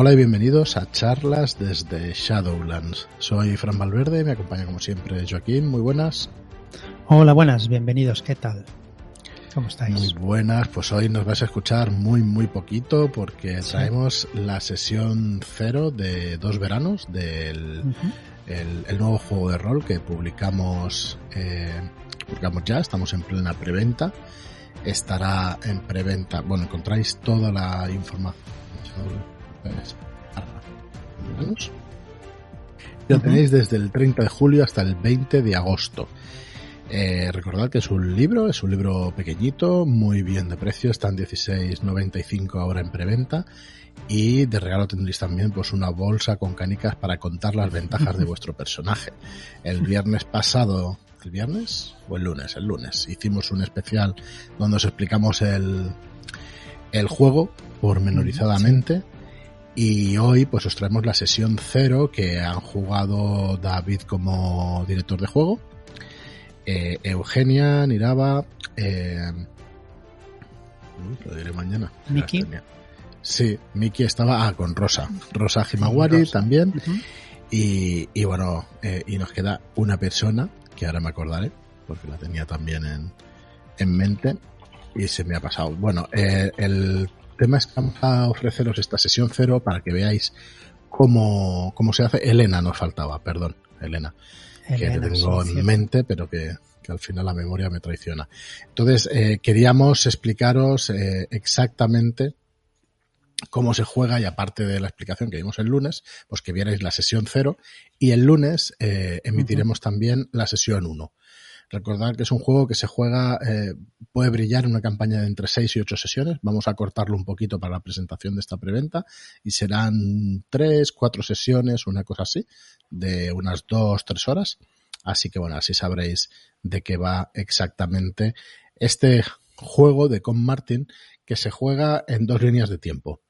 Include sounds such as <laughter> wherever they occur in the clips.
Hola y bienvenidos a charlas desde Shadowlands. Soy Fran Valverde, me acompaña como siempre Joaquín, muy buenas. Hola, buenas, bienvenidos, ¿qué tal? ¿Cómo estáis? Muy buenas, pues hoy nos vais a escuchar muy muy poquito porque traemos la sesión cero de dos veranos del el, nuevo juego de rol que publicamos, eh, publicamos ya, estamos en plena preventa. Estará en preventa, bueno, encontráis toda la información. Lo tenéis desde el 30 de julio hasta el 20 de agosto. Eh, recordad que es un libro, es un libro pequeñito, muy bien de precio, está en 16.95 ahora en preventa y de regalo tendréis también pues una bolsa con canicas para contar las ventajas de vuestro personaje. El viernes pasado, ¿el viernes o el lunes? El lunes hicimos un especial donde os explicamos el, el juego pormenorizadamente. Y hoy pues os traemos la sesión cero que han jugado David como director de juego, eh, Eugenia, Niraba, eh, lo diré mañana. Miki. Sí, Miki estaba ah, con Rosa. Rosa Himawari también. y, y, bueno, eh, y nos queda una persona, que ahora me acordaré, porque la tenía también en, en mente y se me ha pasado. Bueno, eh, el tema es que vamos a ofreceros esta sesión cero para que veáis cómo, cómo se hace. Elena nos faltaba, perdón, Elena que tengo en mente, pero que, al final la memoria me traiciona. Entonces, eh, queríamos explicaros eh, exactamente cómo se juega y aparte de la explicación que dimos el lunes, pues que vierais la sesión cero y el lunes eh, emitiremos también la sesión 1. Recordad que es un juego que se juega, eh, puede brillar en una campaña de entre 6 y 8 sesiones. Vamos a cortarlo un poquito para la presentación de esta preventa y serán 3, 4 sesiones, una cosa así, de unas 2, 3 horas. Así que bueno, así sabréis de qué va exactamente este juego de Con Martin que se juega en dos líneas de tiempo.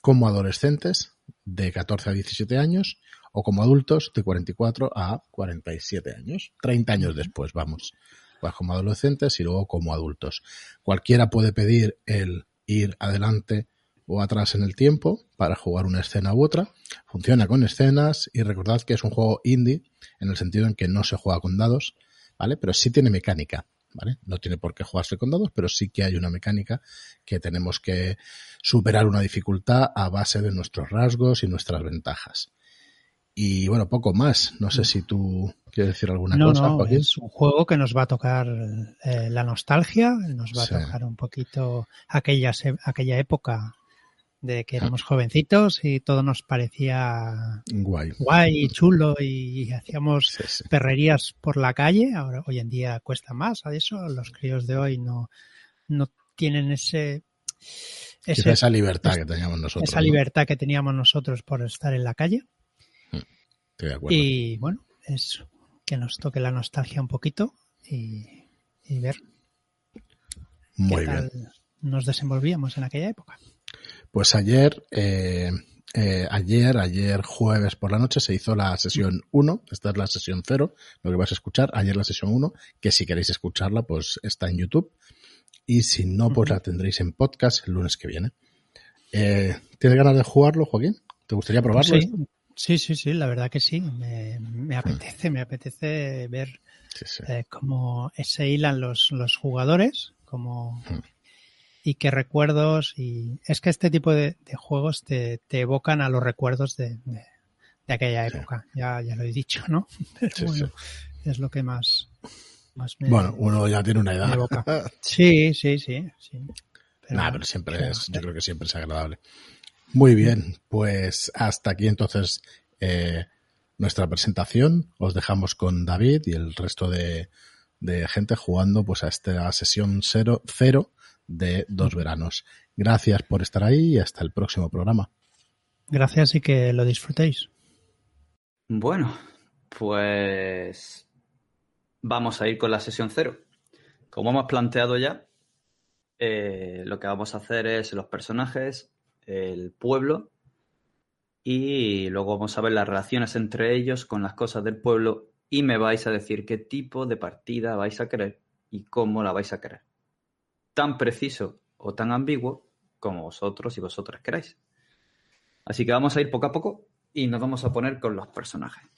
Como adolescentes de 14 a 17 años o como adultos de 44 a 47 años, 30 años después, vamos, pues como adolescentes y luego como adultos. Cualquiera puede pedir el ir adelante o atrás en el tiempo para jugar una escena u otra. Funciona con escenas y recordad que es un juego indie en el sentido en que no se juega con dados, ¿vale? Pero sí tiene mecánica, ¿vale? No tiene por qué jugarse con dados, pero sí que hay una mecánica que tenemos que superar una dificultad a base de nuestros rasgos y nuestras ventajas. Y bueno, poco más. No sé si tú quieres decir alguna cosa, no, Es un juego que nos va a tocar eh, la nostalgia, nos va a tocar un poquito aquella, aquella época de que éramos jovencitos y todo nos parecía guay, guay chulo y hacíamos perrerías por la calle. Ahora, hoy en día cuesta más a eso. Los críos de hoy no, no tienen ese, esa libertad que teníamos nosotros. Esa libertad que teníamos nosotros por estar en la calle. Y bueno, es que nos toque la nostalgia un poquito y, ver Muy bien. nos desenvolvíamos en aquella época. Pues ayer, eh, eh, ayer, ayer jueves por la noche se hizo la sesión 1, esta es la sesión 0, lo que vas a escuchar, ayer la sesión 1, que si queréis escucharla pues está en YouTube y si no pues la tendréis en podcast el lunes que viene. Eh, ¿Tienes ganas de jugarlo, Joaquín? ¿Te gustaría probarlo? Sí, Sí, sí, sí, la verdad que sí. Me, me apetece, me apetece ver eh, cómo se hilan los, los jugadores, como y qué recuerdos. Y es que este tipo de, juegos te, te, evocan a los recuerdos de, de, aquella época. Ya, ya lo he dicho, ¿no? <laughs> Pero bueno, es lo que más, más me, Bueno, uno ya tiene una edad. <laughs> Sí, sí, sí. sí. Pero, pero siempre es, yo creo que siempre es agradable. Muy bien, pues hasta aquí entonces eh, nuestra presentación. Os dejamos con David y el resto de, gente jugando pues a esta sesión cero, cero de dos veranos. Gracias por estar ahí y hasta el próximo programa. Gracias y que lo disfrutéis. Bueno, pues vamos a ir con la sesión cero. Como hemos planteado ya, eh, lo que vamos a hacer es los personajes el pueblo y luego vamos a ver las relaciones entre ellos con las cosas del pueblo y me vais a decir qué tipo de partida vais a querer y cómo la vais a querer. Tan preciso o tan ambiguo como vosotros y vosotras queráis. Así que vamos a ir poco a poco y nos vamos a poner con los personajes.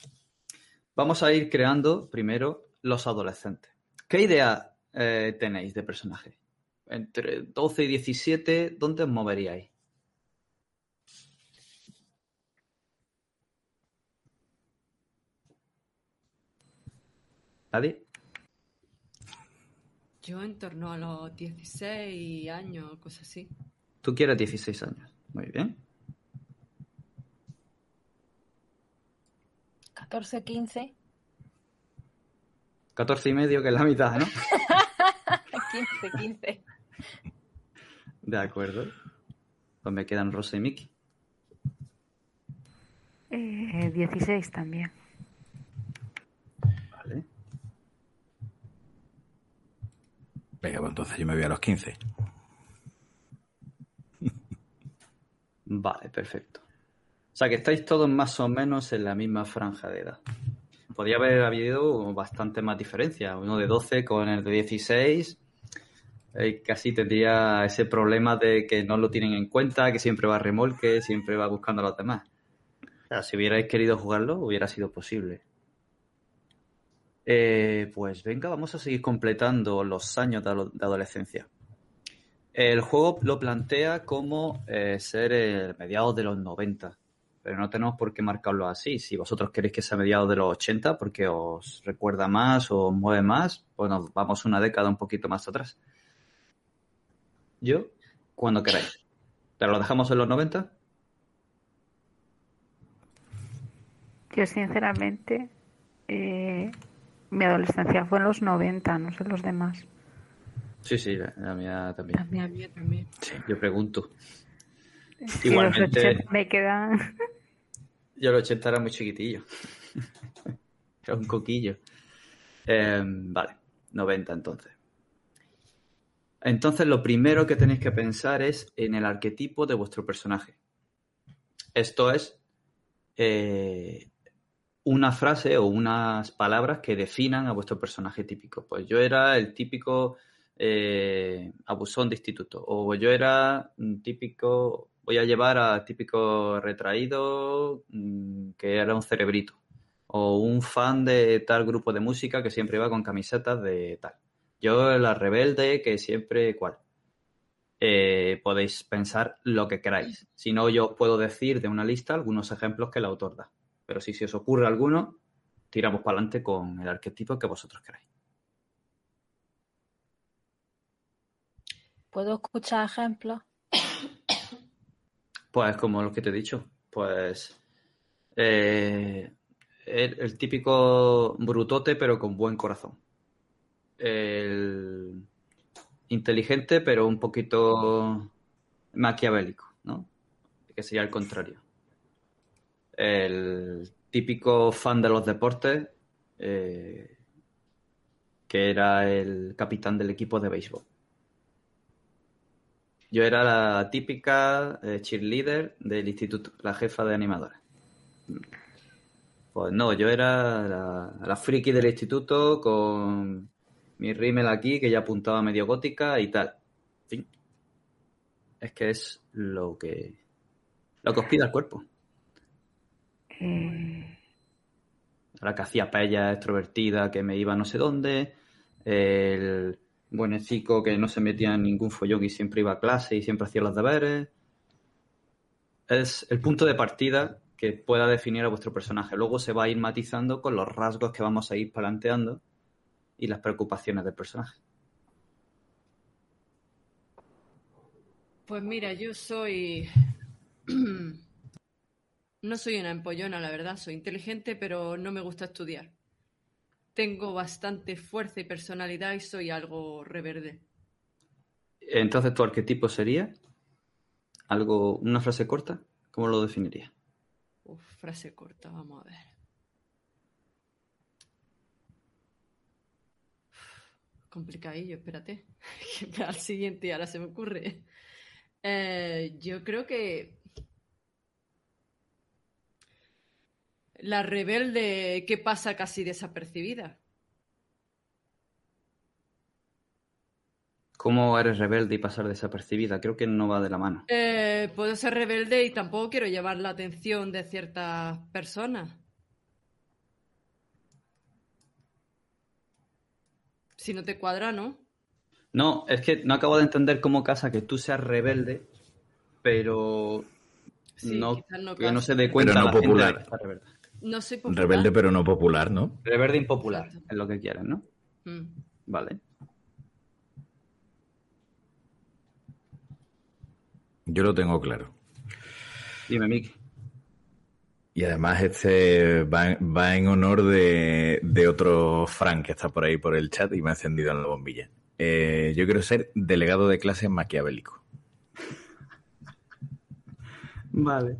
Vamos a ir creando primero los adolescentes. ¿Qué idea eh, tenéis de personaje? Entre 12 y 17, ¿dónde os moveríais? ¿Nadie? Yo en torno a los 16 años, cosas así. Tú quieres 16 años. Muy bien. 14, 15. 14 y medio, que es la mitad, ¿no? <laughs> 15, 15. De acuerdo. Pues me quedan Rosa y Miki. Eh, 16 también. Entonces yo me voy a los 15. <laughs> Vale, perfecto. O sea que estáis todos más o menos en la misma franja de edad. Podría haber habido bastante más diferencia. Uno de 12 con el de 16. Eh, casi tendría ese problema de que no lo tienen en cuenta, que siempre va a remolque, siempre va buscando a los demás. Si hubierais querido jugarlo, hubiera sido posible. Eh, pues venga, vamos a seguir completando los años de, ado- de adolescencia. El juego lo plantea como eh, ser eh, mediados de los 90, pero no tenemos por qué marcarlo así. Si vosotros queréis que sea mediados de los 80 porque os recuerda más o os mueve más, pues nos vamos una década un poquito más atrás. Yo, cuando queráis. ¿Pero lo dejamos en los 90? Yo sinceramente, eh, mi adolescencia fue en los 90, no sé los demás. Sí, sí, la, la mía también. También a mí también. Sí, yo pregunto. Sí, Igualmente- los 80 me quedan... Yo el 80 era muy chiquitillo. <laughs> era un coquillo. Eh, vale, 90 entonces. Entonces lo primero que tenéis que pensar es en el arquetipo de vuestro personaje. Esto es eh, una frase o unas palabras que definan a vuestro personaje típico. Pues yo era el típico eh, abusón de instituto. O yo era un típico, voy a llevar a típico retraído mm, que era un cerebrito. O un fan de tal grupo de música que siempre iba con camisetas de tal. Yo la rebelde que siempre cual. Eh, podéis pensar lo que queráis. Si no, yo os puedo decir de una lista algunos ejemplos que el autor da. Pero si se os ocurre alguno, tiramos para adelante con el arquetipo que vosotros queráis. ¿Puedo escuchar ejemplos? <coughs> Pues como lo que te he dicho, pues eh, el, el típico brutote pero con buen corazón. El inteligente pero un poquito maquiavélico, ¿no? Que sería el contrario. El típico fan de los deportes eh, que era el capitán del equipo de béisbol. Yo era la típica eh, cheerleader del instituto, la jefa de animadores. Pues no, yo era la, friki del instituto con mi rímel aquí, que ya apuntaba medio gótica y tal. En fin. Es que es lo que, lo que os pide el cuerpo. La que hacía pella extrovertida, que me iba no sé dónde. El buenecico que no se metía en ningún follón y siempre iba a clase y siempre hacía los deberes. Es el punto de partida que pueda definir a vuestro personaje. Luego se va a ir matizando con los rasgos que vamos a ir planteando y las preocupaciones del personaje. Pues mira, yo soy. <clears throat> No soy una empollona, la verdad. Soy inteligente, pero no me gusta estudiar. Tengo bastante fuerza y personalidad y soy algo reverde. Entonces, ¿tu arquetipo sería algo, una frase corta? ¿Cómo lo definirías? Frase corta, vamos a ver. Complicadillo, espérate. <laughs> Al siguiente ahora se me ocurre. Eh, yo creo que. La rebelde que pasa casi desapercibida. ¿Cómo eres rebelde y pasar desapercibida? Creo que no va de la mano. Eh, puedo ser rebelde y tampoco quiero llevar la atención de ciertas personas. Si no te cuadra, ¿no? No, es que no acabo de entender cómo casa que tú seas rebelde, pero Sí, no, quizás no que no se dé cuenta Pero no la gente popular. de que está rebelde. No soy popular. Rebelde pero no popular, ¿no? Rebelde impopular, Exacto. es lo que quieres, ¿no? Mm. Vale. Yo lo tengo claro. Dime, Miki. Y además este va, va en honor de, de otro Frank que está por ahí por el chat y me ha encendido en la bombilla. Eh, yo quiero ser delegado de clase maquiavélico. Vale.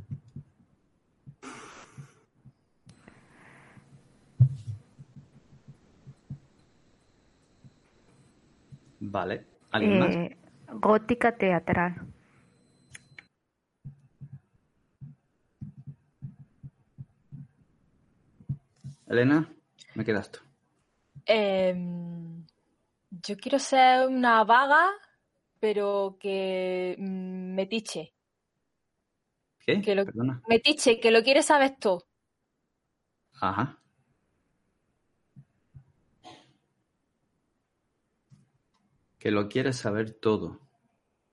Vale. ¿Alguien más? Eh, gótica teatral. Elena, me quedas tú. Em, yo quiero ser una vaga, pero que mm, metiche. ¿Qué? Que lo- Perdona. Metiche, que lo quieres saber todo. Ajá. Que lo quieres saber todo.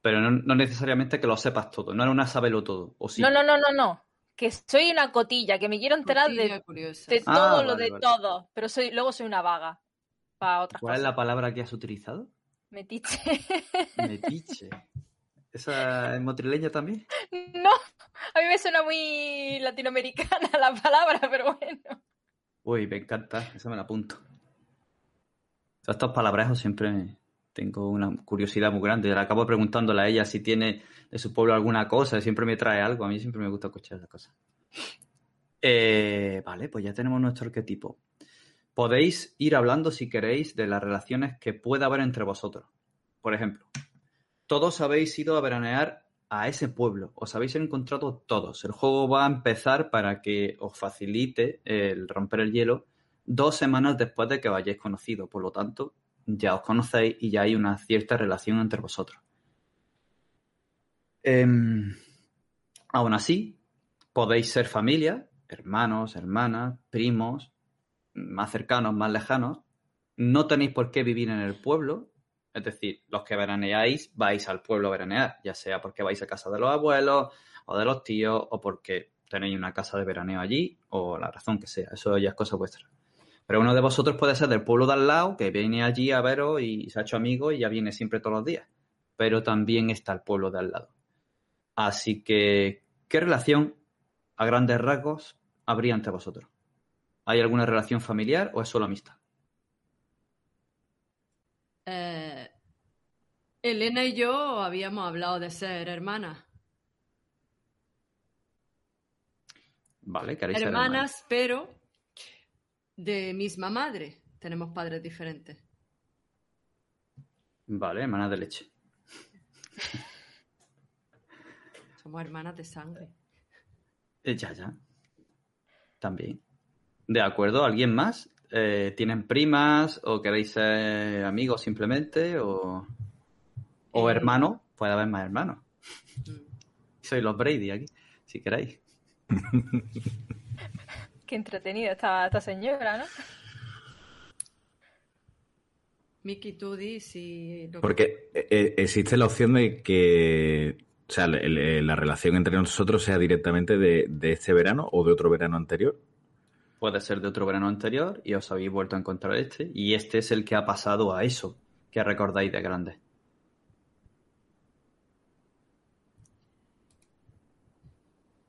Pero no, no necesariamente que lo sepas todo. No era una sabelo todo. ¿O sí? No, no, no, no, no. Que soy una cotilla, que me quiero enterar Cotilla de, Ah, todo lo de vale. todo. Pero soy, luego soy una vaga. Para otras ¿Cuál es la palabra que has utilizado? Metiche. <laughs> Metiche. ¿Esa es motrileña también? no, a mí me suena muy latinoamericana la palabra, pero bueno. Uy, me encanta. Esa me la apunto. Todos estos palabrejos siempre tengo una curiosidad muy grande. Le acabo preguntándole a ella si tiene de su pueblo alguna cosa. Siempre me trae algo. A mí siempre me gusta escuchar esas cosas. Eh, vale, pues ya tenemos nuestro arquetipo. Podéis ir hablando, si queréis, de las relaciones que pueda haber entre vosotros. Por ejemplo, todos habéis ido a veranear a ese pueblo. Os habéis encontrado todos. El juego va a empezar para que os facilite el romper el hielo dos semanas después de que vayáis conocido. Por lo tanto, ya os conocéis y ya hay una cierta relación entre vosotros. Em, aún así, podéis ser familia, hermanos, hermanas, primos, más cercanos, más lejanos. No tenéis por qué vivir en el pueblo. Es decir, los que veraneáis vais al pueblo a veranear, ya sea porque vais a casa de los abuelos o de los tíos o porque tenéis una casa de veraneo allí o la razón que sea. Eso ya es cosa vuestra. Pero uno de vosotros puede ser del pueblo de al lado, que viene allí a veros y se ha hecho amigo y ya viene siempre todos los días. Pero también está el pueblo de al lado. Así que, ¿qué relación, a grandes rasgos, habría entre vosotros? ¿Hay alguna relación familiar o es solo amistad? Eh, Elena y yo habíamos hablado de ser hermanas. Vale, queréis ser Hermanas, pero de misma madre. Tenemos padres diferentes. Vale, hermanas de leche. <laughs> Somos hermanas de sangre. Eh, ya, ya. También. De acuerdo, ¿alguien más? Eh, ¿Tienen primas o queréis ser amigos simplemente? ¿O, o Eh. hermanos? Puede haber más hermanos. Mm. <laughs> Soy los Brady aquí, si queréis. <laughs> Qué entretenida esta, esta señora, ¿no? Miki, tú di si... Porque eh, eh, existe la opción de que o sea, le- le- la relación entre nosotros sea directamente de, de este verano o de otro verano anterior. Puede ser de otro verano anterior y os habéis vuelto a encontrar este. Y este es el que ha pasado a eso que recordáis de grande.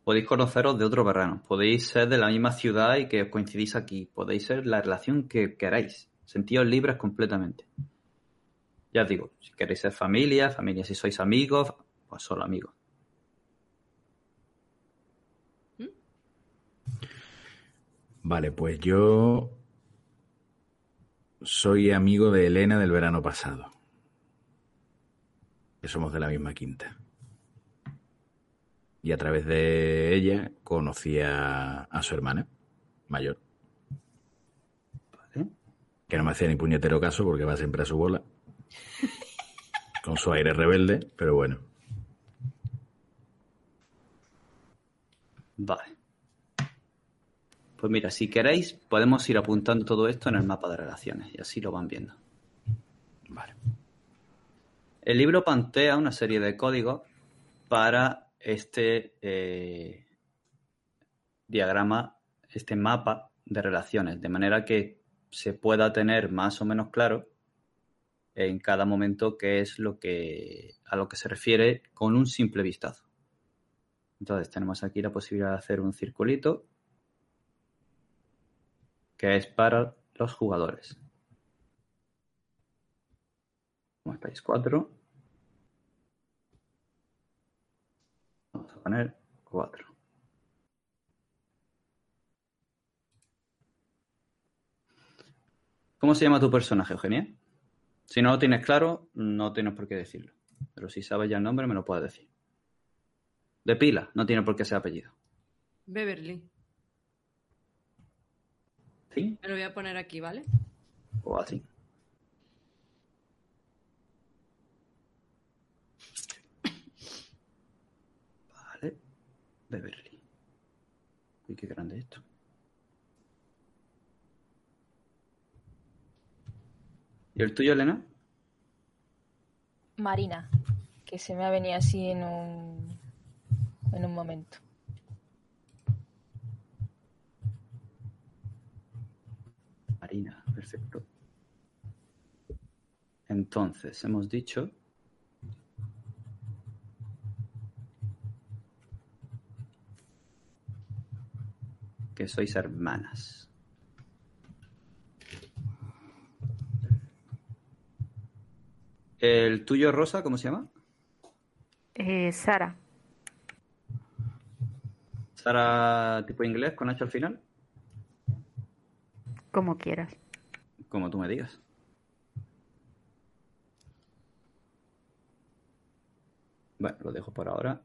Podéis conoceros de otro verano. Podéis ser de la misma ciudad y que os coincidís aquí. Podéis ser la relación que queráis. Sentíos libres completamente. Ya os digo, si queréis ser familia, familia si sois amigos, pues solo amigos. Vale, pues yo soy amigo de Elena del verano pasado. Que somos de la misma quinta. Y a través de ella conocí a, a su hermana mayor. ¿Vale? Que no me hacía ni puñetero caso porque va siempre a su bola. Con su aire rebelde, pero bueno. Vale. Pues mira, si queréis, podemos ir apuntando todo esto en el mapa de relaciones y así lo van viendo. Vale. El libro plantea una serie de códigos para este eh, diagrama, este mapa de relaciones, de manera que se pueda tener más o menos claro en cada momento qué es lo que a lo que se refiere con un simple vistazo. Entonces tenemos aquí la posibilidad de hacer un circulito que es para los jugadores. Como país 4. Vamos a poner 4. ¿Cómo se llama tu personaje, Eugenia? Si no lo tienes claro, no tienes por qué decirlo. Pero si sabes ya el nombre, me lo puedes decir. De pila, no tiene por qué ser apellido. Beverly. ¿Sí? Me lo voy a poner aquí, ¿vale? O así. Beverly. Uy, qué grande esto. ¿Y el tuyo, Elena? Marina, que se me ha venido así en un, en un momento. Marina, perfecto. Entonces, hemos dicho que sois hermanas. ¿El tuyo, Rosa, cómo se llama? Eh, Sara. ¿Sara tipo inglés con H al final? Como quieras. Como tú me digas. Bueno, lo dejo por ahora.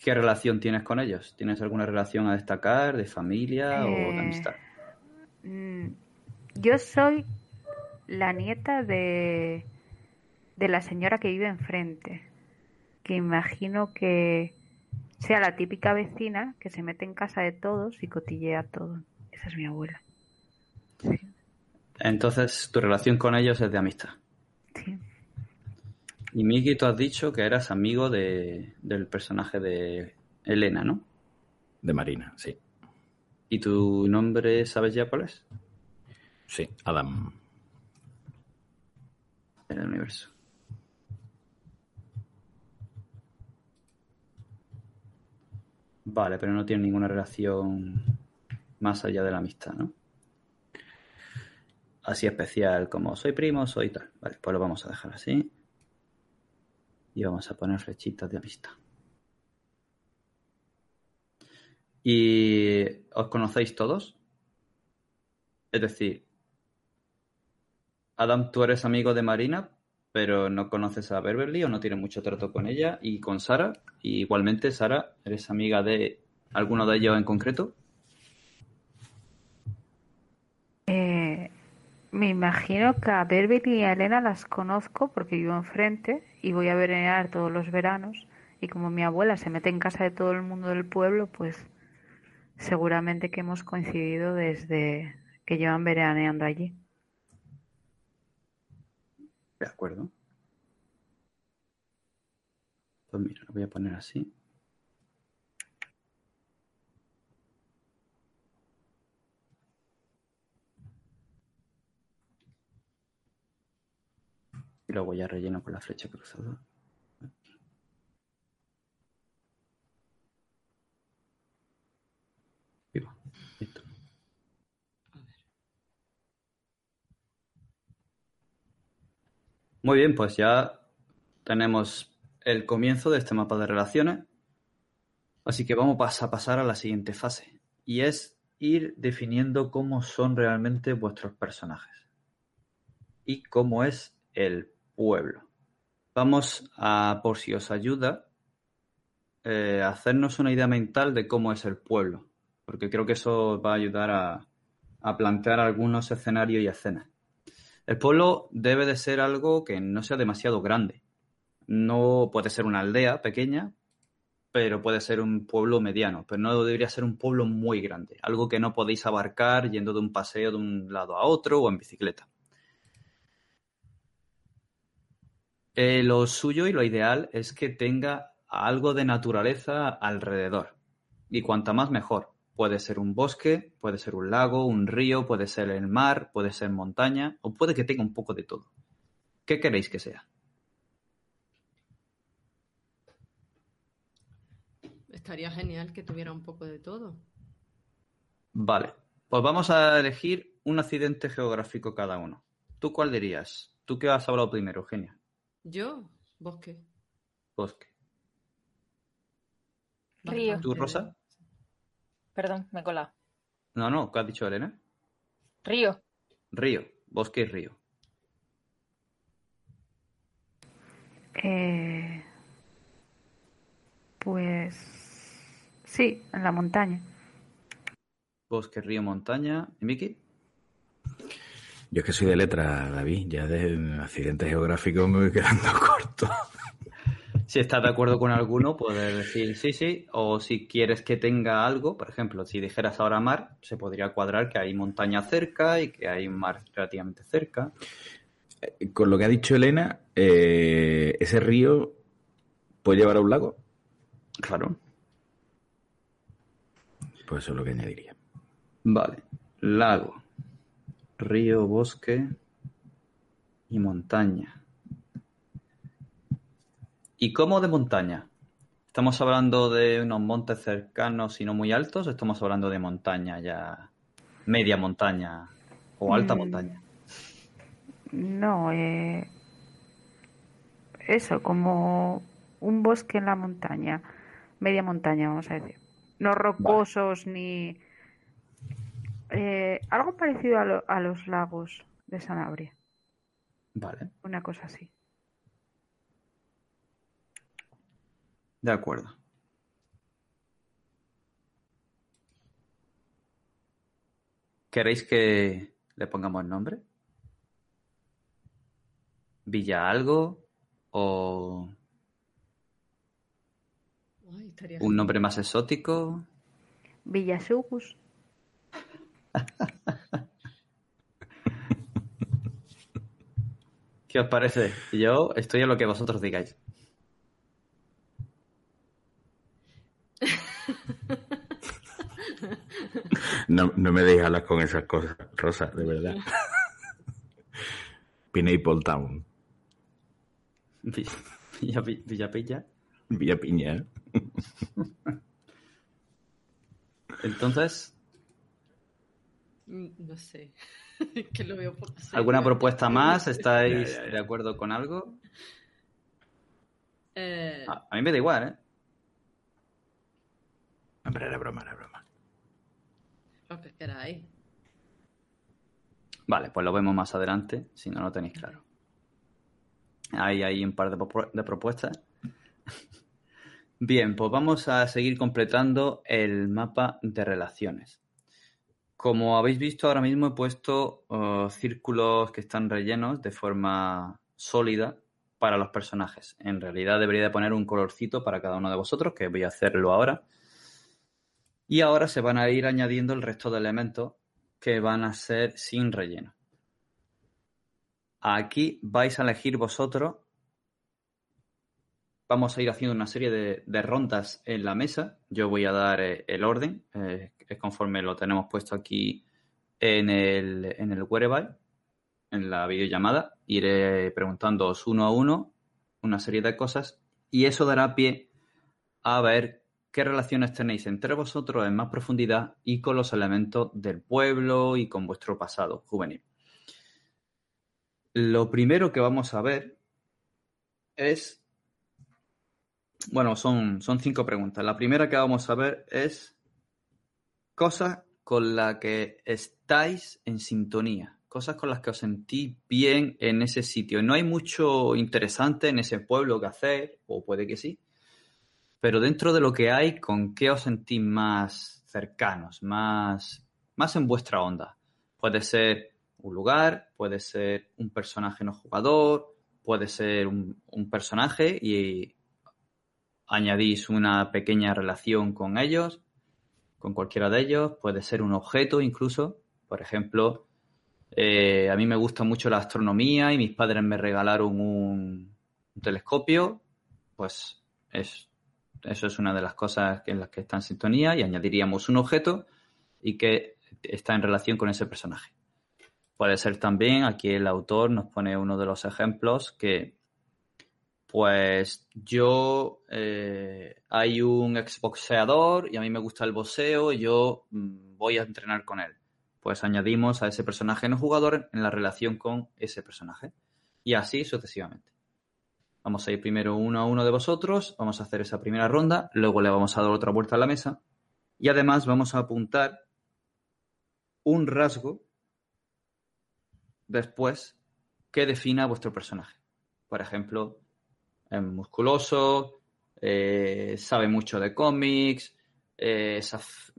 ¿Qué relación tienes con ellos? ¿Tienes alguna relación a destacar de familia o de Eh, amistad? Mm, Yo soy la nieta de, de la señora que vive enfrente, que imagino que sea la típica vecina que se mete en casa de todos y cotillea todo. Esa es mi abuela. Entonces, tu relación con ellos es de amistad. Y Miki, tú has dicho que eras amigo de, del personaje de Elena, ¿no? De Marina, sí. ¿Y tu nombre sabes ya cuál es? Sí, Adam. En el universo. Vale, pero no tiene ninguna relación más allá de la amistad, ¿no? Así especial como soy primo, soy tal. Vale, pues lo vamos a dejar así. Y vamos a poner flechitas de amistad. ¿Y os conocéis todos? Es decir, Adam, tú eres amigo de Marina, pero no conoces a Beverly o no tienes mucho trato con ella y con Sara. Igualmente, Sara, ¿eres amiga de alguno de ellos en concreto? Me imagino que a Beverly y a Elena las conozco porque vivo enfrente y voy a veranear todos los veranos. Y como mi abuela se mete en casa de todo el mundo del pueblo, pues seguramente que hemos coincidido desde que llevan veraneando allí. De acuerdo. Pues mira, lo voy a poner así. Y luego ya relleno con la flecha cruzada. Muy bien, pues ya tenemos el comienzo de este mapa de relaciones. Así que vamos a pasar a la siguiente fase. Y es ir definiendo cómo son realmente vuestros personajes. Y cómo es el pueblo. Vamos a, por si os ayuda, eh, hacernos una idea mental de cómo es el pueblo. Porque creo que eso va a ayudar a, a plantear algunos escenarios y escenas. El pueblo debe de ser algo que no sea demasiado grande. No puede ser una aldea pequeña, pero puede ser un pueblo mediano, pero no debería ser un pueblo muy grande, algo que no podéis abarcar yendo de un paseo de un lado a otro o en bicicleta. Eh, lo suyo y lo ideal es que tenga algo de naturaleza alrededor. Y cuanta más mejor. Puede ser un bosque, puede ser un lago, un río, puede ser el mar, puede ser montaña, o puede que tenga un poco de todo. ¿Qué queréis que sea? Estaría genial que tuviera un poco de todo. Vale, pues vamos a elegir un accidente geográfico cada uno. ¿Tú cuál dirías? ¿Tú qué has hablado primero, Eugenia? Yo, bosque. Bosque. Río. ¿Tú, Rosa? Perdón, me he colado. No, no, ¿qué has dicho, Elena? Río. Río, bosque y río. Eh, pues sí, en la montaña. Bosque, río, montaña. ¿Y Miki? Yo es que soy de letra, David. Ya de accidente geográfico me voy quedando <laughs> corto. Si estás de acuerdo con alguno, puedes decir sí, sí. O si quieres que tenga algo, por ejemplo, si dijeras ahora mar, se podría cuadrar que hay montaña cerca y que hay un mar relativamente cerca. Con lo que ha dicho Elena, eh, ese río puede llevar a un lago. Claro. Pues eso es lo que añadiría. Vale. Lago, río, bosque y montaña. ¿Y cómo de montaña? ¿Estamos hablando de unos montes cercanos y no muy altos? ¿O estamos hablando de montaña ya, media montaña o alta Mm. montaña? No, eh, eso, como un bosque en la montaña, media montaña, vamos a decir. No rocosos ni... eh, algo parecido a, lo- a los lagos de Sanabria, Vale, una cosa así. de acuerdo. ¿Queréis que le pongamos nombre? ¿Villa algo? ¿O Ay, un nombre más exótico? Villasugus. ¿Qué os parece? Yo estoy a lo que vosotros digáis. No, no me deis hablar con esas cosas, Rosa, de verdad. Pineapple Town, Villa, Villa, Villa. Villa Piña. Entonces, No sé. <laughs> que lo veo poco. ¿alguna propuesta más? ¿Estáis de acuerdo con algo? Eh, A, a mí me da igual, ¿eh? Hombre, era broma, era broma. lo que queráis. Vale, pues lo vemos más adelante, si no lo tenéis claro. Hay ahí un par de, de propuestas. <laughs> Bien, pues vamos a seguir completando el mapa de relaciones. Como habéis visto, ahora mismo he puesto uh, círculos que están rellenos de forma sólida para los personajes. En realidad debería de poner un colorcito para cada uno de vosotros, que voy a hacerlo ahora. Y ahora se van a ir añadiendo el resto de elementos que van a ser sin relleno. Aquí vais a elegir vosotros. Vamos a ir haciendo una serie de, rondas en la mesa. Yo voy a dar eh, el orden, eh, conforme lo tenemos puesto aquí en el, en el wearable, en la videollamada. Iré preguntándoos uno a uno una serie de cosas y eso dará pie a ver qué relaciones tenéis entre vosotros en más profundidad y con los elementos del pueblo y con vuestro pasado juvenil. Lo primero que vamos a ver es, bueno, son, son cinco preguntas. La primera que vamos a ver es cosas con las que estáis en sintonía, cosas con las que os sentís bien en ese sitio. No hay mucho interesante en ese pueblo que hacer, o puede que sí, pero dentro de lo que hay, ¿con qué os sentís más cercanos, más, más en vuestra onda? Puede ser un lugar, puede ser un personaje no jugador, puede ser un, personaje y añadís una pequeña relación con ellos, con cualquiera de ellos, puede ser un objeto incluso, por ejemplo, eh, a mí me gusta mucho la astronomía y mis padres me regalaron un, telescopio, pues es, eso es una de las cosas en las que está en sintonía y añadiríamos un objeto y que está en relación con ese personaje. Puede ser también, aquí el autor nos pone uno de los ejemplos que, pues yo, eh, hay un exboxeador y a mí me gusta el boxeo yo mm, voy a entrenar con él. Pues añadimos a ese personaje no jugador en la relación con ese personaje. Y así sucesivamente. Vamos a ir primero uno a uno de vosotros, vamos a hacer esa primera ronda, luego le vamos a dar otra vuelta a la mesa y además vamos a apuntar un rasgo después que defina vuestro personaje. Por ejemplo, es musculoso, eh, sabe mucho de cómics, eh, es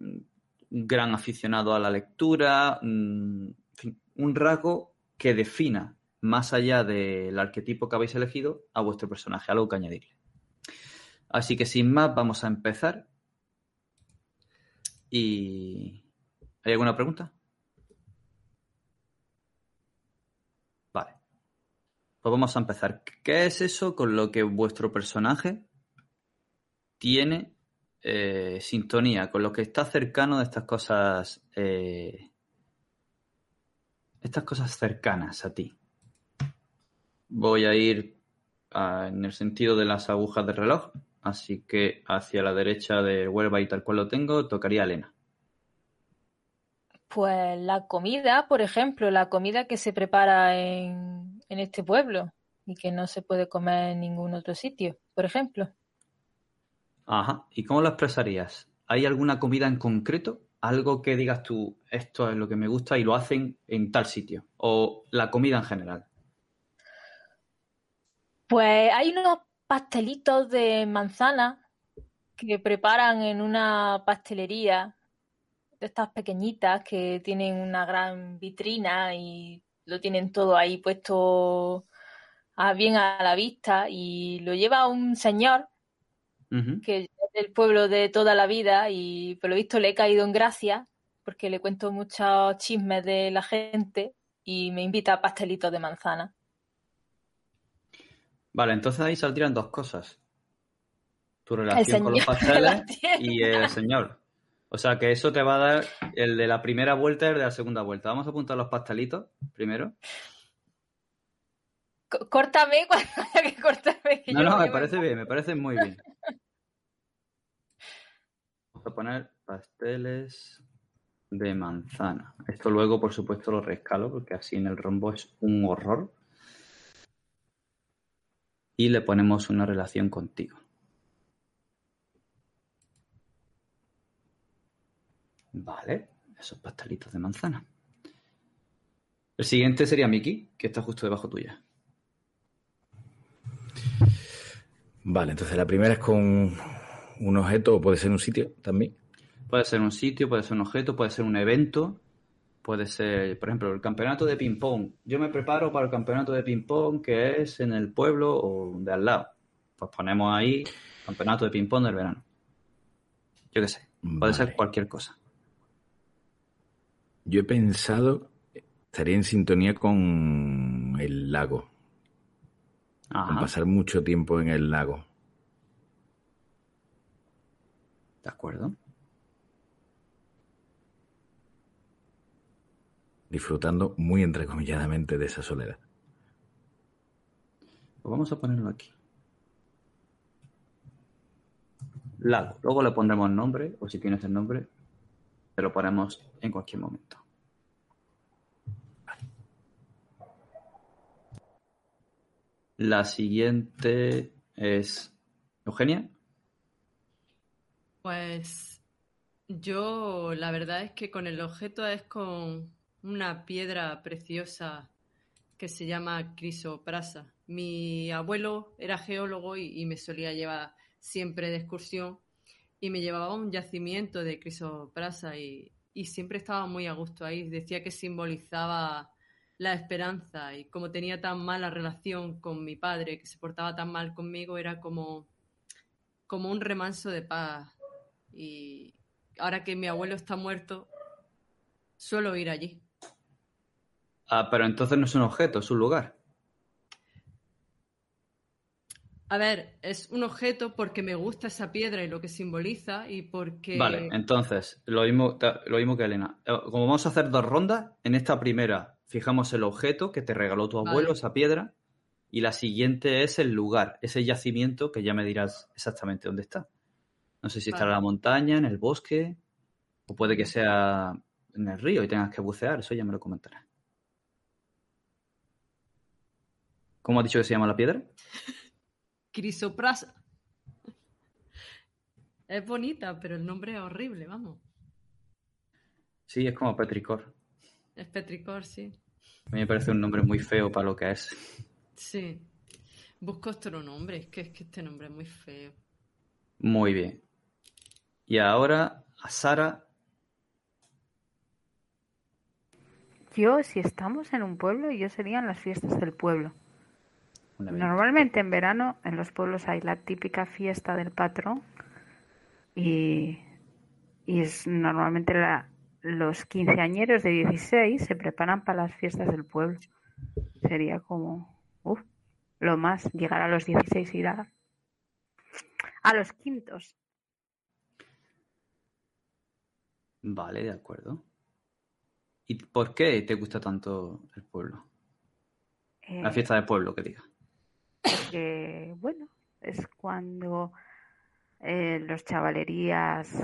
gran aficionado a la lectura, un rasgo que defina más allá del arquetipo que habéis elegido a vuestro personaje, algo que añadirle. Así que sin más, vamos a empezar. ¿Y hay alguna pregunta? Pues vamos a empezar. ¿Qué es eso con lo que vuestro personaje tiene eh, sintonía, con lo que está cercano de estas cosas, eh, estas cosas cercanas a ti? Voy a ir en el sentido de las agujas del reloj, así que hacia la derecha de Huelva y tal cual lo tengo, tocaría a Elena. Pues la comida, por ejemplo, la comida que se prepara en, este pueblo y que no se puede comer en ningún otro sitio, por ejemplo. Ajá. ¿Y cómo lo expresarías? ¿Hay alguna comida en concreto? Algo que digas tú, esto es lo que me gusta y lo hacen en tal sitio. O la comida en general. Pues hay unos pastelitos de manzana que preparan en una pastelería de estas pequeñitas que tienen una gran vitrina y lo tienen todo ahí puesto bien a la vista y lo lleva un señor que es del pueblo de toda la vida y por lo visto le he caído en gracia porque le cuento muchos chismes de la gente y me invita a pastelitos de manzana. Vale, entonces ahí saldrían dos cosas. Tu relación con los <laughs> pasteles y el señor. O sea que eso te va a dar el de la primera vuelta y el de la segunda vuelta. Vamos a apuntar los pastelitos primero. córtame <laughs> cuando haya que cortarme. no, no, me parece bien, me parece muy bien. <laughs> Vamos a poner pasteles de manzana. Esto luego, por supuesto, lo rescalo porque así en el rombo es un horror. Y le ponemos una relación contigo. Vale, esos pastelitos de manzana. El siguiente sería Mickey, que está justo debajo tuya. Vale, entonces la primera es con un objeto o puede ser un sitio también. Puede ser un sitio, puede ser un objeto, puede ser un evento, puede ser, por ejemplo, el campeonato de ping-pong. Yo me preparo para el campeonato de ping-pong que es en el pueblo o de al lado. Pues ponemos ahí campeonato de ping-pong del verano. Yo qué sé, puede ser cualquier cosa. Yo he pensado, estaría en sintonía con el lago. Con pasar mucho tiempo en el lago. De acuerdo. Disfrutando muy entrecomilladamente de esa soledad. Pues vamos a ponerlo aquí. Lago. Luego le pondremos nombre, o si tienes el nombre, te lo ponemos en cualquier momento. La siguiente es Eugenia. Pues yo la verdad es que con el objeto es con una piedra preciosa que se llama crisoprasa. Mi abuelo era geólogo y, me solía llevar siempre de excursión y me llevaba un yacimiento de crisoprasa y, y siempre estaba muy a gusto ahí. Decía que simbolizaba la esperanza y como tenía tan mala relación con mi padre, que se portaba tan mal conmigo, era como, como un remanso de paz. Y ahora que mi abuelo está muerto, suelo ir allí. Ah, pero entonces no es un objeto, es un lugar. A ver, es un objeto porque me gusta esa piedra y lo que simboliza y porque... Vale, entonces, lo mismo, lo mismo que Elena. Eh, como vamos a hacer dos rondas, en esta primera fijamos el objeto que te regaló tu abuelo, esa piedra, y la siguiente es el lugar, ese yacimiento que ya me dirás exactamente dónde está. No sé si está en la montaña, en el bosque, o puede que sea en el río y tengas que bucear, eso ya me lo comentarás. ¿Cómo has dicho que se llama la piedra? <laughs> Crisoprasa. Es bonita, pero el nombre es horrible, vamos. Sí, es como Petricor. Es Petricor, sí. A mí me parece un nombre muy feo para lo que es. Sí. Busco otro nombre, es que, es que este nombre es muy feo. Muy bien. Y ahora a Sara. Yo, si estamos en un pueblo, yo serían las fiestas del pueblo. Normalmente en verano en los pueblos hay la típica fiesta del patrón y, y es normalmente la, los quinceañeros de 16 se preparan para las fiestas del pueblo. Sería como lo más llegar a los 16 y ir a, a los quintos. Vale, de acuerdo. ¿Y por qué te gusta tanto el pueblo? la eh, fiesta del pueblo, que diga. Porque, bueno, es cuando eh, los chavalerías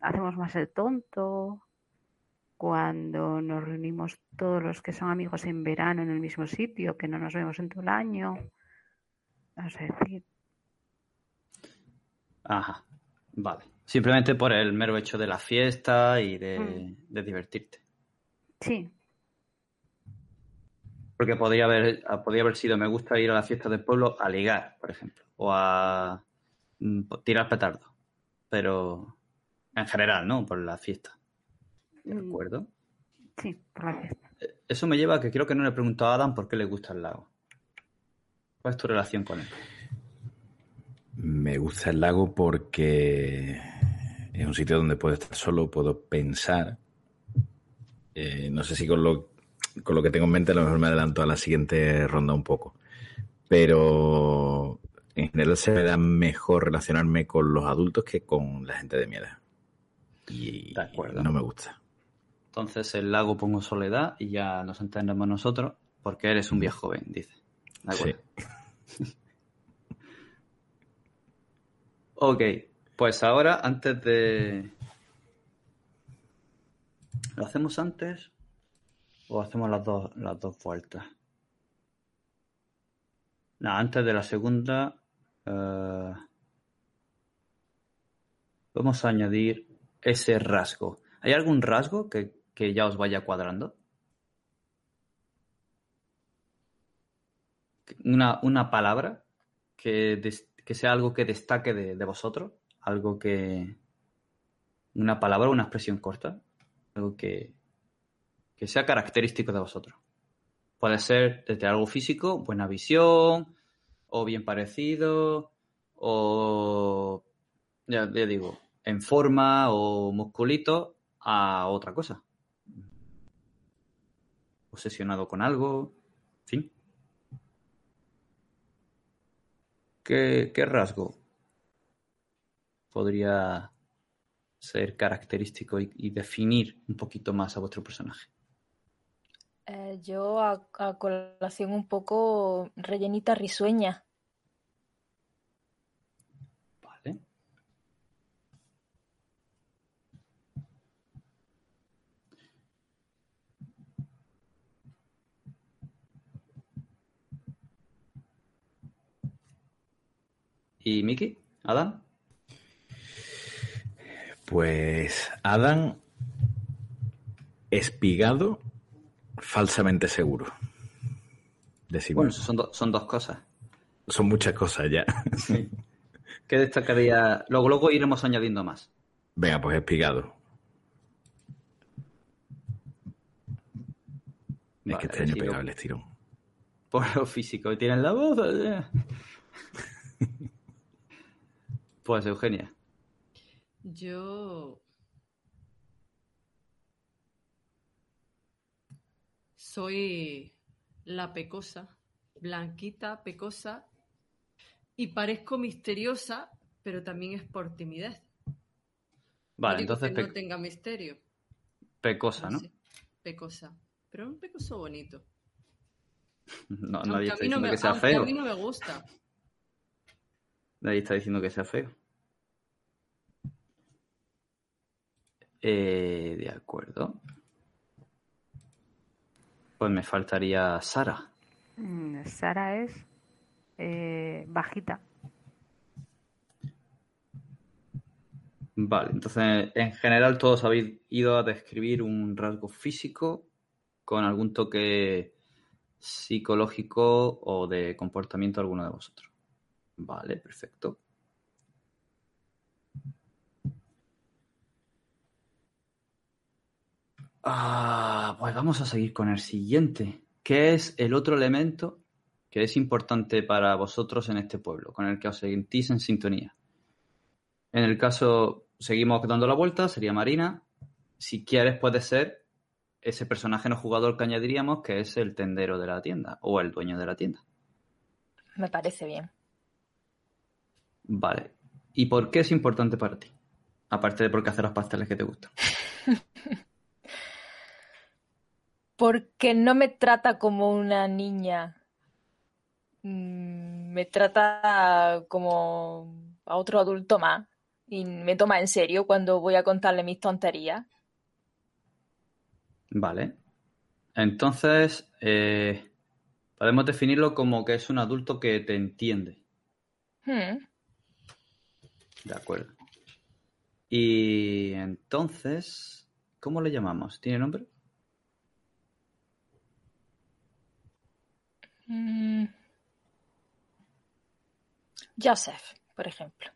hacemos más el tonto, cuando nos reunimos todos los que son amigos en verano en el mismo sitio, que no nos vemos en todo el año. Decir. Ajá, vale. Simplemente por el mero hecho de la fiesta y de, mm. de divertirte. Sí, porque podría haber, podría haber sido, me gusta ir a la fiesta del pueblo a ligar, por ejemplo, o a mm, tirar petardo. Pero en general, ¿no? Por la fiesta. ¿De mm. acuerdo? Sí, por la fiesta. Eh, eso me lleva a que creo que no le he preguntado a Adam por qué le gusta el lago. ¿Cuál es tu relación con él? Me gusta el lago porque es un sitio donde puedo estar solo, puedo pensar. Eh, no sé si con lo con lo que tengo en mente, a lo mejor me adelanto a la siguiente ronda un poco. Pero en general se me da mejor relacionarme con los adultos que con la gente de mi edad. Y, de acuerdo. no me gusta. Entonces el lago pongo soledad y ya nos entendemos nosotros porque eres un viejo joven, dice. Sí. ok, pues ahora antes de... ¿Lo hacemos antes? ¿O hacemos las dos, las dos vueltas? No, antes de la segunda eh, vamos a añadir ese rasgo. ¿Hay algún rasgo que, ya os vaya cuadrando? Una, palabra que, que, sea algo que destaque de, de vosotros, algo que... Una palabra, una expresión corta, algo que, que sea característico de vosotros. Puede ser desde algo físico, buena visión, o bien parecido, o ya, digo, en forma o musculito a otra cosa. Obsesionado con algo, en fin. ¿Qué, qué rasgo podría ser característico y definir un poquito más a vuestro personaje? Eh, yo a, colación un poco rellenita risueña. ¿Y Miki? ¿Adam? Pues Adam espigado falsamente seguro. bueno, son, son dos cosas. Son muchas cosas ya. <laughs> Sí. ¿Qué destacaría? Luego, luego iremos añadiendo más. Venga, pues espigado. Es que este año pegaba el estirón. Por lo físico, tienen la voz. <laughs> pues Eugenia. Yo soy la pecosa, blanquita, pecosa, y parezco misteriosa, pero también es por timidez. Vale, entonces. Que no tenga misterio. Pecosa, ¿no? Pecosa. Pero un pecoso bonito. <laughs> No, nadie está diciendo que sea feo. A mí no me gusta. Nadie está diciendo que sea feo. Eh, de acuerdo. Pues me faltaría Sara. Mm, Sara es eh, bajita. Vale, entonces en general todos habéis ido a describir un rasgo físico con algún toque psicológico o de comportamiento alguno de vosotros. Vale, perfecto. Ah, pues vamos a seguir con el siguiente. ¿Qué es el otro elemento que es importante para vosotros en este pueblo, con el que os sentís en sintonía? En el caso, seguimos dando la vuelta, sería Marina. Si quieres, puede ser ese personaje no jugador que añadiríamos, que es el tendero de la tienda o el dueño de la tienda. Me parece bien. Vale. ¿Y por qué es importante para ti? Aparte de porque hace los pasteles que te gustan. <laughs> porque no me trata como una niña. Mm, me trata como a otro adulto más y me toma en serio cuando voy a contarle mis tonterías. Vale. Entonces, eh, podemos definirlo como que es un adulto que te entiende. Hmm. De acuerdo. Y entonces, ¿cómo le llamamos? ¿Tiene nombre? Mm. Joseph, por ejemplo.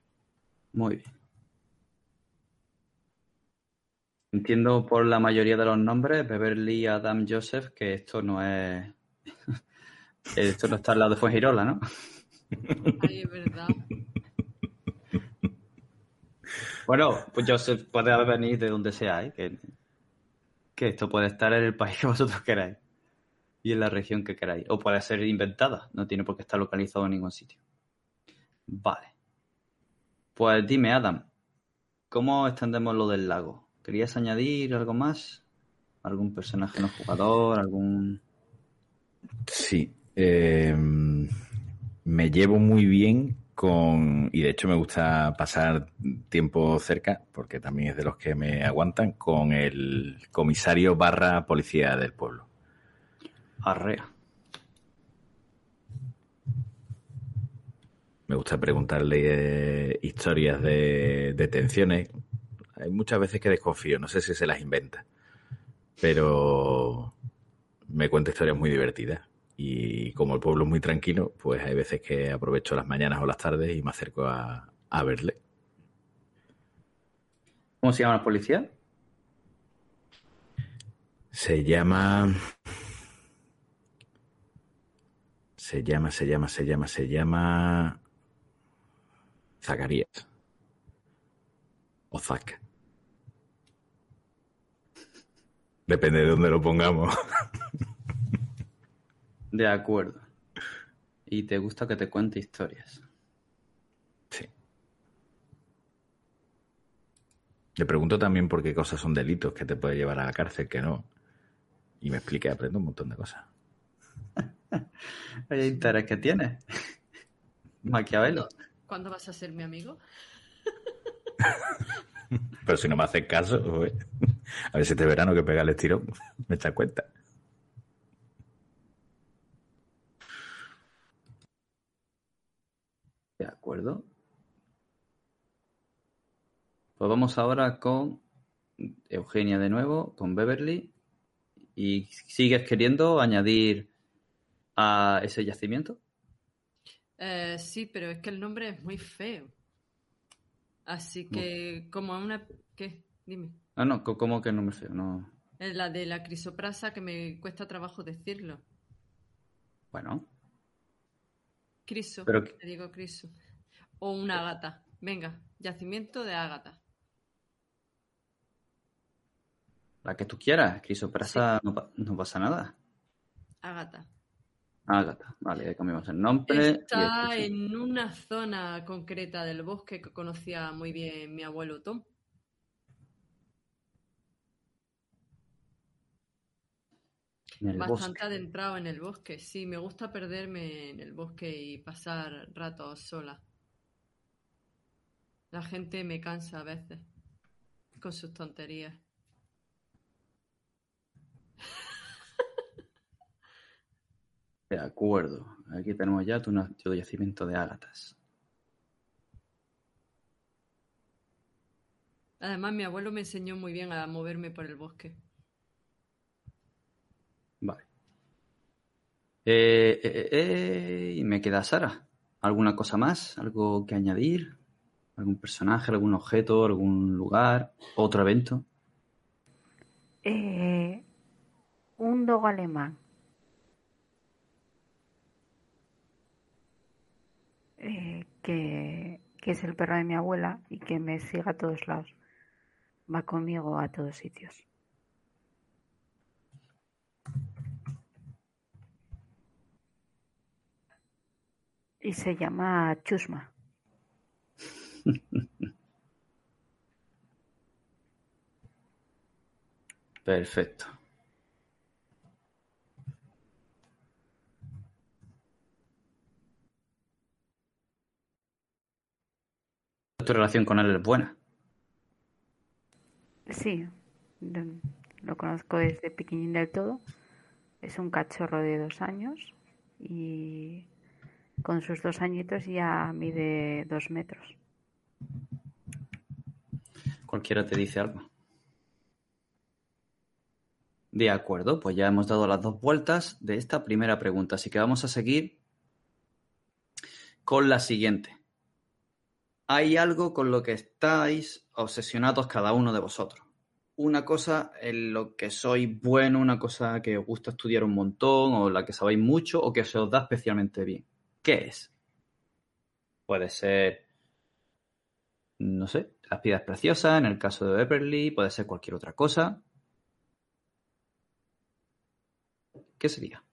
Muy bien. Entiendo por la mayoría de los nombres, Beverly, Adam, Joseph, que esto no es. <laughs> esto no está al lado de Fuengirola, ¿no? Ay, es verdad. Bueno, pues Joseph puede venido de donde sea, ¿eh? que, que esto puede estar en el país que vosotros queráis y en la región que queráis. O puede ser inventada, no tiene por qué estar localizado en ningún sitio. Vale. Pues dime, Adam, ¿cómo extendemos lo del lago? ¿Querías añadir algo más? ¿Algún personaje no jugador? ¿Algún...? Sí. Eh, me llevo muy bien con... Y de hecho me gusta pasar tiempo cerca, porque también es de los que me aguantan, con el comisario barra policía del pueblo. Arrea. Me gusta preguntarle eh, historias de detenciones. Hay muchas veces que desconfío, no sé si se las inventa, pero me cuenta historias muy divertidas. Y como el pueblo es muy tranquilo, pues hay veces que aprovecho las mañanas o las tardes y me acerco a, a verle. ¿Cómo se llama la policía? Se llama Se llama, se llama, se llama, se llama. Zacarías. O Zac. Depende de dónde lo pongamos. <laughs> De acuerdo. ¿Y te gusta que te cuente historias? Sí. Le pregunto también por qué cosas son delitos que te puede llevar a la cárcel, que no. Y me explica aprendo un montón de cosas. <laughs> Hay interés que tiene. <laughs> Maquiavelo. ¿Cuándo vas a ser mi amigo? <laughs> Pero si no me haces caso, a ver si este verano que pega el estirón, me echas cuenta. De acuerdo. Pues vamos ahora con Eugenia de nuevo, con Beverly. ¿Y sigues queriendo añadir a ese yacimiento? Eh, sí, pero es que el nombre es muy feo. Así que, como una. ¿Qué? Dime. Ah, no, ¿cómo que el nombre feo? No. Es la de la crisoprasa que me cuesta trabajo decirlo. Bueno. Criso, Pero- te digo criso. O una ágata. Venga, yacimiento de ágata. La que tú quieras. Crisoprasa no, no pasa nada. Ágata. Ágata. Vale, ya cambiamos el nombre. Está sí. en una zona concreta del bosque que conocía muy bien mi abuelo Tom. Bastante bosque. adentrado en el bosque. Sí, me gusta perderme en el bosque y pasar ratos sola. La gente me cansa a veces con sus tonterías. De acuerdo. Aquí tenemos ya tu, yacimiento de ágatas. Además, mi abuelo me enseñó muy bien a moverme por el bosque. Vale. Eh, eh, eh, y me queda Sara. ¿Alguna cosa más? ¿Algo que añadir? ¿Algún personaje, algún objeto, algún lugar? ¿Otro evento? Eh, un dogo alemán. Eh, que, que es el perro de mi abuela y que me sigue a todos lados. Va conmigo a todos sitios. Y se llama Chusma. <laughs> Perfecto. Tu relación con él es buena. Sí, lo- conozco desde pequeñín del todo. Es un cachorro de dos años y con sus dos añitos ya mide dos metros. Cualquiera te dice algo. De acuerdo, pues ya hemos dado las dos vueltas de esta primera pregunta, así que vamos a seguir con la siguiente. Hay algo con lo que estáis obsesionados cada uno de vosotros. Una cosa en lo que sois bueno, una cosa que os gusta estudiar un montón, o la que sabéis mucho, o que se os da especialmente bien. ¿Qué es? Puede ser no sé, las piedras preciosas, en el caso de Beverly, puede ser cualquier otra cosa. ¿Qué sería?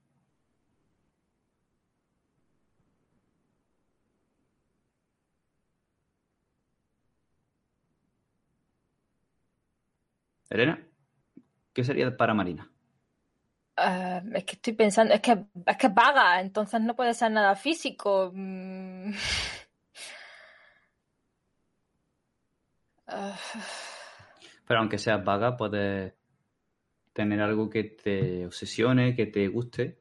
Elena, ¿qué sería para Marina? Ah, es que estoy pensando, es que es que vaga, entonces no puede ser nada físico. Mm. Ah, Pero aunque seas vaga, puedes tener algo que te obsesione, que te guste.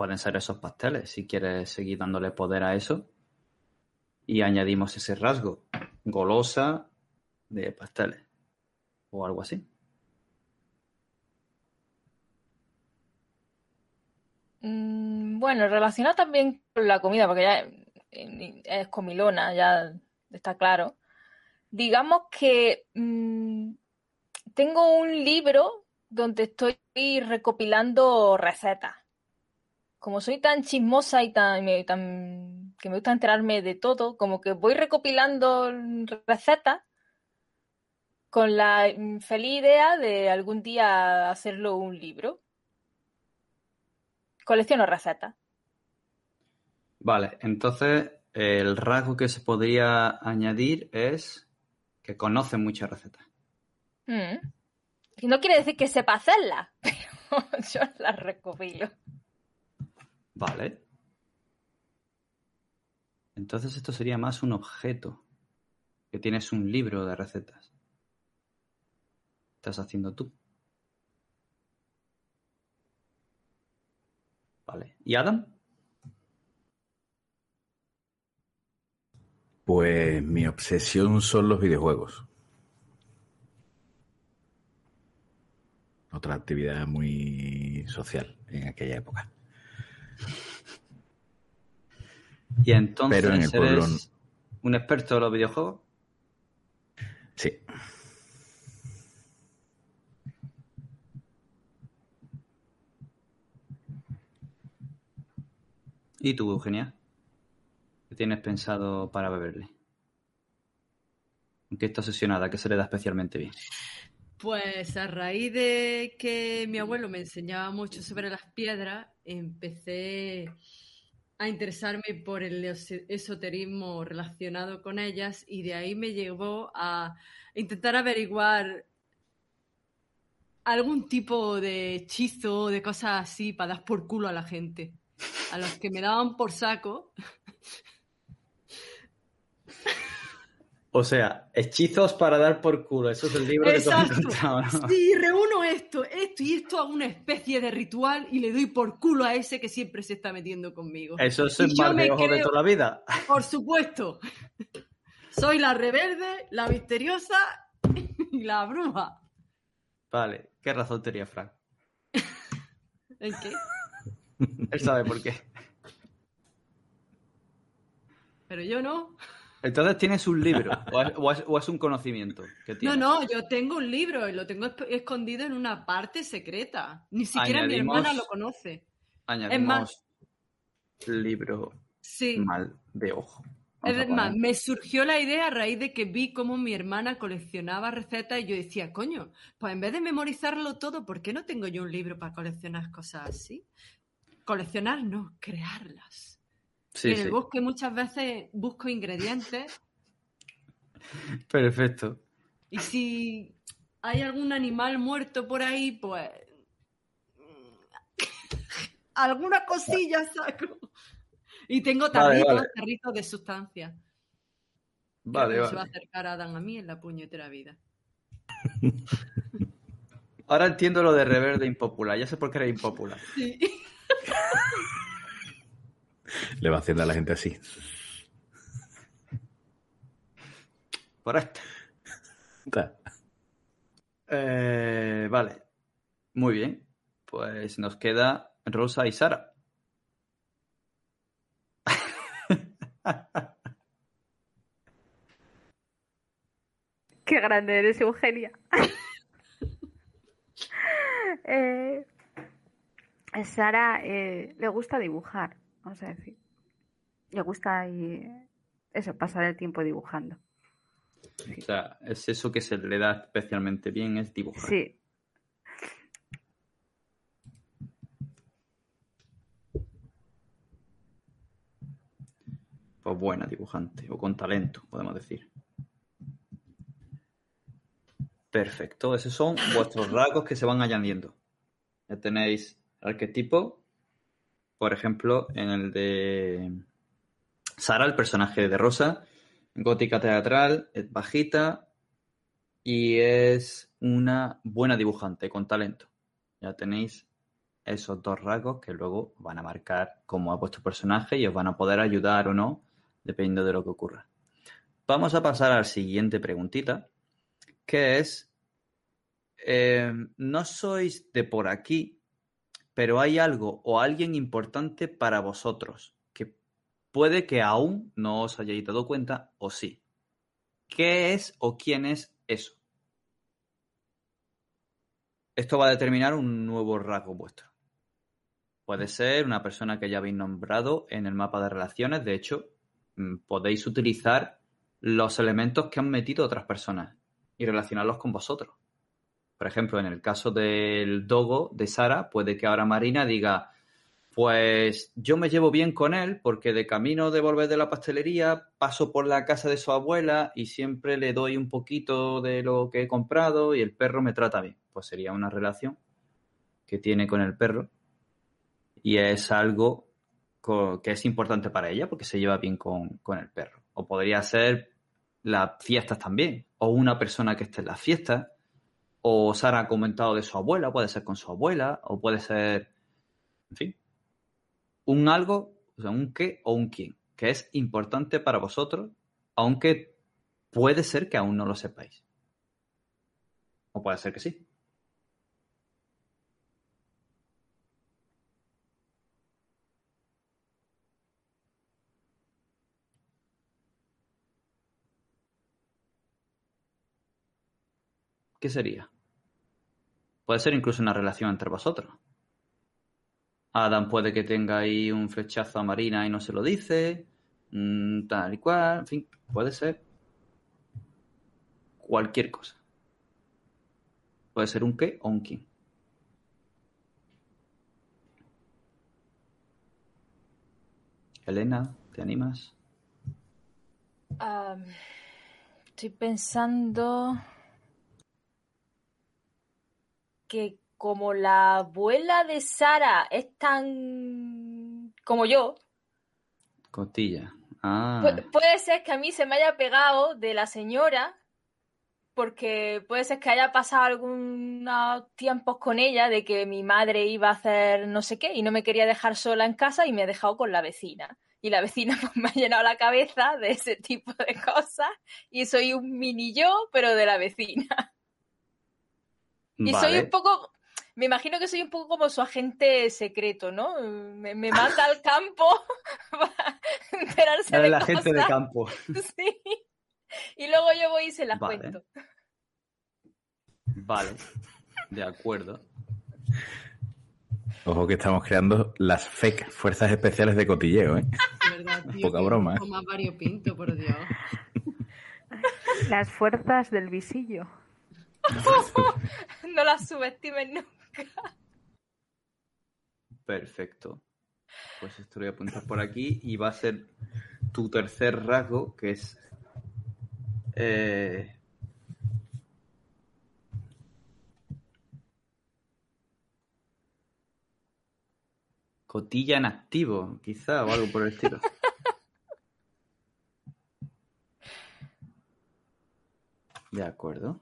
Pueden ser esos pasteles, si quieres seguir dándole poder a eso. Y añadimos ese rasgo, golosa de pasteles. O algo así. mm, bueno, relacionado también con la comida, porque ya eh, es comilona, ya está claro. Digamos que mm, tengo un libro donde estoy recopilando recetas. Como soy tan chismosa y tan, me- tan- que me gusta enterarme de todo, como que voy recopilando recetas con la feliz idea de algún día hacerlo un libro. Colecciono recetas. Vale, entonces el rasgo que se podría añadir es que conoce muchas recetas. Mm. No quiere decir que sepa hacerlas, <laughs> pero yo las recopilo. Vale. Entonces esto sería más un objeto. Que tienes un libro de recetas. Estás haciendo tú. Vale. ¿Y Adam? Pues mi obsesión son los videojuegos. Otra actividad muy social en aquella época. <laughs> Y entonces Pero en el pueblo eres un experto de los videojuegos. Sí. ¿Y tú, Eugenia? ¿Qué tienes pensado para beberle? ¿En qué está obsesionada? ¿Qué se le da especialmente bien? Pues a raíz de que mi abuelo me enseñaba mucho sobre las piedras, empecé a interesarme por el esoterismo relacionado con ellas y de ahí me llevó a intentar averiguar algún tipo de hechizo, de cosas así para dar por culo a la gente a los que me daban por saco. O sea, hechizos para dar por culo. Eso es el libro que tú has. <laughs> Sí, reúno esto, esto y esto a una especie de ritual y le doy por culo a ese que siempre se está metiendo conmigo. Eso es el mal de ojo de toda la vida. Por supuesto. Soy la rebelde, la misteriosa <laughs> y la bruja. Vale, ¿qué razón tenía Frank? <laughs> ¿En qué? Él sabe por qué. Pero yo no. Entonces tienes un libro o es, un conocimiento que No, no, yo tengo un libro y lo tengo escondido en una parte secreta. Ni siquiera mi hermana lo conoce. Añadimos es más, libro mal de ojo. es más, me surgió la idea a raíz de que vi cómo mi hermana coleccionaba recetas y yo decía, coño, pues en vez de memorizarlo todo, ¿por qué no tengo yo un libro para coleccionar cosas así? coleccionar, no, crearlas. En el bosque muchas veces busco ingredientes. <laughs> Perfecto. Y si hay algún animal muerto por ahí, pues <laughs> alguna cosilla saco. Y tengo tarritos, de sustancia. Vale, Se va a acercar a Dan a mí en la puñetera vida. <laughs> Ahora entiendo lo de reverde impopular. Ya sé por qué era impopular. Sí. Le va haciendo a la gente así. Por esto. Eh, vale. Muy bien. Pues nos queda Rosa y Sara. Qué grande eres, Eugenia. <laughs> eh, Sara eh, le gusta dibujar, vamos a decir. Le gusta y eso, pasar el tiempo dibujando. O sea, es eso que se le da especialmente bien, es dibujar. Sí. Pues buena dibujante, o con talento, podemos decir. Perfecto, esos son vuestros rasgos que se van añadiendo. Ya tenéis arquetipo, por ejemplo, en el de Sara, el personaje de Rosa, gótica teatral, es bajita y es una buena dibujante con talento. Ya tenéis esos dos rasgos que luego van a marcar cómo ha vuestro personaje y os van a poder ayudar o no, dependiendo de lo que ocurra. Vamos a pasar a la siguiente preguntita, que es, eh, no sois de por aquí, pero hay algo o alguien importante para vosotros que puede que aún no os hayáis dado cuenta o sí. ¿Qué es o quién es eso? Esto va a determinar un nuevo rasgo vuestro. Puede ser una persona que ya habéis nombrado en el mapa de relaciones. De hecho, mm, podéis utilizar los elementos que han metido otras personas y relacionarlos con vosotros. Por ejemplo, en el caso del dogo de Sara, puede que ahora Marina diga, pues yo me llevo bien con él porque de camino de volver de la pastelería paso por la casa de su abuela y siempre le doy un poquito de lo que he comprado y el perro me trata bien. Pues sería una relación que tiene con el perro y es algo que es importante para ella porque se lleva bien con, con el perro. O podría ser las fiestas también, o una persona que esté en las fiestas o Sara ha comentado de su abuela, puede ser con su abuela, o puede ser, en fin, un algo, o sea, un qué o un quién, que es importante para vosotros, aunque puede ser que aún no lo sepáis. O puede ser que sí. ¿Qué sería? Puede ser incluso una relación entre vosotros. Adam puede que tenga ahí un flechazo a Marina y no se lo dice, mm, tal y cual, en fin, puede ser cualquier cosa. Puede ser un qué o un quién. Elena, ¿te animas? estoy pensando que como la abuela de Sara es tan como yo. Cotilla. Ah. puede ser que a mí se me haya pegado de la señora porque puede ser que haya pasado algunos tiempos con ella de que mi madre iba a hacer no sé qué y no me quería dejar sola en casa y me ha dejado con la vecina. Y la vecina <laughs> pues, me ha llenado la cabeza de ese tipo de cosas y soy un mini yo, pero de la vecina. Y soy un poco, me imagino que soy un poco como su agente secreto, ¿no? Me, manda al campo <laughs> para enterarse de la agente de campo. <laughs> Sí. Y luego yo voy y se las cuento. Vale, de acuerdo. Ojo que estamos creando las fake fuerzas especiales de cotilleo, ¿eh? Verdad, Poca broma. Más variopinto, por Dios. Las fuerzas del visillo. <laughs> no las subestimen nunca. Perfecto. Pues esto lo voy a apuntar por aquí y va a ser tu tercer rasgo, que es eh, cotilla en activo, quizá, o algo por el estilo. <laughs> De acuerdo.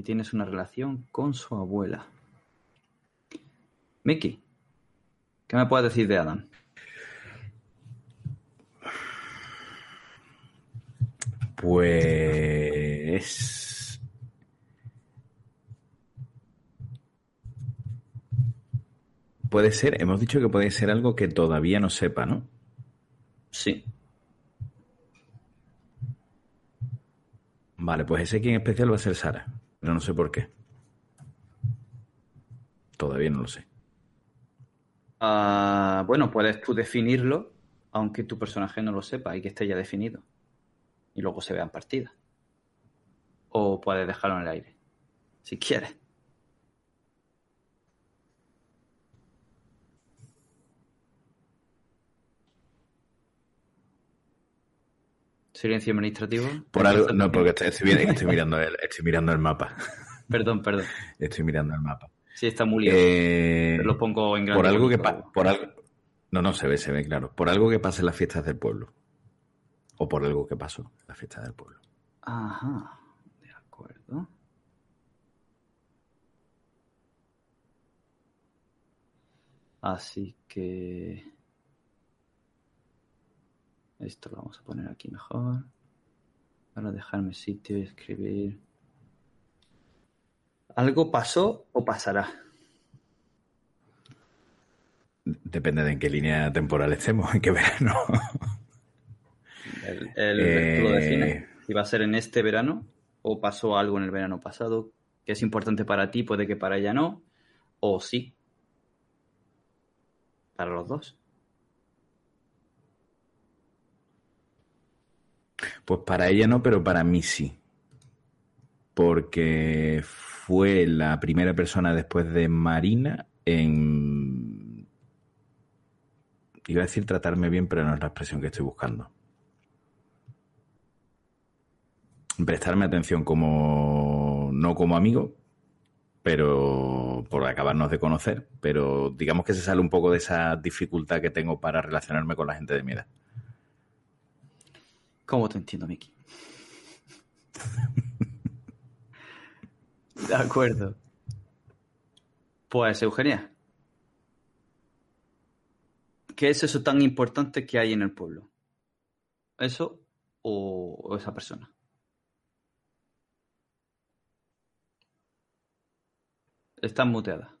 Y tienes una relación con su abuela. Mickey, ¿qué me puedes decir de Adam? Pues... Puede ser, hemos dicho que puede ser algo que todavía no sepa, ¿no? Sí. Vale, pues ese quien especial va a ser Sara, pero no sé por qué. Todavía no lo sé. Ah, bueno, puedes tú definirlo, aunque tu personaje no lo sepa y que esté ya definido y luego se vean partidas. O puedes dejarlo en el aire, si quieres. Silencio administrativo. Por algo, no, porque <laughs> estoy, mirando el, estoy mirando el mapa. Perdón, perdón. Estoy mirando el mapa. Sí, está muy liado. Eh, lo pongo en grande. Por algo que por algo, no, no se ve, se ve claro. Por algo que pase en las fiestas del pueblo. O por algo que pasó en la fiesta del pueblo. Ajá, de acuerdo. Así que... Esto lo vamos a poner aquí mejor. Para dejarme sitio y escribir. ¿Algo pasó o pasará? Depende de en qué línea temporal estemos, en qué verano. El, el lo define. Si va a ser en este verano o pasó algo en el verano pasado que es importante para ti, puede que para ella no, o sí. Para los dos. Pues para ella no, pero para mí sí. Porque fue la primera persona después de Marina en... Iba a decir tratarme bien, pero no es la expresión que estoy buscando. prestarme atención como, no como amigo, pero por acabarnos de conocer, pero digamos que se sale un poco de esa dificultad que tengo para relacionarme con la gente de mi edad. ¿Cómo te entiendo, Miki? <laughs> de acuerdo. Pues, Eugenia, ¿qué es eso tan importante que hay en el pueblo? ¿Eso o esa persona? Está muteada.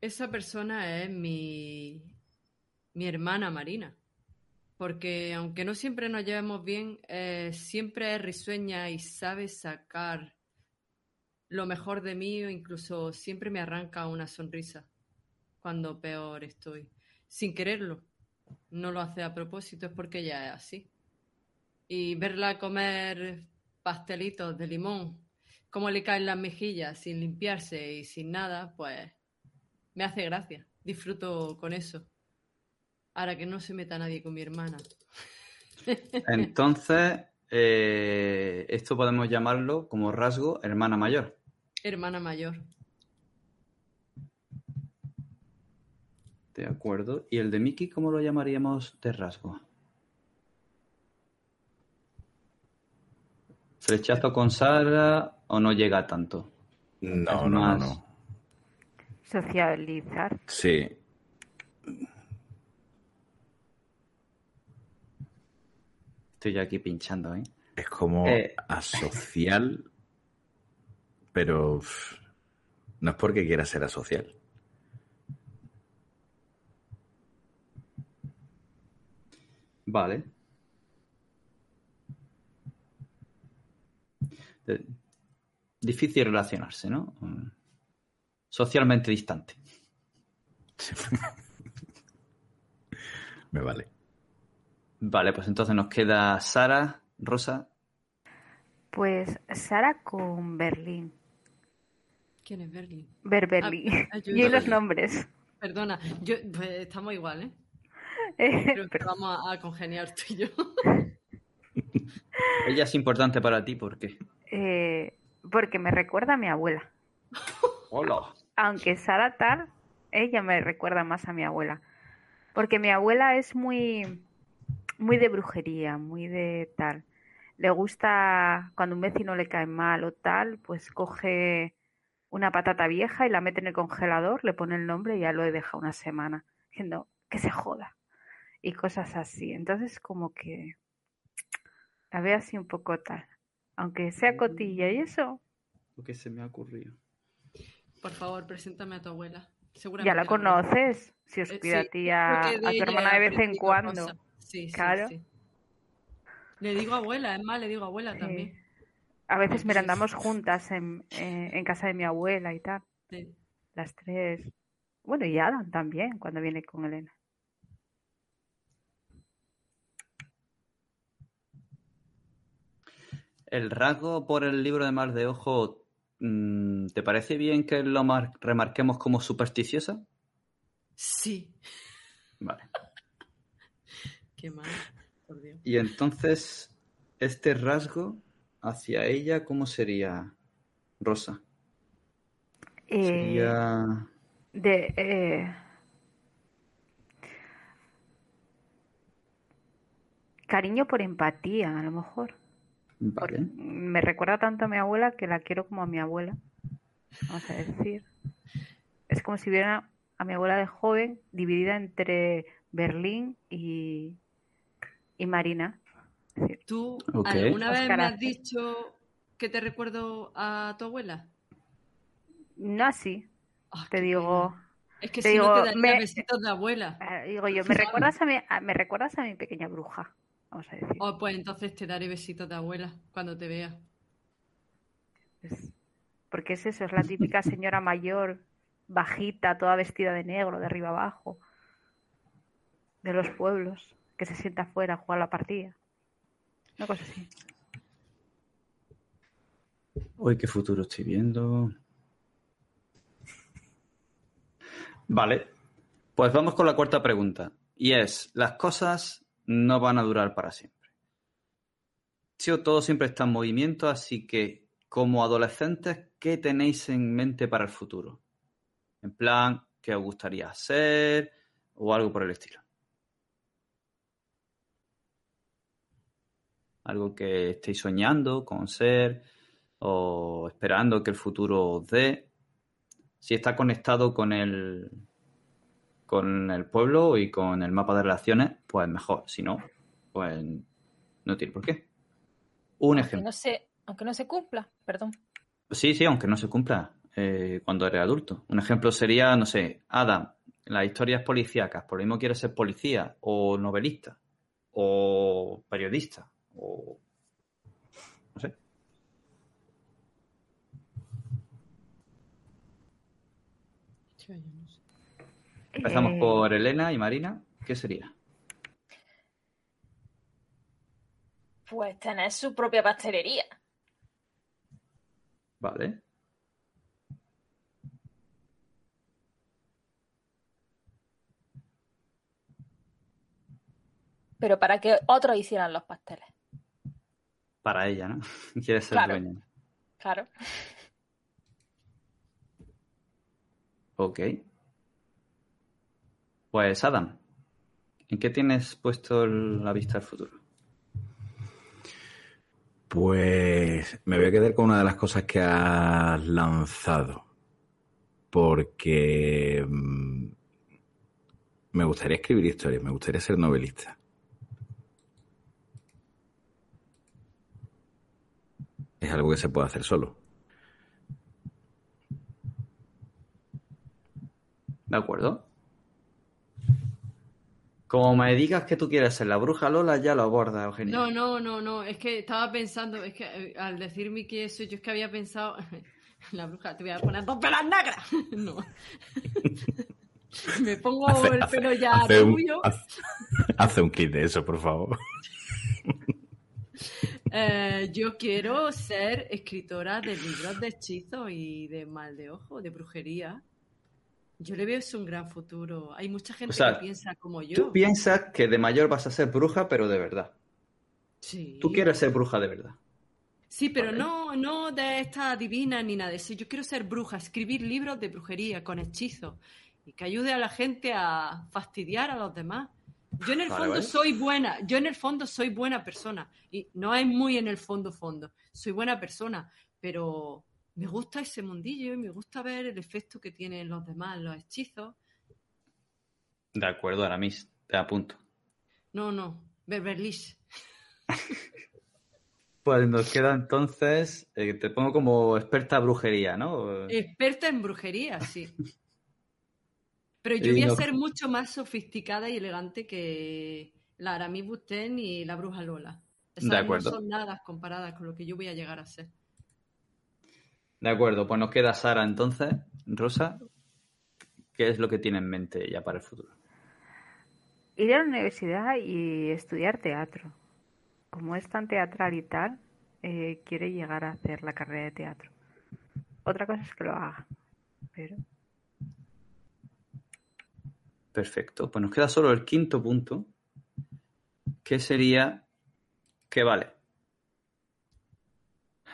Esa persona es mi, mi hermana Marina. porque aunque no siempre nos llevemos bien, eh, siempre es risueña y sabe sacar lo mejor de mí o incluso siempre me arranca una sonrisa cuando peor estoy, sin quererlo. No lo hace a propósito, es porque ella es así. Y verla comer pastelitos de limón, cómo le caen las mejillas sin limpiarse y sin nada, pues me hace gracia. Disfruto con eso. Ahora que no se meta nadie con mi hermana. <laughs> Entonces, eh, esto podemos llamarlo como rasgo hermana mayor. Hermana mayor. De acuerdo. ¿Y el de Mickey cómo lo llamaríamos de rasgo? ¿Flechazo con Sara o no llega tanto? No, no, no. Socializar. Sí. Estoy aquí pinchando, ¿eh? Es como Eh. asocial, pero no es porque quiera ser asocial. Vale. De- Difícil relacionarse, ¿no? Mm. Socialmente distante. <laughs> Me vale. Vale, pues entonces nos queda Sara, Rosa. Pues Sara con Berlín. ¿Quién es Berlín? Ver Berlín. <laughs> Ah, yo- y los nombres. Perdona, yo, pues, estamos igual, ¿eh? <laughs> Eh, Creo que vamos a, a congeniar tú y yo. <laughs> Ella es importante para ti, ¿por qué? eh, porque me recuerda a mi abuela. Hola. Aunque Sara tal, ella me recuerda más a mi abuela. Porque mi abuela es muy, muy de brujería, muy de tal. Le gusta, cuando un vecino le cae mal o tal, pues coge una patata vieja y la mete en el congelador, le pone el nombre y ya lo he dejado una semana. Diciendo, que se joda. Y cosas así. Entonces, como que la veo así un poco tal. Aunque sea cotilla y eso, Lo que se me ha ocurrido. Por favor, preséntame a tu abuela. Seguramente ya la conoces. Si os Eh, pide a ti a, a tu hermana he de vez en cuando. Sí, sí, Claro. sí. Le digo abuela, es más, le digo abuela Sí. también. A veces merendamos sí. juntas en, eh, en casa de mi abuela y tal. Sí. Las tres. Bueno, y Adam también, cuando viene con Elena. El rasgo por el libro de Mar de Ojo, mm, ¿te parece bien que lo mar- remarquemos como supersticiosa? Sí. Vale. Qué mal, por Dios. Y entonces, este rasgo hacia ella, ¿cómo sería, Rosa? Eh, Sería... de, eh, cariño por empatía, a lo mejor. Vale. me recuerda tanto a mi abuela que la quiero como a mi abuela. Vamos a decir. Es como si viera a mi abuela de joven dividida entre Berlín y, y Marina. ¿Tú alguna vez me has dicho que te recuerdo a tu abuela? No así, Ah, te digo. Es que te si no digo, te daría me- besitos de abuela. eh, <laughs> digo yo, me recuerdas a mi, a- me recuerdas a mi pequeña bruja, vamos a decir. Oh, pues entonces te daré besitos de abuela cuando te vea. Es- porque es eso, es la típica señora mayor, bajita, toda vestida de negro, de arriba abajo, de los pueblos, que se sienta afuera a jugar la partida. Una cosa así. Uy, qué futuro estoy viendo. Vale, pues vamos con la cuarta pregunta. Y es, las cosas no van a durar para siempre. Sí todo siempre está en movimiento, así que como adolescentes, ¿qué tenéis en mente para el futuro? En plan, ¿qué os gustaría hacer? O algo por el estilo. Algo que estéis soñando con ser o esperando que el futuro os dé. Si está conectado con el con el pueblo y con el mapa de relaciones, pues mejor. Si no, pues no tiene por qué. Un Aunque ejemplo. no se, aunque no se cumpla, perdón. Sí, sí, aunque no se cumpla eh, cuando eres adulto. Un ejemplo sería, no sé, Adam, las historias policíacas, por lo mismo quieres ser policía o novelista. o periodista o no sé. Empezamos Eh, por Elena y Marina. ¿Qué sería? Pues tener su propia pastelería. Vale. Pero para que otros hicieran los pasteles. Para ella, ¿no? <laughs> Quiere ser Claro. dueña. Claro. Ok. Pues Adam, ¿en qué tienes puesto el- la vista al futuro? Pues me voy a quedar con una de las cosas que has lanzado. Porque mm, me gustaría escribir historias, me gustaría ser novelista. Es algo que se puede hacer solo. ¿De acuerdo? Como me digas que tú quieres ser la bruja Lola, ya lo aborda, Eugenio. No, no, no, no. Es que estaba pensando, es que eh, al decirme que eso, yo es que había pensado. <laughs> La bruja, te voy a poner dos pelas negras. <laughs> No. <laughs> Me pongo Hace- el hace- pelo ya hace un- Hace un kit de eso, por favor. Eh, yo quiero ser escritora de libros de hechizos y de mal de ojo, de brujería. Yo le veo eso un gran futuro. Hay mucha gente O sea, que piensa como yo. Tú piensas que de mayor vas a ser bruja, pero de verdad. Sí. Tú quieres ser bruja de verdad. Sí, pero no, no de esta divina ni nada de eso. Yo quiero ser bruja, escribir libros de brujería con hechizos y que ayude a la gente a fastidiar a los demás. Yo en el Vale, fondo vale. soy buena, yo en el fondo soy buena persona y no es muy en el fondo fondo. Soy buena persona, pero me gusta ese mundillo y me gusta ver el efecto que tienen los demás, los hechizos. De acuerdo, Aramis, te apunto. No, no, Beverly. <laughs> Pues nos queda entonces, eh, te pongo como experta brujería, ¿no? Experta en brujería, sí. <laughs> Pero yo voy a no- ser mucho más sofisticada y elegante que la Aramis Bustén y la Bruja Lola. Esas De acuerdo. no son nada comparadas con lo que yo voy a llegar a ser. De acuerdo, pues nos queda Sara entonces. Rosa, ¿qué es lo que tiene en mente ya para el futuro? Ir a la universidad y estudiar teatro. Como es tan teatral y tal, eh, quiere llegar a hacer la carrera de teatro. Otra cosa es que lo haga. Pero Perfecto, pues nos queda solo el quinto punto, que sería que vale.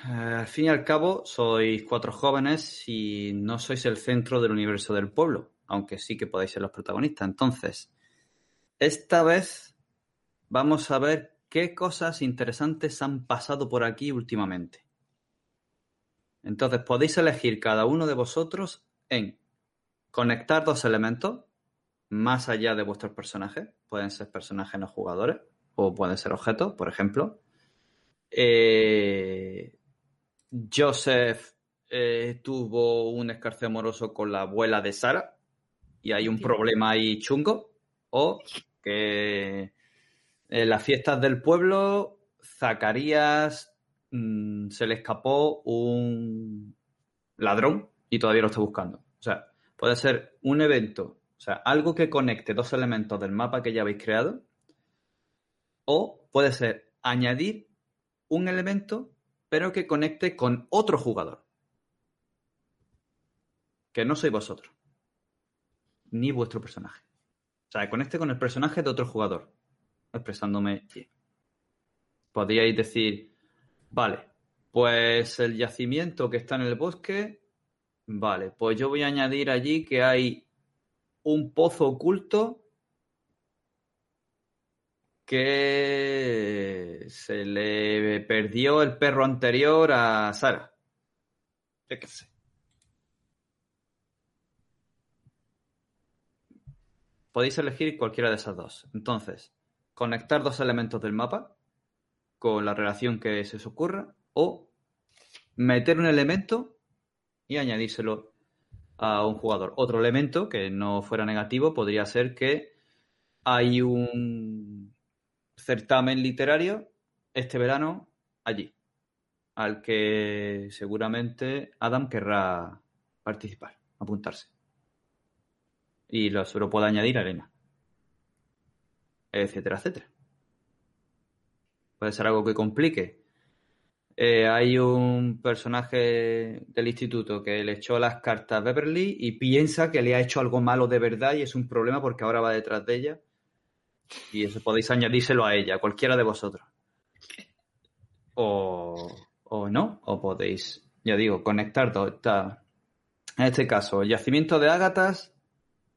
Eh, al fin y al cabo, sois cuatro jóvenes y no sois el centro del universo del pueblo, aunque sí que podéis ser los protagonistas. Entonces, esta vez vamos a ver qué cosas interesantes han pasado por aquí últimamente. Entonces, podéis elegir cada uno de vosotros en conectar dos elementos más allá de vuestros personajes. Pueden ser personajes no jugadores o pueden ser objetos, por ejemplo. Eh, Joseph eh, tuvo un escarceo amoroso con la abuela de Sara y hay un problema ahí chungo. O que en las fiestas del pueblo, Zacarías mm, se le escapó un ladrón y todavía lo está buscando. O sea, puede ser un evento, o sea, algo que conecte dos elementos del mapa que ya habéis creado, o puede ser añadir un elemento, pero que conecte con otro jugador. Que no sois vosotros. Ni vuestro personaje. O sea, que conecte con el personaje de otro jugador. Expresándome bien. Podríais decir, vale, pues el yacimiento que está en el bosque, vale, pues yo voy a añadir allí que hay un pozo oculto que se le perdió el perro anterior a Sara. Podéis elegir cualquiera de esas dos. Entonces, conectar dos elementos del mapa con la relación que se os ocurra o meter un elemento y añadírselo a un jugador. Otro elemento que no fuera negativo podría ser que hay un certamen literario este verano allí, al que seguramente Adam querrá participar, apuntarse. Y lo, se lo puede añadir a Elena. Etcétera, etcétera. Puede ser algo que complique. Eh, hay un personaje del instituto que le echó las cartas a Beverly y piensa que le ha hecho algo malo de verdad y es un problema porque ahora va detrás de ella. Y eso podéis añadírselo a ella, cualquiera de vosotros. O, o no, o podéis, ya digo, conectar todo. Está, en este caso, el yacimiento de Ágatas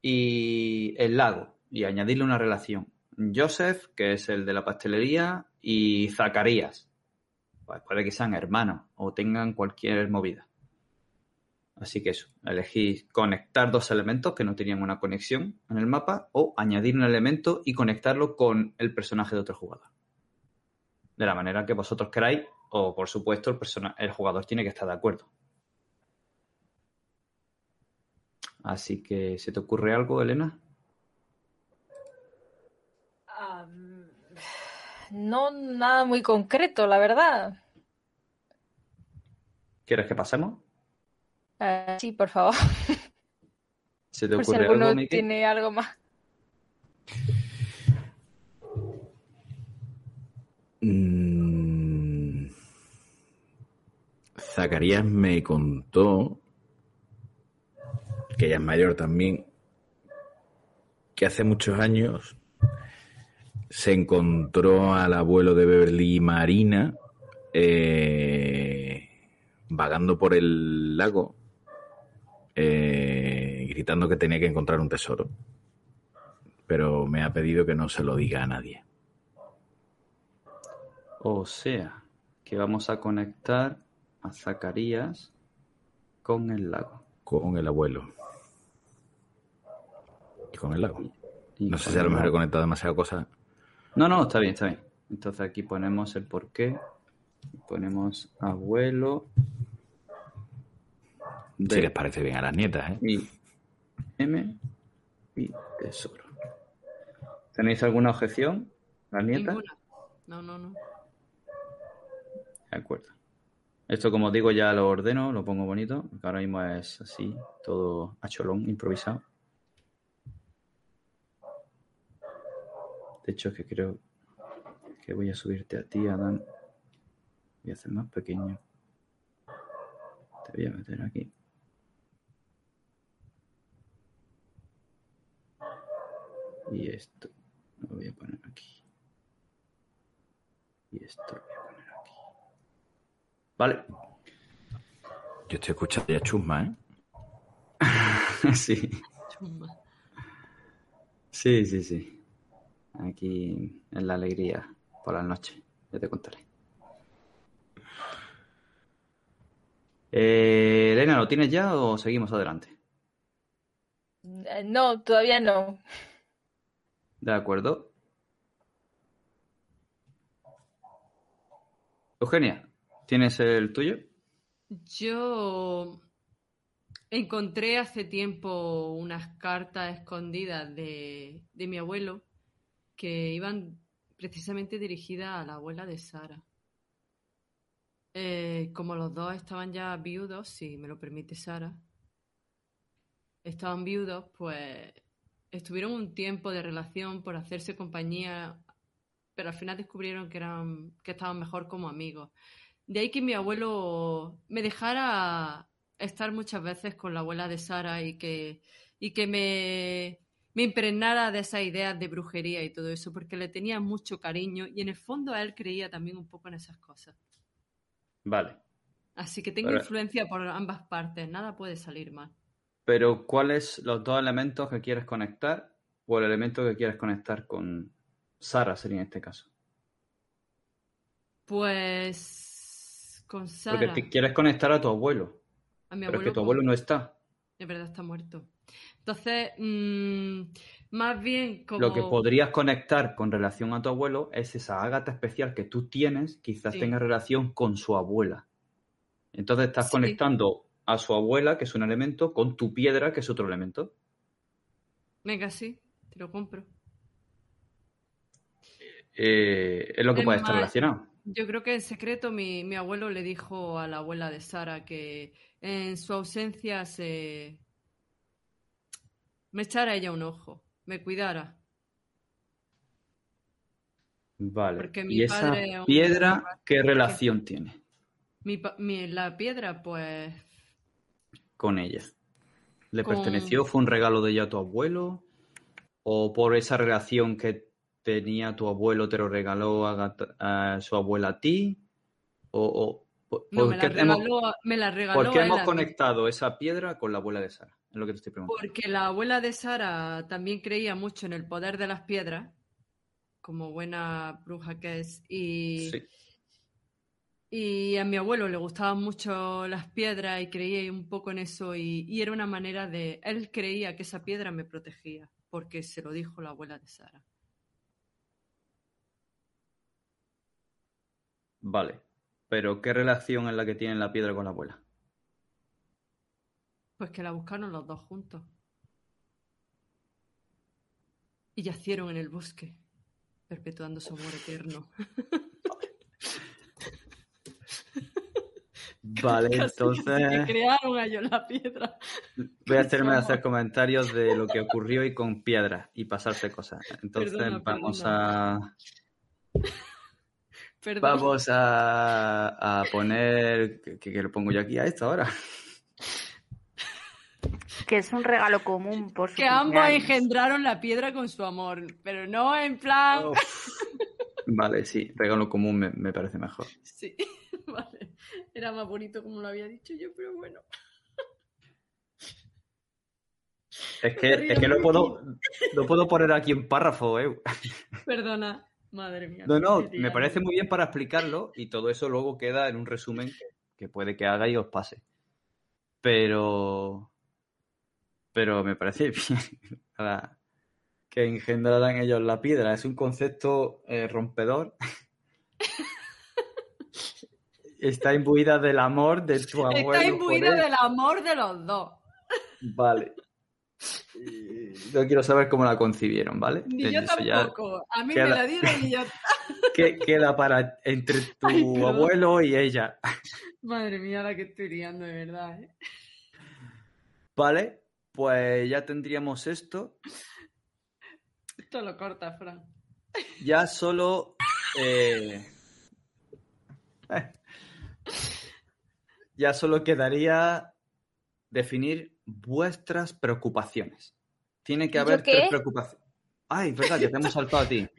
y el lago, y añadirle una relación. Joseph, que es el de la pastelería, y Zacarías. Pues puede que sean hermanos o tengan cualquier movida. Así que eso, elegís conectar dos elementos que no tenían una conexión en el mapa o añadir un elemento y conectarlo con el personaje de otro jugador. De la manera que vosotros queráis o por supuesto el, el jugador tiene que estar de acuerdo. Así que, ¿se te ocurre algo, Elena? no, nada muy concreto, la verdad. ¿Quieres que pasemos? Uh, sí, por favor. <laughs> ¿Se te por ocurre si alguno algo, tiene algo más. Mm. Zacarías me contó, que ella es mayor también, que hace muchos años se encontró al abuelo de Beverly Marina eh, vagando por el lago, eh, gritando que tenía que encontrar un tesoro. Pero me ha pedido que no se lo diga a nadie. O sea, que vamos a conectar a Zacarías con el lago. Con el abuelo. Y con el lago. Y No sé si a lo mejor he conectado demasiadas cosas. No, no, está bien, está bien. Entonces aquí ponemos el porqué. Ponemos abuelo. Si les parece bien a las nietas, ¿eh? y M y tesoro. ¿Tenéis alguna objeción, las nietas? Ninguna. No, no, no. De acuerdo. Esto, como os digo, ya lo ordeno, lo pongo bonito, ahora mismo es así, todo a cholón, improvisado. De hecho, es que creo que voy a subirte a ti, Adán. Voy a hacer más pequeño. Te voy a meter aquí. Y esto lo voy a poner aquí. Y esto lo voy a poner aquí. Vale. Yo estoy escuchando ya chusma, ¿eh? <laughs> sí. Chumba. Sí, sí, sí. Aquí en la alegría por la noche. Ya te contaré. Eh, Elena, ¿lo tienes ya o seguimos adelante? Eh, No, todavía no. De acuerdo. Eugenia, ¿tienes el tuyo? Yo encontré hace tiempo unas cartas escondidas de, de mi abuelo que iban precisamente dirigidas a la abuela de Sara. Eh, como los dos estaban ya viudos, si me lo permite Sara, estaban viudos, pues estuvieron un tiempo de relación por hacerse compañía, pero al final descubrieron que eran, que estaban mejor como amigos. De ahí que mi abuelo me dejara estar muchas veces con la abuela de Sara y que, y que me, me impregnara de esas ideas de brujería y todo eso, porque le tenía mucho cariño y en el fondo a él creía también un poco en esas cosas. Vale. Así que tengo influencia por ambas partes, nada puede salir mal. Pero, ¿cuáles los dos elementos que quieres conectar? O el elemento que quieres conectar con Sara sería en este caso. Pues con Sara, Porque te quieres conectar a tu abuelo. a mi Pero es que tu abuelo no está. Es verdad, está muerto. Entonces, mm, más bien como... Lo que podrías conectar con relación a tu abuelo es esa ágata especial que tú tienes, quizás Sí. tenga relación con su abuela. Entonces estás Sí. conectando a su abuela, que es un elemento, con tu piedra, que es otro elemento. Venga, sí, te lo compro. eh, es lo que puede estar relacionado. Yo creo que en secreto mi, mi, abuelo le dijo a la abuela de Sara que en su ausencia se me echara ella un ojo, me cuidara. Vale. ¿Y esa piedra qué relación tiene? Mi, la piedra, pues. Con ella. ¿Le perteneció? ¿Fue un regalo de ella a tu abuelo? ¿O por esa relación que tenía tu abuelo te lo regaló a, su abuela a ti? ¿O, no, me la, regaló, me la regaló. ¿Por qué hemos conectado esa piedra con la abuela de Sara? Es lo que te estoy preguntando. Porque la abuela de Sara también creía mucho en el poder de las piedras, como buena bruja que es. Y, sí. Y a mi abuelo le gustaban mucho las piedras y creía un poco en eso. Y, y era una manera de. Él creía que esa piedra me protegía, porque se lo dijo la abuela de Sara. Vale. Pero, ¿qué relación es la que tiene la piedra con la abuela? Pues que la buscaron los dos juntos. Y yacieron en el bosque, perpetuando su amor eterno. <laughs> Vale, <laughs> entonces. crearon a ellos la piedra. Voy a hacerme hacer comentarios de lo que ocurrió y con piedra y pasarse cosas. Entonces vamos a. Vamos a, poner. ¿qué, lo pongo yo aquí a esto ahora? Que es un regalo común, por Que ambos engendraron la piedra con su amor, pero no en plan. Vale, sí, regalo común me, parece mejor. Sí, <laughs> vale. Era más bonito como lo había dicho yo, pero bueno. Es que, es que lo, puedo, lo puedo poner aquí en párrafo, eh. Perdona. Madre mía. No, no, me parece muy bien para explicarlo y todo eso luego queda en un resumen que, puede que haga y os pase. Pero. Pero me parece <laughs> bien que engendraran ellos la piedra. Es un concepto eh, rompedor. <laughs> Está imbuida del amor de tu abuelo. Está imbuida del amor de los dos. Vale. No quiero saber cómo la concibieron, ¿vale? Ni yo tampoco. A mí me la dieron y yo. <laughs> ¿Qué queda para entre tu abuelo y ella? Madre mía, la que estoy liando, de verdad. ¿eh? Vale, pues ya tendríamos esto. Esto lo corta, Fran. Ya solo. Eh, <laughs> ya solo quedaría definir vuestras preocupaciones. Tiene que haber tres preocupaciones. Ay, verdad, ya te hemos saltado a ti. <laughs>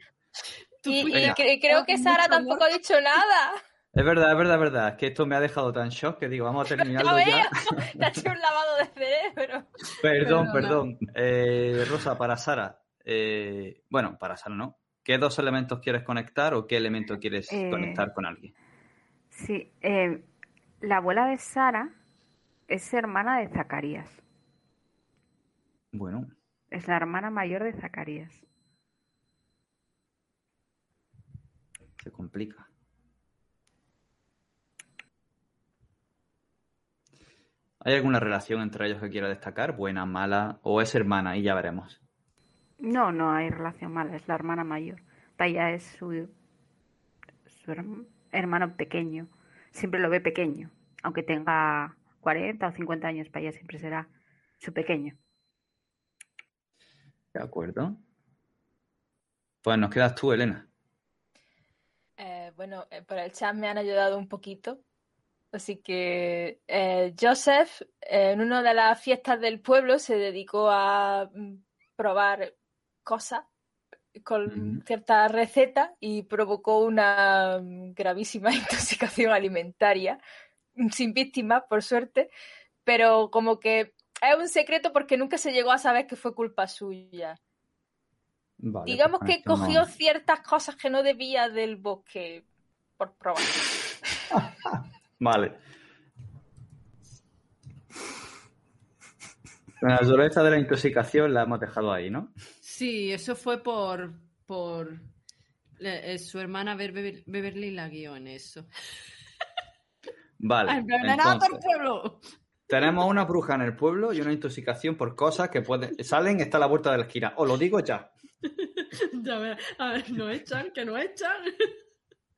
Y, creo que Sara tampoco ha dicho nada. Es verdad, es verdad, es verdad. Es que esto me ha dejado tan shock que digo, vamos a terminarlo <laughs> ya. <laughs> Te ha hecho un lavado de cerebro. Perdón, perdón. Eh, Rosa, para Sara. Eh, bueno, para Sara no. ¿Qué dos elementos quieres conectar o qué elemento quieres eh, conectar con alguien? Sí, la abuela de Sara es hermana de Zacarías. Bueno. Es la hermana mayor de Zacarías. Se complica. ¿Hay alguna relación entre ellos que quiera destacar? ¿Buena, mala? ¿O es hermana? Y ya veremos. No, no hay relación mala. Es la hermana mayor. Taya es su, su hermano pequeño. Siempre lo ve pequeño. Aunque tenga 40 o 50 años, para ella siempre será su pequeño. De acuerdo. Pues nos quedas tú, Elena. Eh, bueno, eh, por el chat me han ayudado un poquito. Así que eh, Joseph, en una de las fiestas del pueblo, se dedicó a mm, probar cosas con ciertas recetas y provocó una mm, gravísima <laughs> intoxicación alimentaria sin víctimas, por suerte, pero como que es un secreto porque nunca se llegó a saber que fue culpa suya. Digamos que cogió ciertas cosas que no debía del bosque por probar. <laughs> vale. La naturaleza de la intoxicación la hemos dejado ahí, ¿no? Sí, eso fue por, por eh, su hermana Beverly la guió en eso. Vale. <laughs> pueblo. Tenemos una bruja en el pueblo y una intoxicación por cosas que pueden. Salen, está a la vuelta de la esquina. Os lo digo ya. <laughs> ya ver, a ver, nos echan, que nos echan.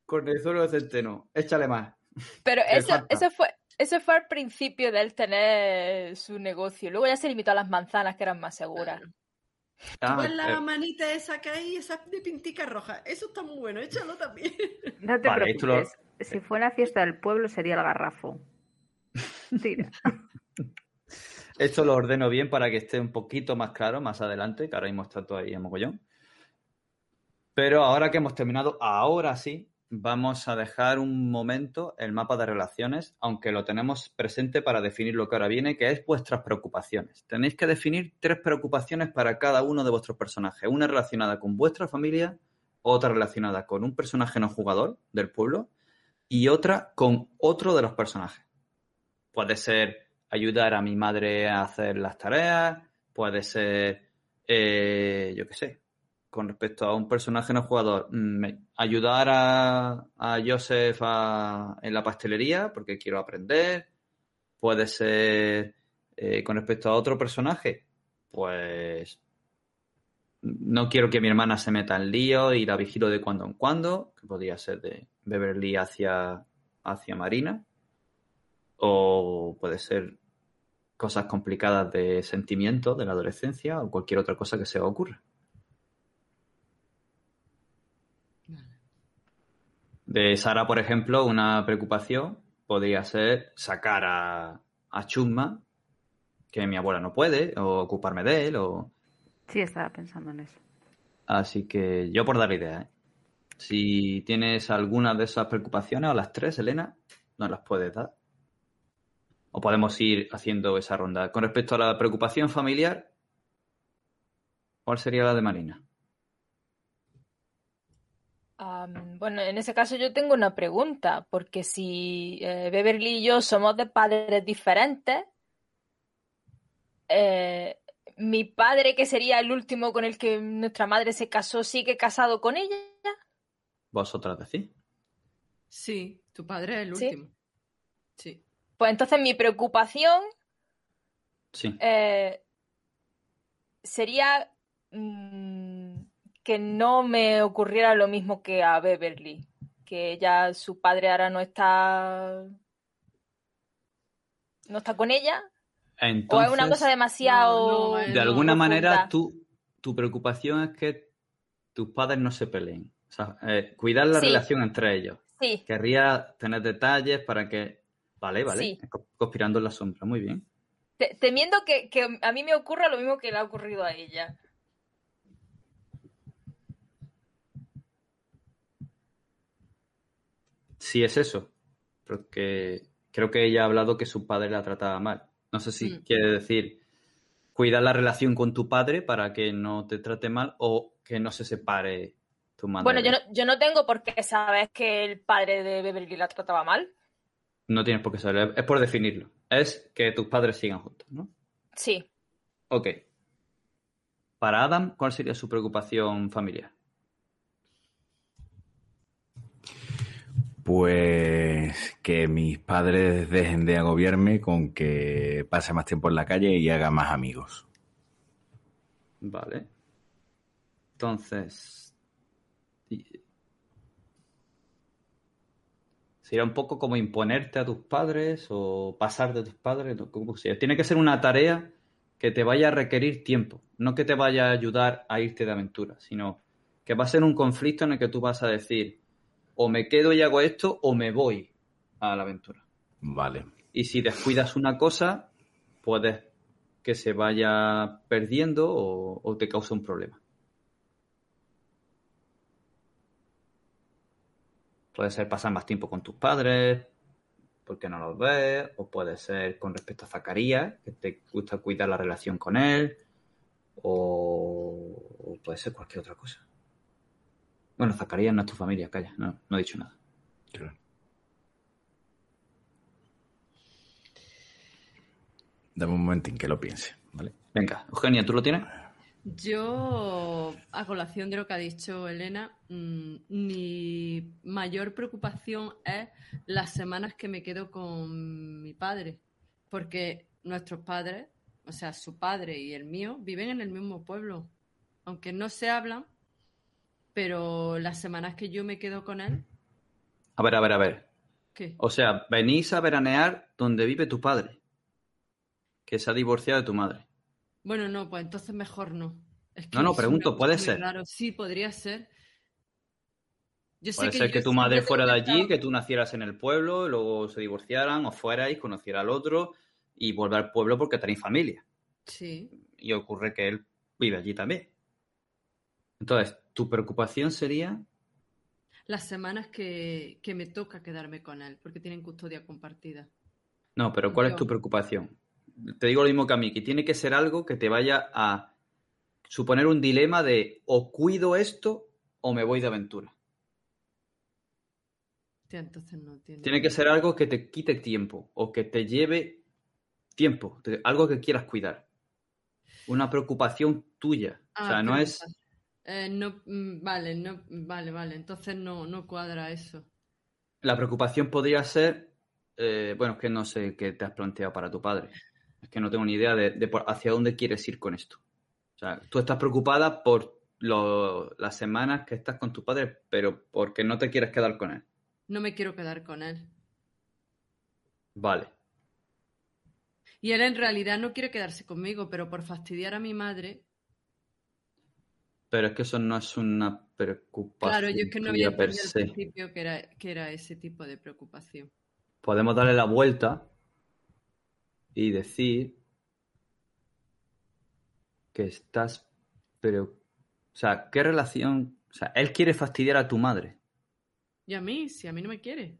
Cornezuelo de centeno, échale más. Pero eso, eso fue, eso fue al principio de él tener su negocio. Luego ya se limitó a las manzanas, que eran más seguras. Ah, ¿Tú la eh. manita esa que hay, esa de pintica roja? Eso está muy bueno, échalo también. <laughs> No te preocupes. Si fue la fiesta del pueblo, sería el garrafo. <laughs> Tira. Esto lo ordeno bien para que esté un poquito más claro más adelante, que ahora mismo está todo ahí en mogollón. Pero ahora que hemos terminado, ahora sí, vamos a dejar un momento el mapa de relaciones, aunque lo tenemos presente para definir lo que ahora viene, que es vuestras preocupaciones. Tenéis que definir tres preocupaciones para cada uno de vuestros personajes. Una relacionada con vuestra familia, otra relacionada con un personaje no jugador del pueblo y otra con otro de los personajes. Puede ser ayudar a mi madre a hacer las tareas, puede ser, eh, yo qué sé, con respecto a un personaje no jugador, mm, ayudar a, a Joseph en la pastelería porque quiero aprender. Puede ser eh, con respecto a otro personaje, pues no quiero que mi hermana se meta en lío y la vigilo de cuando en cuando, que podría ser de Beverly hacia, hacia Marina. O puede ser cosas complicadas de sentimiento de la adolescencia o cualquier otra cosa que se ocurra. De Sara, por ejemplo, una preocupación podría ser sacar a, a Chusma, que mi abuela no puede, o ocuparme de él, o... Sí, estaba pensando en eso. Así que yo por dar idea, ¿eh? Si tienes alguna de esas preocupaciones, o las tres, Elena, nos las puedes dar. O podemos ir haciendo esa ronda. Con respecto a la preocupación familiar, ¿cuál sería la de Marina? Bueno, en ese caso yo tengo una pregunta, porque si eh, Beverly y yo somos de padres diferentes, eh, mi padre, que sería el último con el que nuestra madre se casó, sigue casado con ella. ¿Vosotras decís? Sí, tu padre es el último. Sí. Pues entonces mi preocupación sí. Eh, sería mm, que no me ocurriera lo mismo que a Beverly, que ya su padre ahora no está no está con ella. o es una cosa demasiado. de alguna manera, tu, tu preocupación es que tus padres no se peleen. O sea, eh, cuidar la relación entre ellos. Sí. Querría tener detalles para que. Vale, vale. Conspirando en la sombra, muy bien. Temiendo que, que a mí me ocurra lo mismo que le ha ocurrido a ella. Sí es eso, porque creo que ella ha hablado que su padre la trataba mal. No sé si mm. quiere decir cuidar la relación con tu padre para que no te trate mal o que no se separe tu madre. Bueno, yo no, yo no tengo por qué saber que el padre de Beverly la trataba mal. No tienes por qué saberlo, es por definirlo. Es que tus padres sigan juntos, ¿no? Sí. Ok. Para Adam, ¿cuál sería su preocupación familiar? Pues que mis padres dejen de agobiarme con que pase más tiempo en la calle y haga más amigos. Vale. Entonces. Sería un poco como imponerte a tus padres o pasar de tus padres. Tiene que ser una tarea que te vaya a requerir tiempo. No que te vaya a ayudar a irte de aventura, sino que va a ser un conflicto en el que tú vas a decir o me quedo y hago esto o me voy a la aventura. Vale. Y si descuidas una cosa, puedes que se vaya perdiendo o, te cause un problema. Puede ser pasar más tiempo con tus padres, porque no los ves, o puede ser con respecto a Zacarías, que te gusta cuidar la relación con él, o puede ser cualquier otra cosa. Bueno, Zacarías no es tu familia, calla, no, no he dicho nada. Claro. Dame un momentín que lo piense, ¿vale? Venga, Eugenia, ¿tú lo tienes? Yo, a colación de lo que ha dicho Elena, mm, mi mayor preocupación es las semanas que me quedo con mi padre, porque nuestros padres, o sea, su padre y el mío, viven en el mismo pueblo. Aunque no se hablan, pero las semanas que yo me quedo con él. A ver, a ver, a ver. ¿Qué? O sea, venís a veranear donde vive tu padre, que se ha divorciado de tu madre. Bueno, no, pues entonces mejor no. no, no, pregunto, puede ser. Sí, podría ser. Yo puede ser que tu madre fuera de allí, que tú nacieras en el pueblo, luego se divorciaran o fuerais, conociera al otro y volver al pueblo porque tenéis familia. Sí. Y ocurre que él vive allí también. Entonces, tu preocupación sería las semanas que, me toca quedarme con él, porque tienen custodia compartida. No, pero ¿cuál es tu preocupación? Te digo lo mismo que a mí, que tiene que ser algo que te vaya a suponer un dilema de o cuido esto o me voy de aventura. entonces no tiene... tiene que ser algo que te quite tiempo o que te lleve tiempo, algo que quieras cuidar. Una preocupación tuya. o sea, ah, no es eh, no, mm, vale, no, vale, vale. Entonces no, no cuadra eso. La preocupación podría ser, eh, bueno, es que no sé qué te has planteado para tu padre. Es que no tengo ni idea de, hacia dónde quieres ir con esto. O sea, tú estás preocupada por las semanas que estás con tu padre, pero porque no te quieres quedar con él. No me quiero quedar con él. Vale. Y él en realidad no quiere quedarse conmigo, pero por fastidiar a mi madre pero es que eso no es una preocupación. Claro, yo es que no había entendido al principio que era, que era ese tipo de preocupación. Podemos darle la vuelta y decir que estás. Pero. O sea, ¿qué relación? O sea, él quiere fastidiar a tu madre. Y a mí, si a mí no me quiere.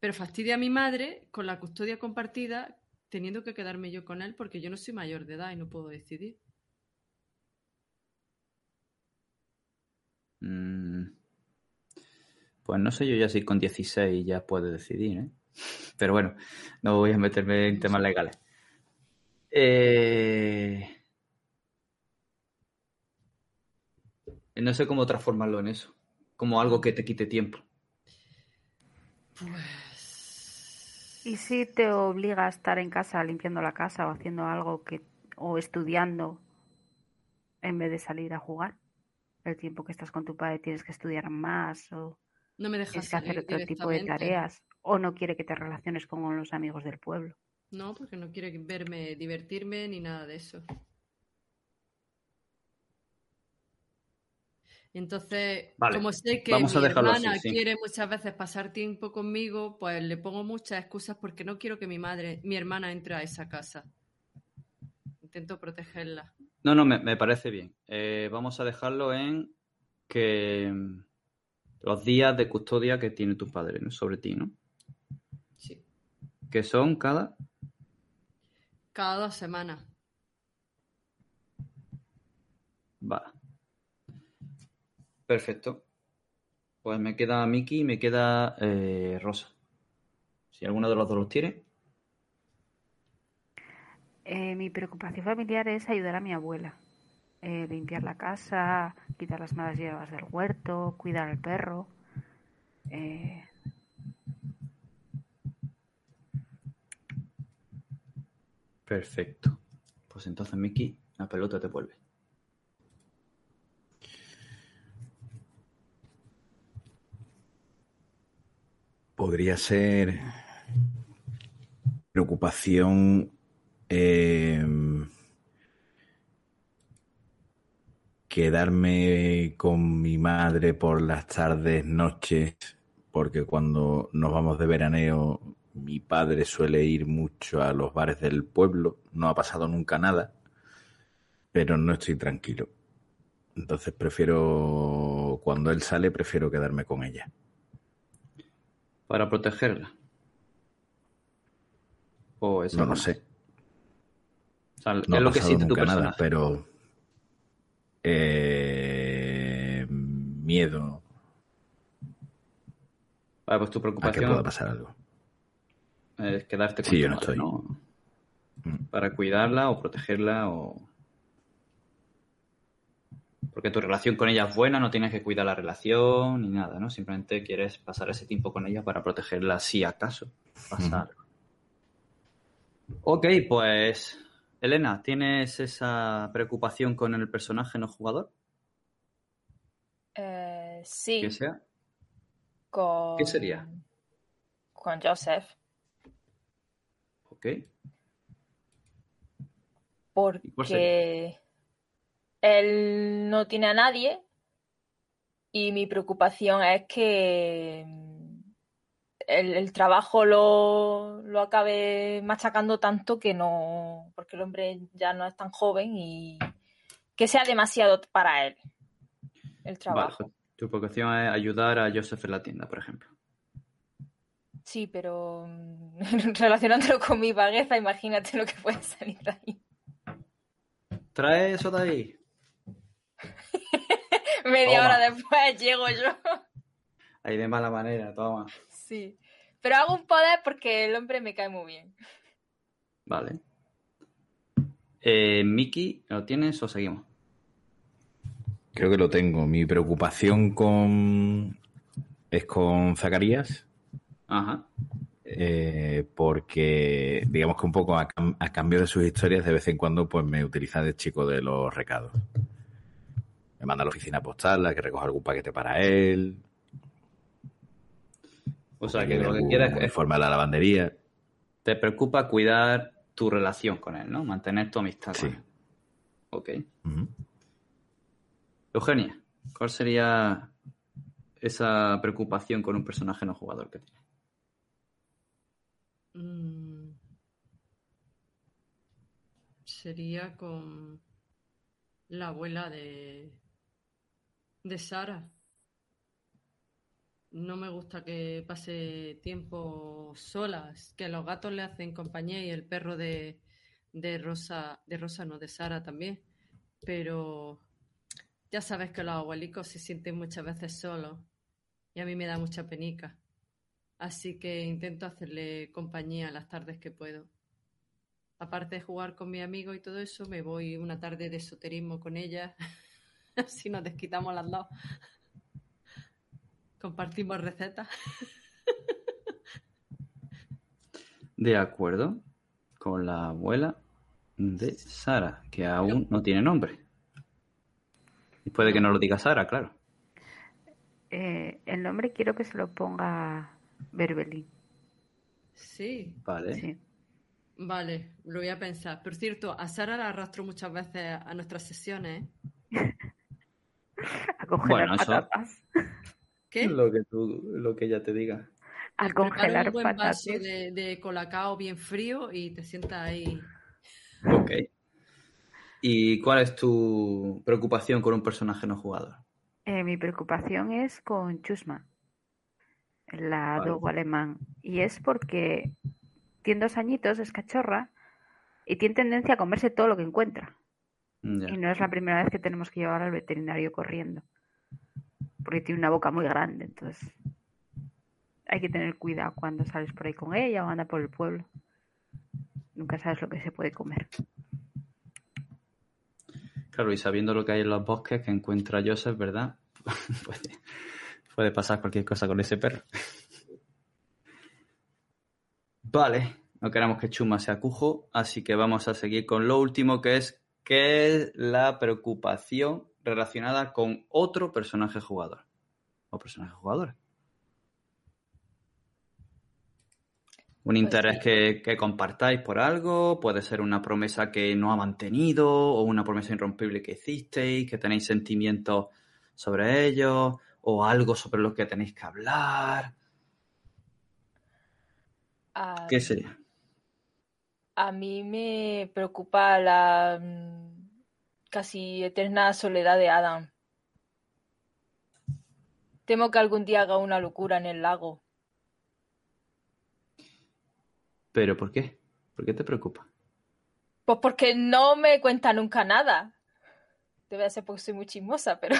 Pero fastidia a mi madre con la custodia compartida, teniendo que quedarme yo con él porque yo no soy mayor de edad y no puedo decidir. Pues no sé yo ya si con 16 ya puede decidir, ¿eh? <laughs> Pero bueno, no voy a meterme en temas legales. Eh, no sé cómo transformarlo en eso, como algo que te quite tiempo. Pues... ¿Y si te obliga a estar en casa limpiando la casa o haciendo algo que o estudiando en vez de salir a jugar? El tiempo que estás con tu padre tienes que estudiar más o no me dejas tienes que hacer otro tipo de tareas o no quiere que te relaciones con los amigos del pueblo. No, porque no quiere verme divertirme ni nada de eso. Entonces, como sé que mi hermana quiere muchas veces pasar tiempo conmigo, pues le pongo muchas excusas porque no quiero que mi madre, mi hermana entre a esa casa. Intento protegerla. No, no, me, parece bien. Eh, vamos a dejarlo en que mm, los días de custodia que tiene tu padre sobre ti, ¿no? Sí. Que son cada. Cada dos semanas. Va. Perfecto. Pues me queda Miki y me queda eh, Rosa. Si alguno de los dos los tiene. Eh, mi preocupación familiar es ayudar a mi abuela. Eh, limpiar la casa, quitar las malas hierbas del huerto, cuidar al perro. Eh, Perfecto. Pues entonces, Miki, la pelota te vuelve. Podría ser preocupación Em, quedarme con mi madre por las tardes, noches, porque cuando nos vamos de veraneo mi padre suele ir mucho a los bares del pueblo, no ha pasado nunca nada, pero no estoy tranquilo. Entonces prefiero, cuando él sale, prefiero quedarme con ella. Para protegerla. O no lo sé no es lo que siente tu Nada, pero eh, miedo. Vale, pues tu preocupación. A que pueda pasar algo. Es quedarte con sí, yo no estoy. Mm. Para cuidarla o protegerla o. Porque tu relación con ella es buena, no tienes que cuidar la relación ni nada, ¿no? Simplemente quieres pasar ese tiempo con ella para protegerla si acaso pasa algo. Ok, pues Elena, ¿tienes esa preocupación con el personaje no jugador? Eh, sí. ¿Qué sea? Con... ¿Qué sería? Con Joseph. Ok. Porque él no tiene a nadie y mi preocupación es que el, trabajo lo, lo, acabe machacando tanto que no, porque el hombre ya no es tan joven y que sea demasiado para él el trabajo. Tu preocupación es ayudar a Joseph en la tienda, por ejemplo. Sí, pero <laughs> relacionándolo con mi vagueza, imagínate lo que puede salir de ahí. Trae eso de ahí. <laughs> Media hora después llego yo. Ahí de mala manera, toma. Sí. Pero hago un poder porque el hombre me cae muy bien. Vale. Eh, Miki, ¿lo tienes o seguimos? Creo que lo tengo. Mi preocupación con es con Zacarías. Ajá. Eh, porque digamos que un poco a, a, cambio de sus historias de vez en cuando pues me utiliza de chico de los recados. Me manda a la oficina postal a que recoja algún paquete para él, o sea, que lo que quieres es... Forma la lavandería. Te preocupa cuidar tu relación con él, ¿no? Mantener tu amistad sí. con él. Ok. Eugenia, ¿cuál sería esa preocupación con un personaje no jugador que tiene? Mm. Sería con la abuela de, de Sara no me gusta que pase tiempo solas, que los gatos le hacen compañía y el perro de, de Rosa, de Rosa no, de Sara también. Pero ya sabes que los abuelicos se sienten muchas veces solos y a mí me da mucha penica. Así que intento hacerle compañía las tardes que puedo. Aparte de jugar con mi amigo y todo eso, me voy una tarde de esoterismo con ella. <laughs> Así nos desquitamos las dos. Compartimos recetas. De acuerdo con la abuela de Sara, que aún no tiene nombre. Y puede que no lo diga Sara, claro. Eh, el nombre quiero que se lo ponga Berbelín. Sí. Vale. Sí. Vale, lo voy a pensar. Por cierto, a Sara la arrastro muchas veces a nuestras sesiones. <laughs> a congelar patatas. ¿Qué? Lo que, tú, lo que ella te diga. A congelar un buen patatas. vaso de, de colacao bien frío y te sientas ahí. Ok. ¿Y cuál es tu preocupación con un personaje no jugador? Eh, mi preocupación es con Chusma, la Vale. dogo alemán. Y es porque tiene dos añitos, es cachorra, y tiene tendencia a comerse todo lo que encuentra. Ya. Y no es la primera vez que tenemos que llevar al veterinario corriendo. Porque tiene una boca muy grande, entonces hay que tener cuidado cuando sales por ahí con ella o anda por el pueblo. Nunca sabes lo que se puede comer. Claro, y sabiendo lo que hay en los bosques que encuentra Joseph, ¿verdad? <laughs> puede, pasar cualquier cosa con ese perro. Vale, no queremos que Chuma sea cujo, así que vamos a seguir con lo último que es ¿qué es la preocupación relacionada con otro personaje jugador? O personaje jugador. Un Pues interés sí. que, que compartáis por algo, puede ser una promesa que no ha mantenido o una promesa irrompible que hicisteis, que tenéis sentimientos sobre ello o algo sobre lo que tenéis que hablar. A, ¿Qué sería? a mí me preocupa la mm, casi eterna soledad de Adam. Temo que algún día haga una locura en el lago. ¿Pero por qué? ¿Por qué te preocupa? Pues porque no me cuenta nunca nada. Debe ser porque soy muy chismosa, pero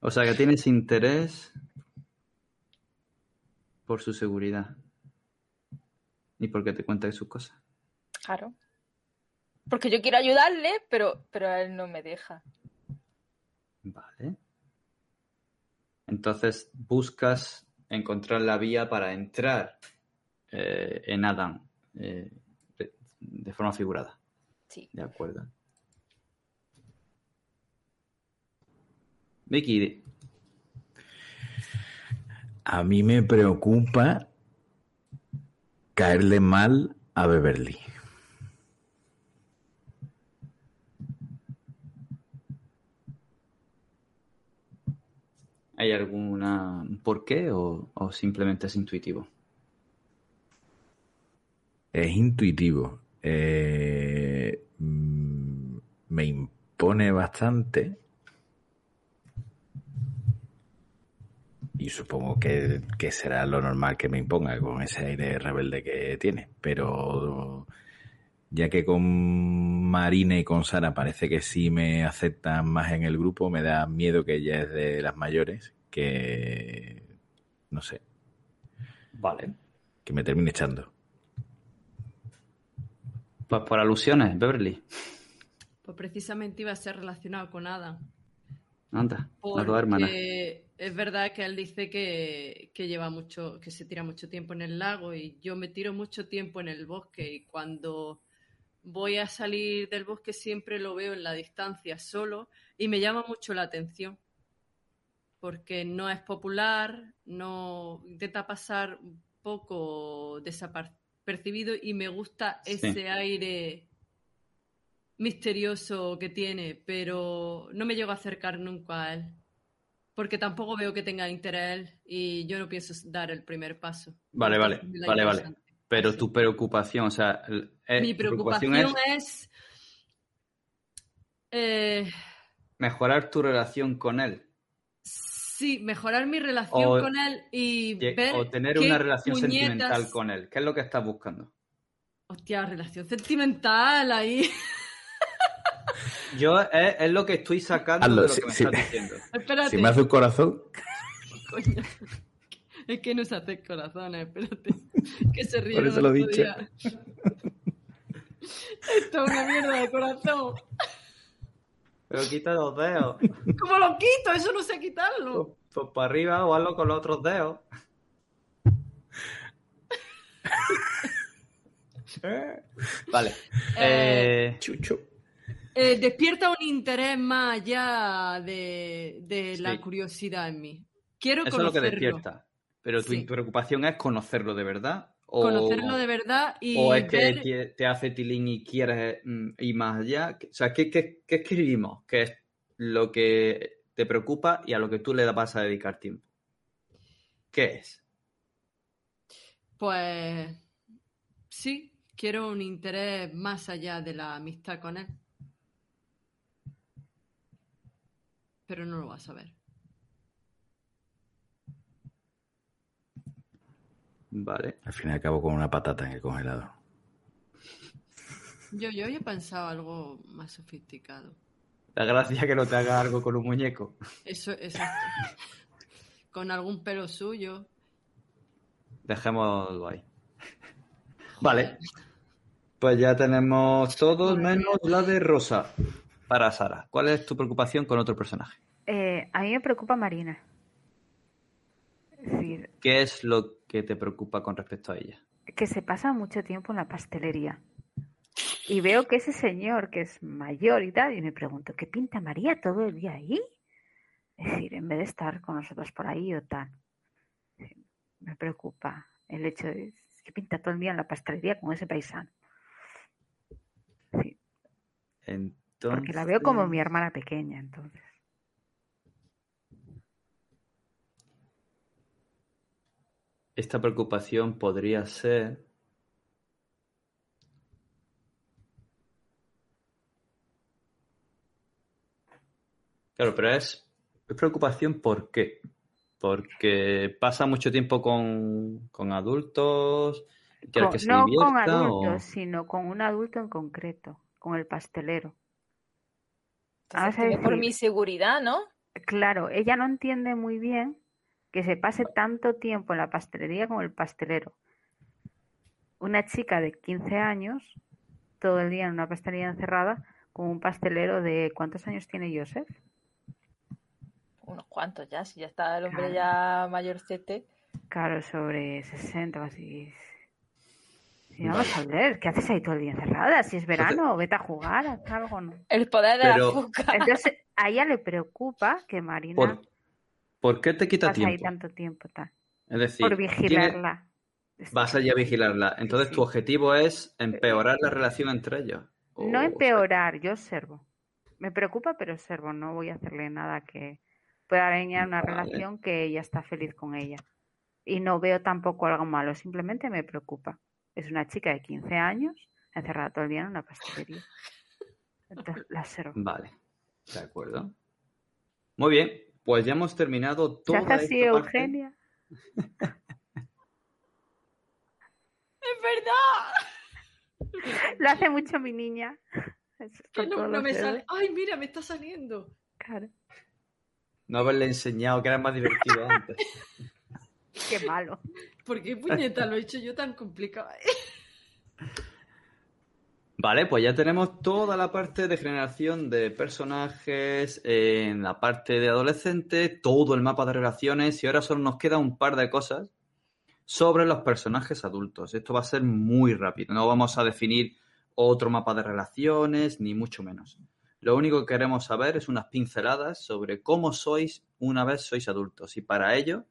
O sea, que tienes interés por su seguridad. Y porque te cuenta de sus cosas. claro. Porque yo quiero ayudarle, pero, pero él no me deja. Vale. Entonces buscas encontrar la vía para entrar eh, en Adam eh, de, de forma figurada. Sí. De acuerdo. Vicky. A mí me preocupa caerle mal a Beverly. ¿Hay alguna por qué o, simplemente es intuitivo? Es intuitivo. Eh, me impone bastante. Y supongo que, que, será lo normal que me imponga con ese aire rebelde que tiene. Pero ya que con Marina y con Sara parece que sí me aceptan más en el grupo, me da miedo que ella es de las mayores, que no sé. Vale. Que me termine echando. Pues por alusiones, Beverly. Pues precisamente iba a ser relacionado con Adam. Anda, las dos hermanas. Es verdad que él dice que, que, lleva mucho, que se tira mucho tiempo en el lago y yo me tiro mucho tiempo en el bosque y cuando voy a salir del bosque siempre lo veo en la distancia solo y me llama mucho la atención porque no es popular, no intenta pasar un poco desapercibido y me gusta ese aire misterioso que tiene, pero no me llego a acercar nunca a él porque tampoco veo que tenga interés y yo no pienso dar el primer paso. Vale, vale, vale, vale. Pero tu preocupación, o sea... Mi preocupación, es... Eh, mejorar tu relación con él. Sí, mejorar mi relación con él y ver... O tener una relación sentimental con él. ¿Qué es lo que estás buscando? Hostia, relación sentimental ahí. Yo es, lo que estoy sacando de lo que me estás diciendo. <laughs> Espérate. Si me hace un corazón... <laughs> Coño. Es que no se hace corazones, espérate. <laughs> Que se ríe. Por eso lo he dicho. <laughs> Esto es una mierda de corazón. Pero quita los dedos. ¿Cómo lo quito? Eso no sé quitarlo. Pues, pues para arriba o hazlo con los otros dedos. <laughs> vale. Eh, eh, Chucho. Eh, despierta un interés más allá de, de la curiosidad en mí. Quiero Eso es lo que despierta. Pero tu preocupación es conocerlo de verdad. O, conocerlo de verdad y. O es que te hace tilín y quieres mm, ir más allá. O sea, ¿qué, qué, qué escribimos? ¿Qué es lo que te preocupa y a lo que tú le vas a dedicar tiempo? ¿Qué es? Pues. Sí, quiero un interés más allá de la amistad con él. Pero no lo vas a ver. Vale. Al final acabo con una patata en el congelador. Yo, yo he pensado algo más sofisticado. La gracia que no te haga algo con un muñeco. Eso, exacto. con algún pelo suyo. Dejémoslo ahí. Vale. Pues ya tenemos todos menos la de Rosa. Para Sara, ¿cuál es tu preocupación con otro personaje? Eh, a mí me preocupa Marina. ¿Qué es lo que te preocupa con respecto a ella? Que se pasa mucho tiempo en la pastelería. Y veo que ese señor, que es mayor y tal, y me pregunto, ¿qué pinta María todo el día ahí? Es decir, en vez de estar con nosotros por ahí o tal. Me preocupa el hecho de que pinta todo el día en la pastelería con ese paisano. Sí. Porque la veo como mi hermana pequeña, entonces. Esta preocupación podría ser Claro, pero es, preocupación ¿por qué? Porque pasa mucho tiempo con, adultos. Con, que se no con adultos, sino con un adulto en concreto, con el pastelero. por mi seguridad, ¿no? Claro, ella no entiende muy bien que se pase tanto tiempo en la pastelería como el pastelero. Una chica de 15 años, todo el día en una pastelería encerrada, con un pastelero de... ¿Cuántos años tiene Joseph? Unos cuantos ya, si ya está el hombre ya mayorcete. Claro, sobre 60 o así. Si no vas a leer, ¿qué haces ahí todo el día encerrada? Si es verano, vete a jugar, haz algo, ¿no? El poder de la azúcar. Entonces, <laughs> a ella le preocupa que Marina. ¿Por, qué te quita tiempo? ahí tanto tiempo. Es decir, por vigilarla. Vas allí a vigilarla. Entonces, tu objetivo es empeorar la relación entre ellos. No empeorar, yo observo. Me preocupa, pero observo. No voy a hacerle nada que pueda dañar una relación que ella está feliz con ella. Y no veo tampoco algo malo, simplemente me preocupa. Es una chica de 15 años encerrada todo el día en una pastelería. Entonces, la observo. Vale, de acuerdo. Muy bien, pues ya hemos terminado todo. ¿Se así, Eugenia? <laughs> ¡Es verdad! Lo hace mucho mi niña. Que no, me sale. ¡Ay, mira, me está saliendo! Claro. No haberle enseñado que era más divertido <laughs> antes. Qué malo. ¿Por qué puñeta lo he hecho yo tan complicado? Vale, pues ya tenemos toda la parte de generación de personajes, en la parte de adolescente, todo el mapa de relaciones y ahora solo nos queda un par de cosas sobre los personajes adultos. Esto va a ser muy rápido, no vamos a definir otro mapa de relaciones, ni mucho menos. Lo único que queremos saber es unas pinceladas sobre cómo sois una vez sois adultos. Y para ello,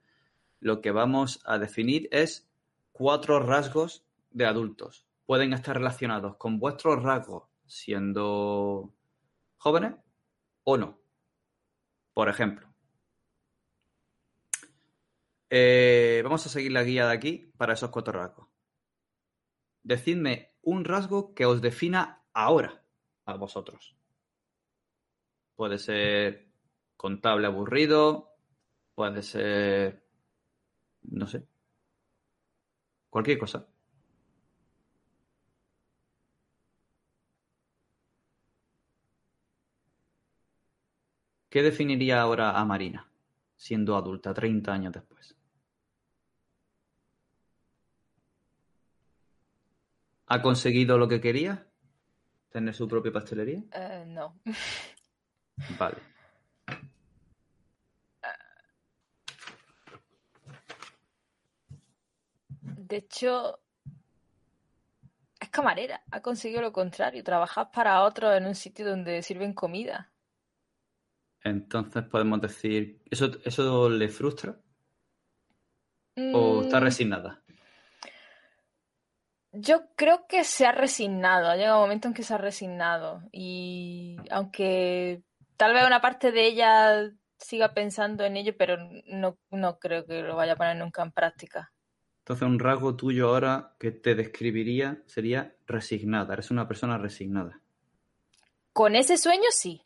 lo que vamos a definir es cuatro rasgos de adultos. Pueden estar relacionados con vuestros rasgos siendo jóvenes o no. Por ejemplo, eh, vamos a seguir la guía de aquí para esos cuatro rasgos. Decidme un rasgo que os defina ahora a vosotros. Puede ser contable aburrido, puede ser, no sé, cualquier cosa. ¿Qué definiría ahora a Marina, siendo adulta, 30 años después? ¿Ha conseguido lo que quería? ¿Tener su propia pastelería? Eh, no. <laughs> Vale. De hecho, es camarera. Ha conseguido lo contrario. Trabajas para otros en un sitio donde sirven comida. Entonces podemos decir, ¿eso, eso le frustra? ¿O está mm. resignada? Yo creo que se ha resignado. Ha llegado un momento en que se ha resignado. Y aunque tal vez una parte de ella siga pensando en ello, pero no, no creo que lo vaya a poner nunca en práctica. Entonces, un rasgo tuyo ahora que te describiría sería resignada. Eres una persona resignada. Con ese sueño, sí.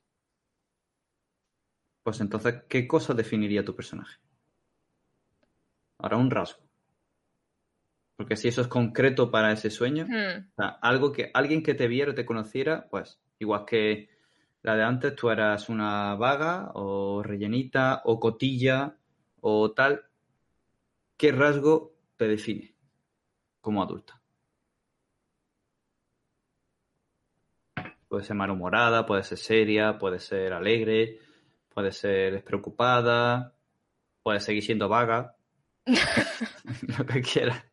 Pues entonces, ¿qué cosa definiría tu personaje? Ahora, un rasgo. Porque si eso es concreto para ese sueño, hmm. algo que alguien que te viera o te conociera, pues igual que la de antes, tú eras una vaga o rellenita o cotilla o tal. ¿Qué rasgo te define como adulta? Puede ser malhumorada, puede ser seria, puede ser alegre, puede ser despreocupada, puede seguir siendo vaga. <laughs> Lo que quieras.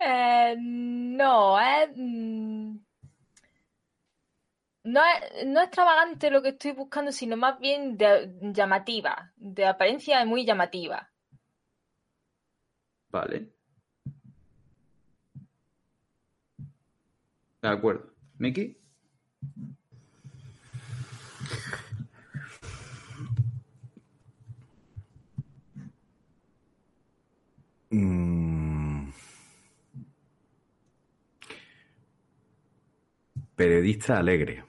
Eh, no, es... Eh, no es, no extravagante lo que estoy buscando, sino más bien de, llamativa, de apariencia muy llamativa. Vale. De acuerdo. ¿Miki? Mm. Periodista alegre.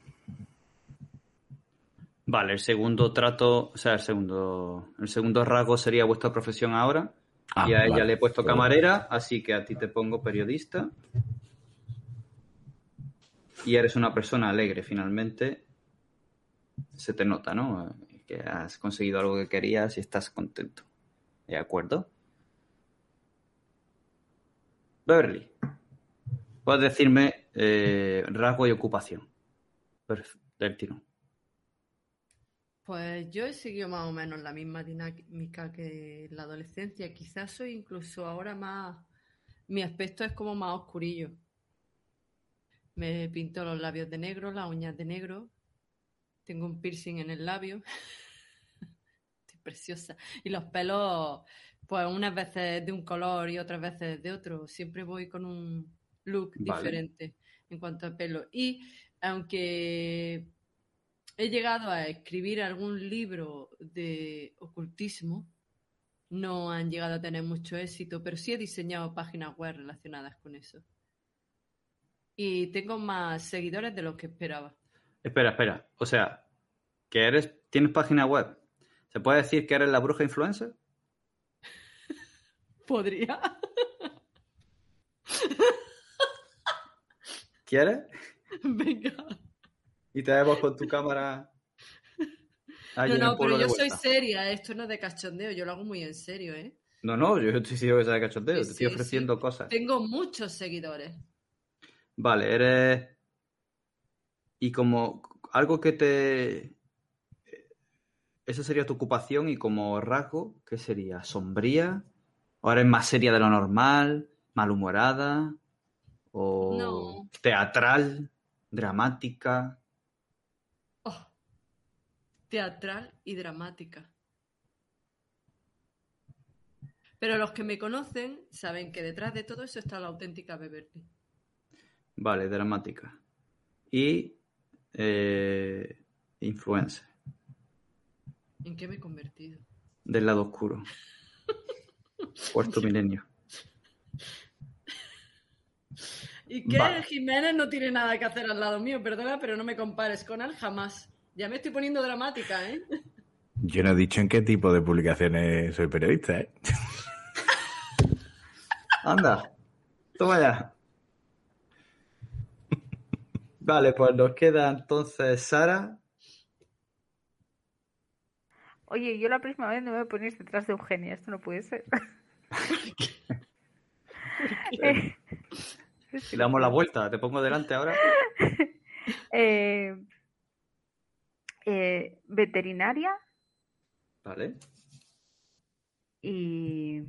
Vale, el segundo trato, o sea, el segundo, el segundo rasgo sería vuestra profesión ahora. Ah, y a ella le he puesto camarera, así que a ti te pongo periodista. Y eres una persona alegre, finalmente. Se te nota, ¿no? Que has conseguido algo que querías y estás contento. ¿De acuerdo? Beverly, puedes decirme eh, rasgo y ocupación del tirón. Pues yo he seguido más o menos la misma dinámica que la adolescencia. Quizás soy incluso ahora más, mi aspecto es como más oscurillo. Me pinto los labios de negro, las uñas de negro. Tengo un piercing en el labio. <laughs> Estoy preciosa. Y los pelos, pues unas veces de un color y otras veces de otro. Siempre voy con un look diferente en cuanto a pelo. Y aunque he llegado a escribir algún libro de ocultismo, no han llegado a tener mucho éxito, pero sí he diseñado páginas web relacionadas con eso. Y tengo más seguidores de los que esperaba. Espera, espera. O sea, que eres, tienes página web. ¿Se puede decir que eres la bruja influencer? Podría. ¿Quieres? Venga. Y te vemos con tu cámara no, no, pero yo soy seria, esto no es de cachondeo, yo lo hago muy en serio, ¿eh? No, no, yo estoy diciendo que sea de cachondeo, te estoy ofreciendo cosas. Tengo muchos seguidores. Vale, eres... Y como algo que te... Esa sería tu ocupación y como rasgo, ¿qué sería? ¿Sombría? ¿O eres más seria de lo normal? ¿Malhumorada? ¿O teatral? ¿Dramática? teatral y dramática. Pero los que me conocen saben que detrás de todo eso está la auténtica Beverly. Vale, dramática. Y eh, influencer. ¿En qué me he convertido? Del lado oscuro. <laughs> Cuarto milenio. ¿Y qué? Jiménez no tiene nada que hacer al lado mío, perdona, pero no me compares con él jamás. Ya me estoy poniendo dramática, ¿eh? Yo no he dicho en qué tipo de publicaciones soy periodista, ¿eh? <laughs> Anda, toma ya. Vale, pues nos queda entonces Sara. Oye, yo la próxima vez no me voy a poner detrás de Eugenia, esto no puede ser. <laughs> Si le damos la vuelta, te pongo delante ahora. <laughs> eh, eh, veterinaria. Vale. Y.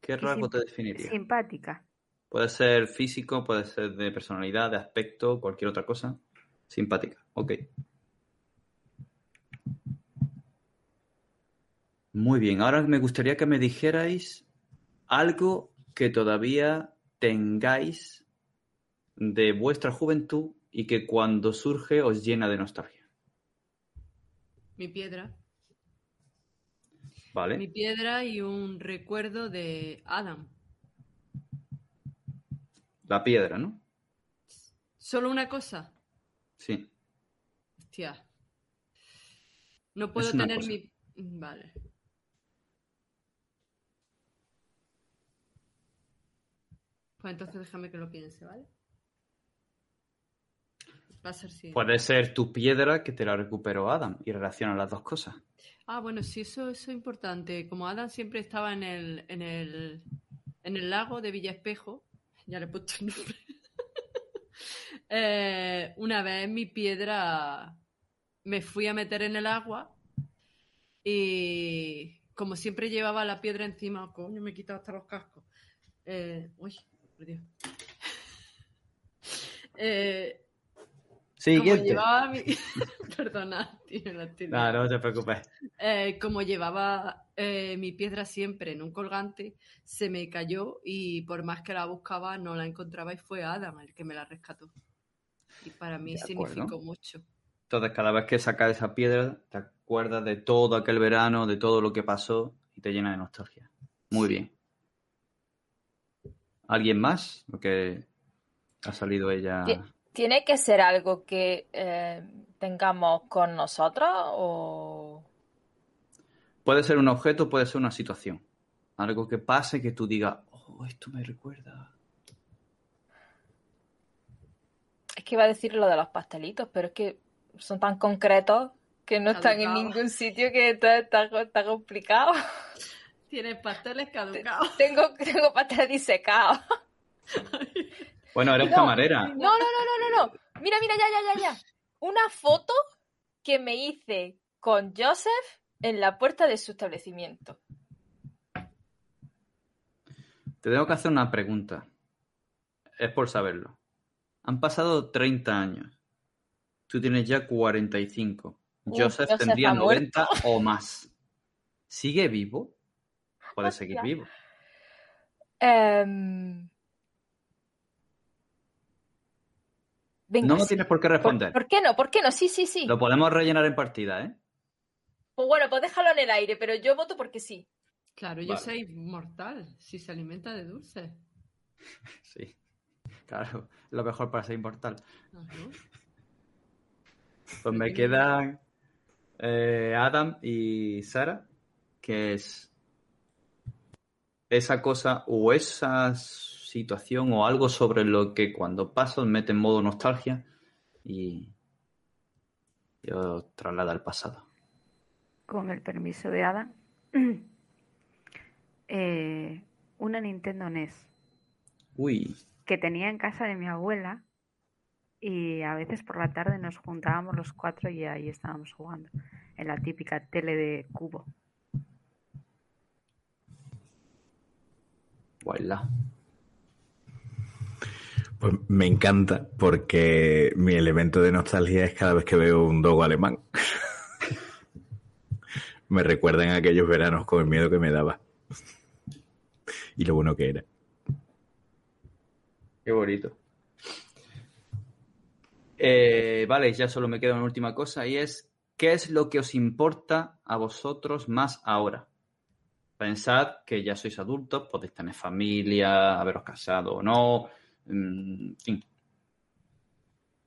¿Qué rasgo te definiría? Simpática. Puede ser físico, puede ser de personalidad, de aspecto, cualquier otra cosa. Simpática, ok. Muy bien, ahora me gustaría que me dijerais algo que todavía tengáis de vuestra juventud y que cuando surge os llena de nostalgia. Mi piedra. Vale. Mi piedra y un recuerdo de Adam. La piedra, ¿no? ¿Solo una cosa? Sí. Hostia. No puedo tener mi... Vale. Pues entonces déjame que lo piense, ¿vale? Puede ser tu piedra que te la recuperó Adam y relaciona las dos cosas. Ah, bueno, sí, eso, es importante. Como Adam siempre estaba en el, en el, en el lago de Villa Espejo, ya le he puesto el nombre. Eh, una vez mi piedra me fui a meter en el agua y como siempre llevaba la piedra encima, coño, me he quitado hasta los cascos. Eh, uy, por Dios. <laughs> Eh, Siguiente. Como llevaba mi... <laughs> Perdona, No, no te preocupes. Eh, como llevaba eh, mi piedra siempre en un colgante, se me cayó y por más que la buscaba no la encontraba y fue Adam el que me la rescató. Y para mí significó mucho. Entonces, cada vez que sacas esa piedra, te acuerdas de todo aquel verano, de todo lo que pasó y te llena de nostalgia. Muy bien. ¿Alguien más? Porque ha salido ella. ¿Tiene que ser algo que eh, tengamos con nosotros o...? Puede ser un objeto, puede ser una situación. Algo que pase que tú digas, oh, esto me recuerda. Que iba a decir lo de los pastelitos, pero es que son tan concretos que no están en ningún sitio que está, está, complicado. <laughs> Tienes pasteles caducados. Tengo, tengo pasteles disecados. <laughs> Bueno, eres camarera. No, no, no, no, no, no. Mira, mira, ya, ya, ya, ya. Una foto que me hice con Joseph en la puerta de su establecimiento. Te tengo que hacer una pregunta. Es por saberlo. Han pasado 30 años. Tú tienes ya 45. Joseph, tendría 90 o más. ¿Sigue vivo? Puede seguir vivo. Em, no me tienes por qué responder. ¿Por, qué no? ¿Por qué no? Sí, sí, sí. Lo podemos rellenar en partida, ¿eh? Pues bueno, pues déjalo en el aire, pero yo voto porque sí. Claro, yo soy mortal si se alimenta de dulce. <laughs> Sí, claro, <laughs> lo mejor para ser inmortal. Pues me quedan eh, Adam y Sara, que es esa cosa o esa situación o algo sobre lo que cuando paso mete en modo nostalgia y yo traslada al pasado. Con el permiso de Adam, <clears throat> eh, una Nintendo NES. Uy. Que tenía en casa de mi abuela y a veces por la tarde nos juntábamos los cuatro y ahí estábamos jugando en la típica tele de cubo. Pues me encanta porque mi elemento de nostalgia es cada vez que veo un dogo alemán. <laughs> me recuerdan aquellos veranos con el miedo que me daba. y lo bueno que era. Qué bonito. Eh, vale, ya solo me queda una última cosa y es, ¿qué es lo que os importa a vosotros más ahora? Pensad que ya sois adultos, podéis tener familia, haberos casado o no, mm, en fin.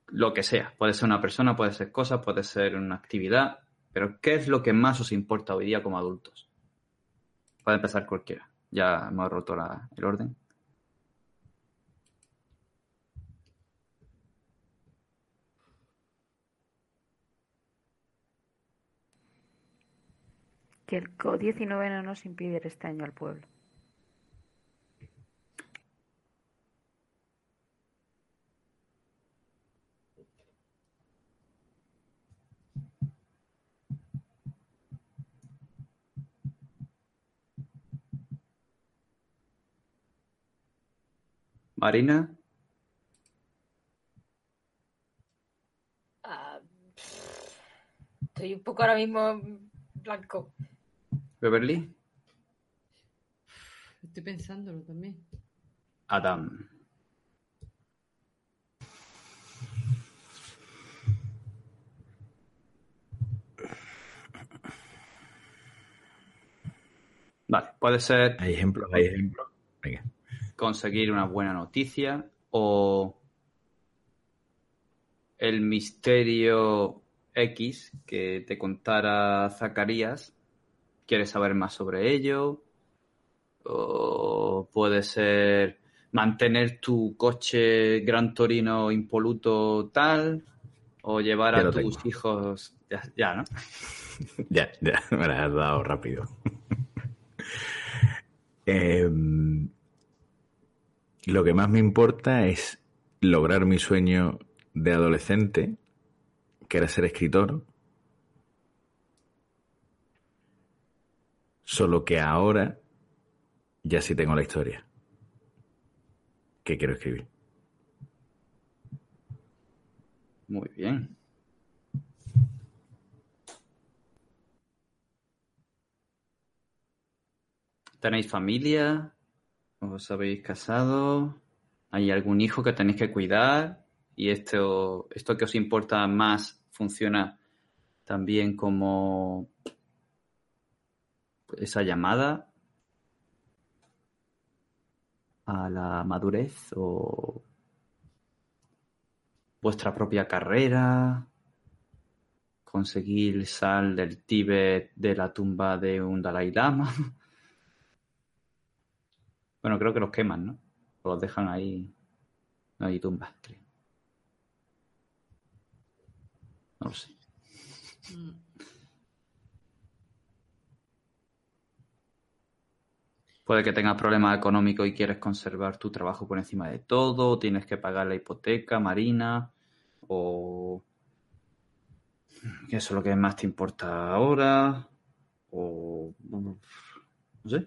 Lo que sea. Puede ser una persona, puede ser cosa, puede ser una actividad. Pero ¿qué es lo que más os importa hoy día como adultos? Puede empezar cualquiera. Ya hemos roto el orden. Que el COVID-19 no nos impide ir este año al pueblo. Marina. Ah, estoy un poco ahora mismo blanco. Beverly. Estoy pensándolo también. Adam. Vale, puede ser. Hay ejemplos, hay ejemplos. Conseguir una buena noticia o el misterio X que te contara Zacarías quieres saber más sobre ello. O puede ser mantener tu coche Gran Torino impoluto tal. O llevar a tus hijos. Ya, ¿no? <laughs> ya, ya, me la has dado rápido. <laughs> Em, lo que más me importa es lograr mi sueño de adolescente, que era ser escritor, Solo que ahora ya sí tengo la historia que quiero escribir. Muy bien. ¿Tenéis familia? ¿Os habéis casado? ¿Hay algún hijo que tenéis que cuidar? ¿Y esto, esto que os importa más funciona también como esa llamada a la madurez o vuestra propia carrera, conseguir sal del Tíbet de la tumba de un Dalai Lama. <laughs> Bueno, creo que los queman, ¿no? Los dejan ahí. No hay tumbas, creo. No lo sé. Mm. Puede que tengas problemas económicos y quieres conservar tu trabajo por encima de todo, tienes que pagar la hipoteca marina, o eso es lo que más te importa ahora, o no sé.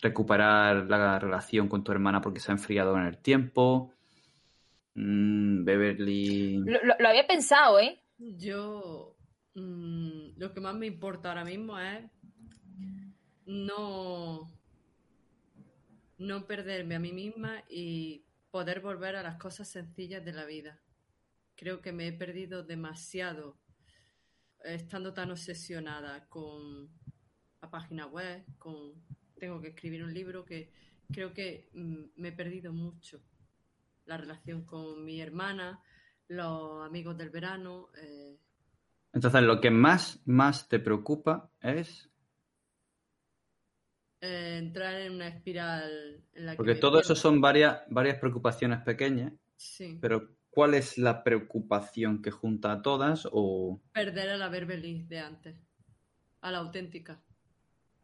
recuperar la relación con tu hermana porque se ha enfriado en el tiempo. Mm, Beverly. Lo, había pensado, ¿eh? Yo. Mm, lo que más me importa ahora mismo es no. No perderme a mí misma y poder volver a las cosas sencillas de la vida. Creo que me he perdido demasiado estando tan obsesionada con la página web, con tengo que escribir un libro que creo que mm, me he perdido mucho. La relación con mi hermana, los amigos del verano. Eh. Entonces, lo que más, más te preocupa es... Eh, entrar en una espiral en la Porque todo eso son varias, varias preocupaciones pequeñas. Sí. Pero ¿cuál es la preocupación que junta a todas o...? Perder a la Beverly de antes, a la auténtica.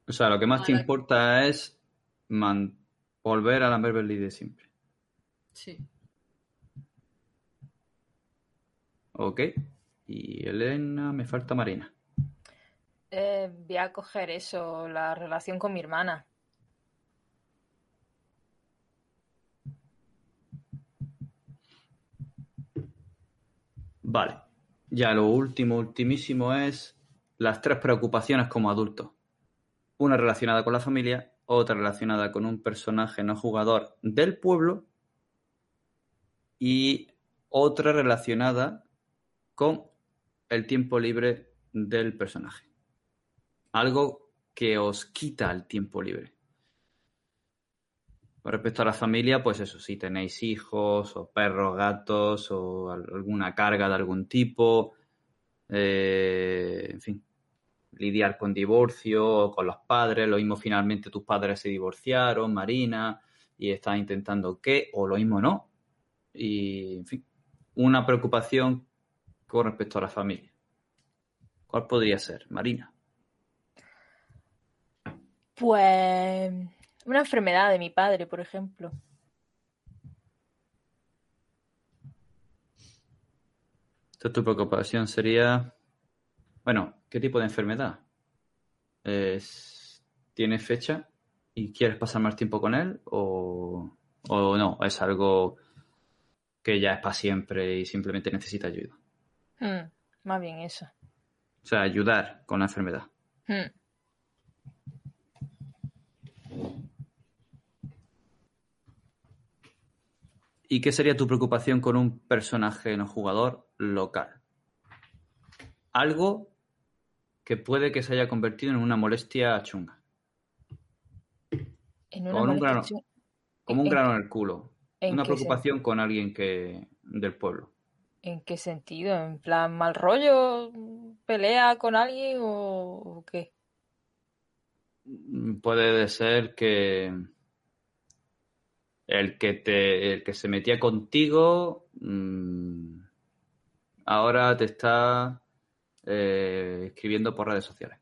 O sea, lo que más te importa es volver a la Beverly de siempre. Sí. Ok. Y Elena, me falta Marina. Eh, voy a coger eso, la relación con mi hermana. Vale. Ya lo último, ultimísimo es las tres preocupaciones como adultos una relacionada con la familia, otra relacionada con un personaje no jugador del pueblo y otra relacionada con el tiempo libre del personaje. Algo que os quita el tiempo libre. Con respecto a la familia, pues eso, si tenéis hijos o perros, gatos o alguna carga de algún tipo, eh, en fin, lidiar con divorcio con los padres, lo mismo finalmente tus padres se divorciaron, Marina, y estás intentando qué, o lo mismo no. Y, en fin, una preocupación con respecto a la familia. ¿Cuál podría ser, Marina? Pues una enfermedad de mi padre, por ejemplo. Entonces tu preocupación sería, bueno, ¿Qué tipo de enfermedad? ¿Tienes fecha y quieres pasar más tiempo con él o, no? ¿Es algo que ya es para siempre y simplemente necesita ayuda? Hmm, más bien eso. O sea, ayudar con la enfermedad. Hmm. ¿Y qué sería tu preocupación con un personaje no jugador local? Algo que puede que se haya convertido en una molestia chunga. como, un grano, como un grano en el culo. Una preocupación con alguien que del pueblo. ¿En qué sentido? ¿En plan mal rollo? ¿Pelea con alguien o, qué? Puede ser que el que te el que se metía contigo mm, ahora te está eh, escribiendo por redes sociales.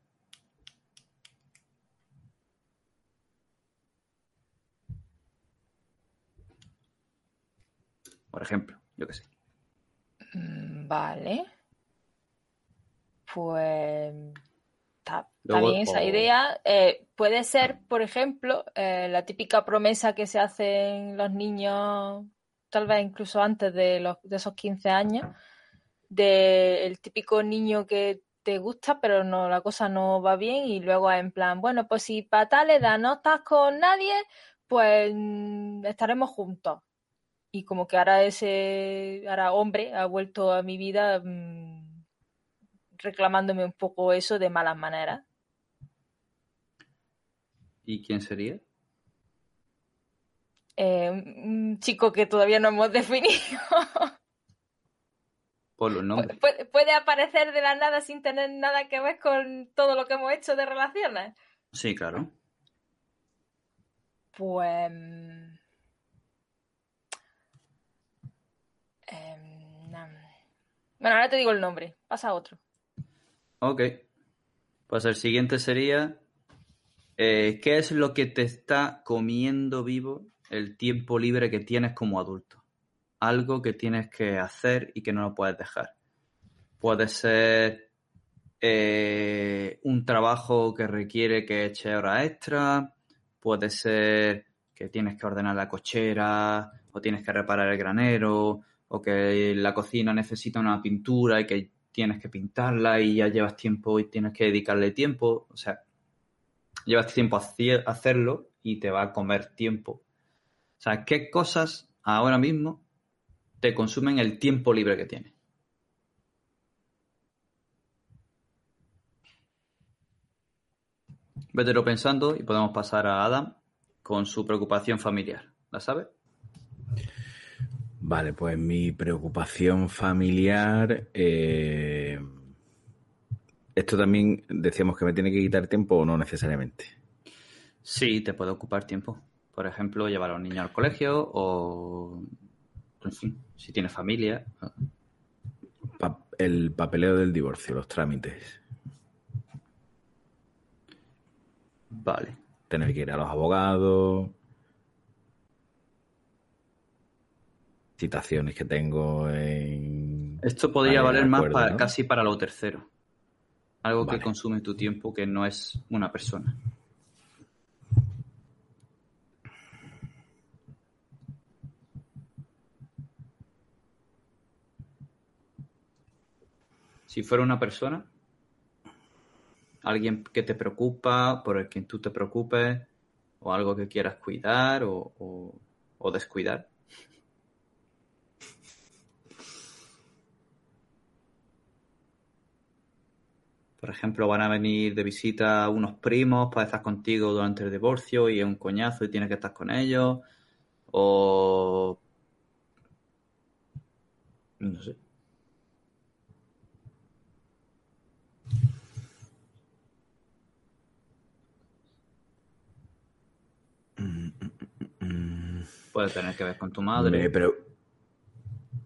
Por ejemplo, yo que sé. Mm, vale. Pues está, bien esa idea. Eh, puede ser, por ejemplo, eh, la típica promesa que se hacen los niños, tal vez incluso antes de, los, de esos 15 años, del típico niño que te gusta, pero no, la cosa no va bien, y luego en plan, bueno, pues si para tal edad no estás con nadie, pues mm, estaremos juntos. Y como que ahora ese, ahora hombre ha vuelto a mi vida mm, reclamándome un poco eso de malas maneras. ¿Y quién sería? Eh, un chico que todavía no hemos <laughs> definido. ¿Puede, aparecer de la nada sin tener nada que ver con todo lo que hemos hecho de relaciones? Sí, claro. Pues. Em, bueno, ahora te digo el nombre. Pasa a otro. Ok. Pues el siguiente sería. Eh, ¿Qué es lo que te está comiendo vivo el tiempo libre que tienes como adulto? algo que tienes que hacer y que no lo puedes dejar. Puede ser eh, un trabajo que requiere que eche horas extra, puede ser que tienes que ordenar la cochera, o tienes que reparar el granero, o que la cocina necesita una pintura y que tienes que pintarla y ya llevas tiempo y tienes que dedicarle tiempo. O sea, llevas tiempo a hacerlo y te va a comer tiempo. O sea, ¿qué cosas ahora mismo te consumen el tiempo libre que tienes? Vételo pensando y podemos pasar a Adam con su preocupación familiar. ¿La sabe? Vale, pues mi preocupación familiar. Eh, esto también decíamos que me tiene que quitar tiempo o no necesariamente. Sí, te puede ocupar tiempo. Por ejemplo, llevar a un niño al colegio o, en fin, si tienes familia. el papeleo del divorcio, los trámites. Vale. Tener que ir a los abogados. Citaciones que tengo en. Esto podría valer más para, casi para lo tercero. Algo que consume tu tiempo que no es una persona. Si fuera una persona, alguien que te preocupa, por el que tú te preocupes, o algo que quieras cuidar o, descuidar. Por ejemplo, van a venir de visita unos primos para estar contigo durante el divorcio y es un coñazo y tienes que estar con ellos. O... No sé. Puede tener que ver con tu madre.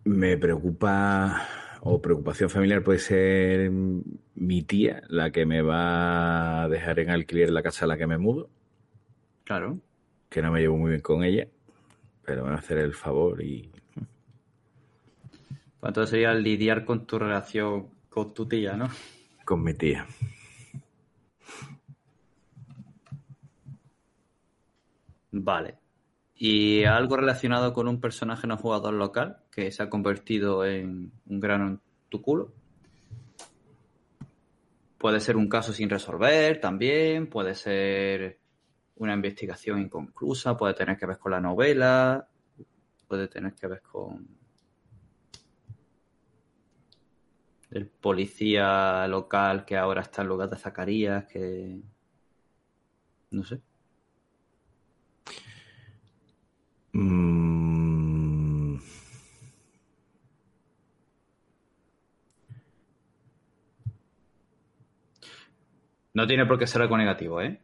Me, preocupa, o preocupación familiar puede ser mi tía, la que me va a dejar en alquiler la casa a la que me mudo. Claro. Que no me llevo muy bien con ella, pero me va a hacer el favor y. Pues entonces sería lidiar con tu relación con tu tía, ¿no? Con mi tía. Vale. Y algo relacionado con un personaje no jugador local que se ha convertido en un grano en tu culo. Puede ser un caso sin resolver también, puede ser una investigación inconclusa, puede tener que ver con la novela, puede tener que ver con el policía local que ahora está en lugar de Zacarías, que no sé. Mm. No tiene por qué ser algo negativo, ¿eh?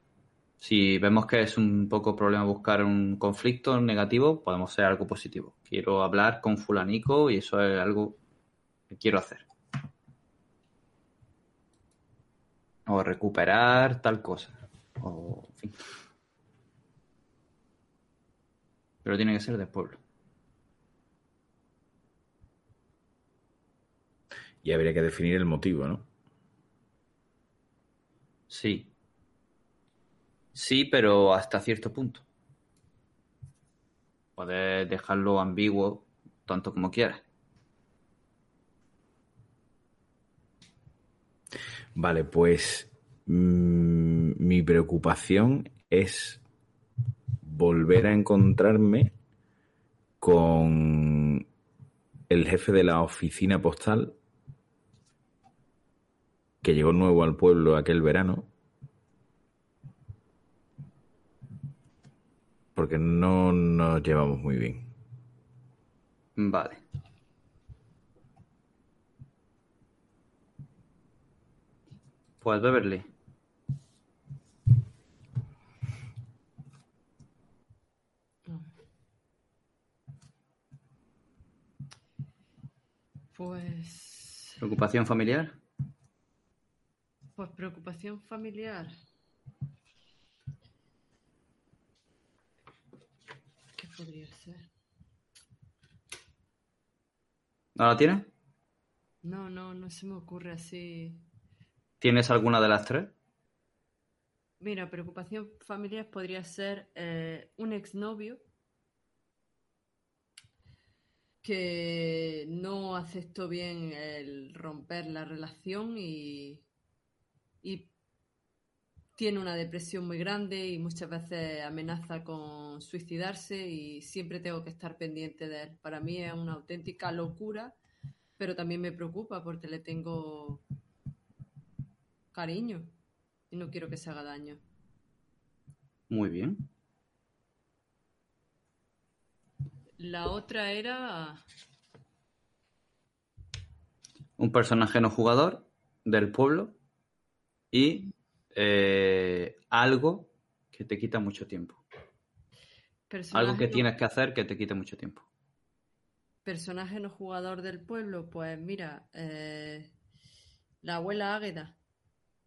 Si vemos que es un poco problema buscar un conflicto negativo, podemos ser algo positivo. Quiero hablar con fulanico y eso es algo que quiero hacer. O recuperar tal cosa. O, en fin. Pero tiene que ser de pueblo. Y habría que definir el motivo, ¿no? Sí. Sí, pero hasta cierto punto. Puedes dejarlo ambiguo tanto como quieras. Vale, pues mm, mi preocupación es volver a encontrarme con el jefe de la oficina postal que llegó nuevo al pueblo aquel verano. Porque no nos llevamos muy bien. Vale. Pues Beverly, Pues. ¿Preocupación familiar? Pues preocupación familiar. ¿Qué podría ser? ¿No la tienes? No, no, no se me ocurre así. ¿Tienes alguna de las tres? Mira, preocupación familiar podría ser eh, un exnovio que no aceptó bien el romper la relación y, y tiene una depresión muy grande y muchas veces amenaza con suicidarse y siempre tengo que estar pendiente de él. Para mí es una auténtica locura, pero también me preocupa porque le tengo cariño y no quiero que se haga daño. Muy bien. La otra era... Un personaje no jugador del pueblo y eh, algo que te quita mucho tiempo. Algo que tienes que hacer que te quite mucho tiempo. Personaje no jugador del pueblo, pues mira, eh, la abuela Águeda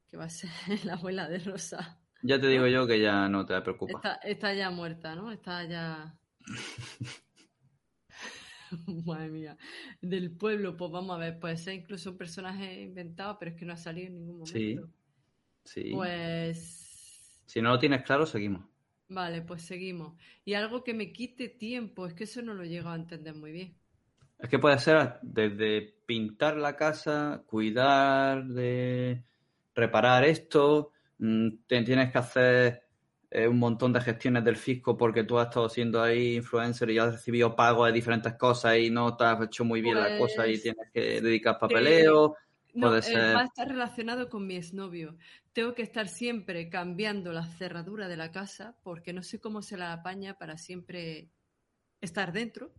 que va a ser <laughs> la abuela de Rosa. Ya te digo yo que ya no te preocupa. Está, ya muerta, ¿no? Está ya. <laughs> <laughs> Madre mía. Del pueblo, pues vamos a ver, puede ser incluso un personaje inventado, pero es que no ha salido en ningún momento. Sí. Sí. Pues. Si no lo tienes claro, seguimos. Vale, pues seguimos. Y algo que me quite tiempo, es que eso no lo llego a entender muy bien. Es que puede ser desde pintar la casa, cuidar de reparar esto, mm, tienes que hacer eh, un montón de gestiones del fisco porque tú has estado siendo ahí influencer y has recibido pagos de diferentes cosas y no te has hecho muy bien la cosa y pues, tienes que dedicar papeleo. No, puede ser... va a estar relacionado con mi exnovio. Tengo que estar siempre cambiando la cerradura de la casa porque no sé cómo se la apaña para siempre estar dentro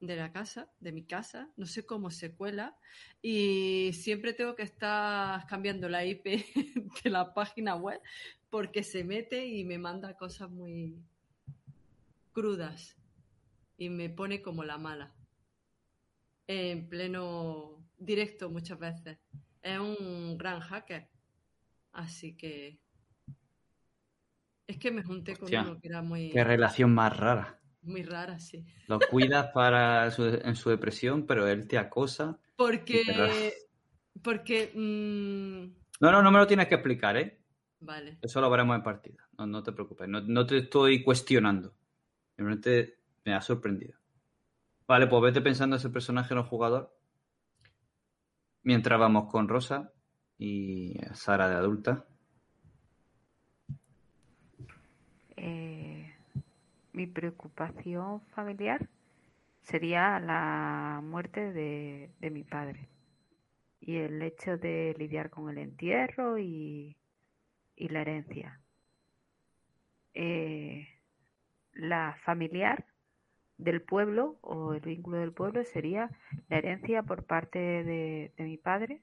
de la casa, de mi casa, no sé cómo se cuela y siempre tengo que estar cambiando la IP <laughs> de la página web porque se mete y me manda cosas muy crudas y me pone como la mala en pleno directo muchas veces. Es un gran hacker, así que es que me junté con uno que era muy... Qué relación más rara. Muy rara, sí. Lo cuidas para en su depresión, pero él te acosa. Porque. Porque. Mm, no, no, no me lo tienes que explicar, ¿eh? Vale. Eso lo veremos en partida. No, no te preocupes. No, te estoy cuestionando. Simplemente me ha sorprendido. Vale, pues vete pensando ese personaje no jugador. Mientras vamos con Rosa y Sara de adulta. mi preocupación familiar sería la muerte de, mi padre y el hecho de lidiar con el entierro y, la herencia. Eh, la familiar del pueblo o el vínculo del pueblo sería la herencia por parte de, de mi padre,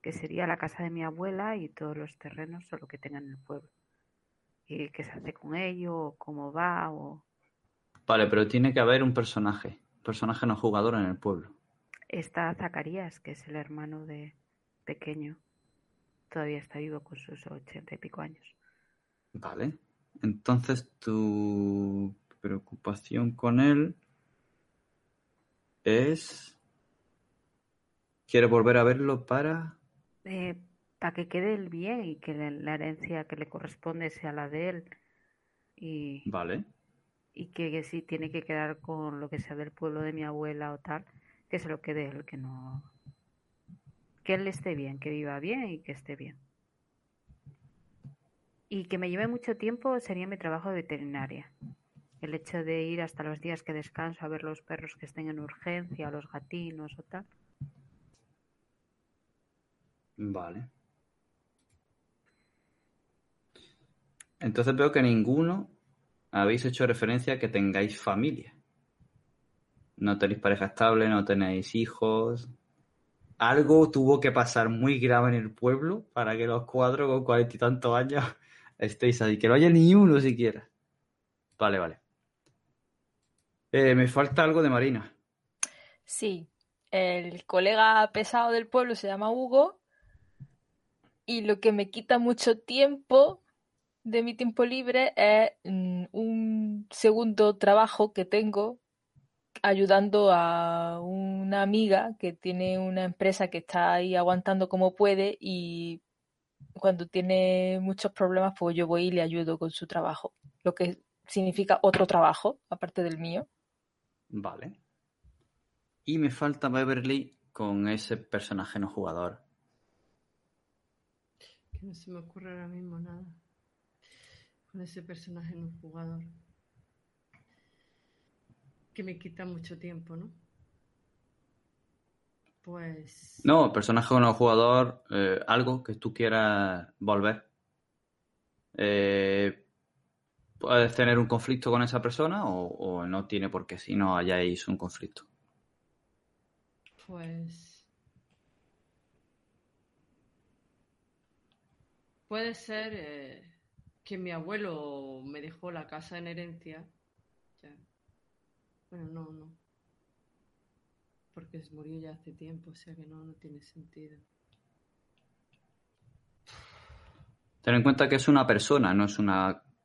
que sería la casa de mi abuela y todos los terrenos o lo que tengan en el pueblo y qué se hace con ello, o cómo va, o... Vale, pero tiene que haber un personaje, personaje no jugador en el pueblo. Está Zacarías, que es el hermano de pequeño. Todavía está vivo con sus ochenta y pico años. Vale. Entonces tu preocupación con él es... ¿Quieres volver a verlo para...? Eh, para que quede el bien y que la herencia que le corresponde sea la de él. Y, vale. Y que, si tiene que quedar con lo que sea del pueblo de mi abuela o tal, que se lo quede él, que no. Que él esté bien, que viva bien y que esté bien. Y que me lleve mucho tiempo sería mi trabajo de veterinaria. El hecho de ir hasta los días que descanso a ver los perros que estén en urgencia, los gatinos o tal. Vale. Entonces veo que ninguno habéis hecho referencia a que tengáis familia. No tenéis pareja estable, no tenéis hijos. Algo tuvo que pasar muy grave en el pueblo para que los cuatro con cuarenta y tantos años <laughs> estéis ahí. Que no haya ni uno siquiera. Vale, vale. Eh, me falta algo de Marina. Sí. El colega pesado del pueblo se llama Hugo. Y lo que me quita mucho tiempo de mi tiempo libre es mm, un segundo trabajo que tengo ayudando a una amiga que tiene una empresa que está ahí aguantando como puede y cuando tiene muchos problemas, pues yo voy y le ayudo con su trabajo, lo que significa otro trabajo, aparte del mío. Vale. Y me falta Beverly con ese personaje no jugador. Que no se me ocurre ahora mismo nada. Con ese personaje no jugador. Que me quita mucho tiempo, ¿no? Pues. No, personaje no jugador, eh, algo que tú quieras volver. Eh, puedes tener un conflicto con esa persona o, no tiene por qué si no hayáis un conflicto. Pues. Puede ser eh, que mi abuelo me dejó la casa en herencia. Bueno, no, no. Porque murió ya hace tiempo, o sea que no, no tiene sentido. Ten en cuenta que es una persona, no es un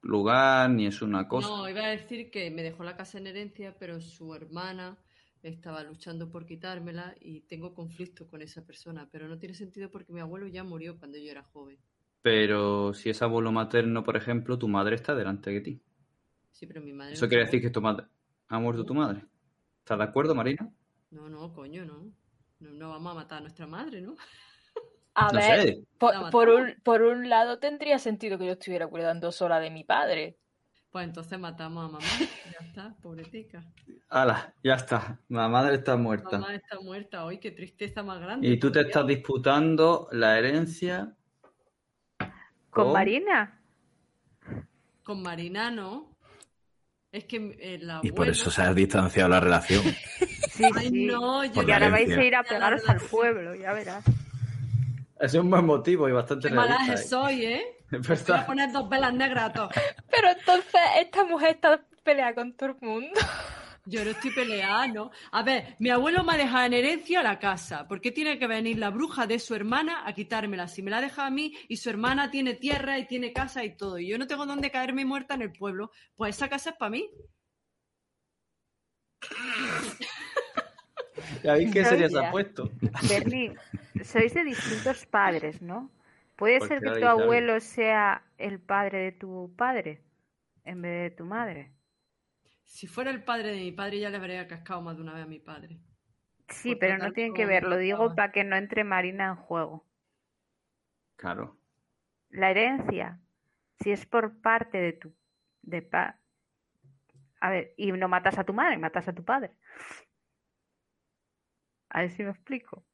lugar ni es una cosa. No, iba a decir que me dejó la casa en herencia, pero su hermana estaba luchando por quitármela y tengo conflicto con esa persona, pero no tiene sentido porque mi abuelo ya murió cuando yo era joven. Pero si es abuelo materno, por ejemplo, tu madre está delante de ti. Sí, pero mi madre. ¿Eso quiere decir que tu madre ha muerto tu madre? ¿Estás de acuerdo, Marina? No, no, coño, no. No, vamos a matar a nuestra madre, ¿no? A ver, por, un, por un lado tendría sentido que yo estuviera cuidando sola de mi padre. Pues entonces matamos a mamá. ya está, pobretica. Hala, ya está. La madre está muerta. Mamá está muerta hoy, qué tristeza más grande. Y tú te estás disputando la herencia. ¿Con, Marina? Con Marina, no. Es que la Y por eso se ha distanciado la relación. <laughs> Sí, sí. No, Porque ahora vais a ir a pegaros al pueblo, ya verás. Es un buen motivo y bastante Qué malaje soy, ¿eh? <laughs> Voy a poner dos velas negras a todos. Pero entonces esta mujer está peleada con todo el mundo. Yo no estoy peleada, ¿no? A ver, mi abuelo me ha dejado en herencia la casa. ¿Por qué tiene que venir la bruja de su hermana a quitármela? Si me la ha dejado a mí y su hermana tiene tierra y tiene casa y todo, y yo no tengo dónde caerme muerta en el pueblo, pues esa casa es para mí. ¿Y qué sería ese apuesto? Berlín, sois de distintos padres, ¿no? ¿Puede ser que tu abuelo sea el padre de tu padre en vez de tu madre? Si fuera el padre de mi padre, ya le habría cascado más de una vez a mi padre. Sí, pero no tienen que ver, lo digo para que no entre Marina en juego. Claro. La herencia, si es por parte de tu. De pa a ver, y no matas a tu madre, matas a tu padre. A ver si me explico.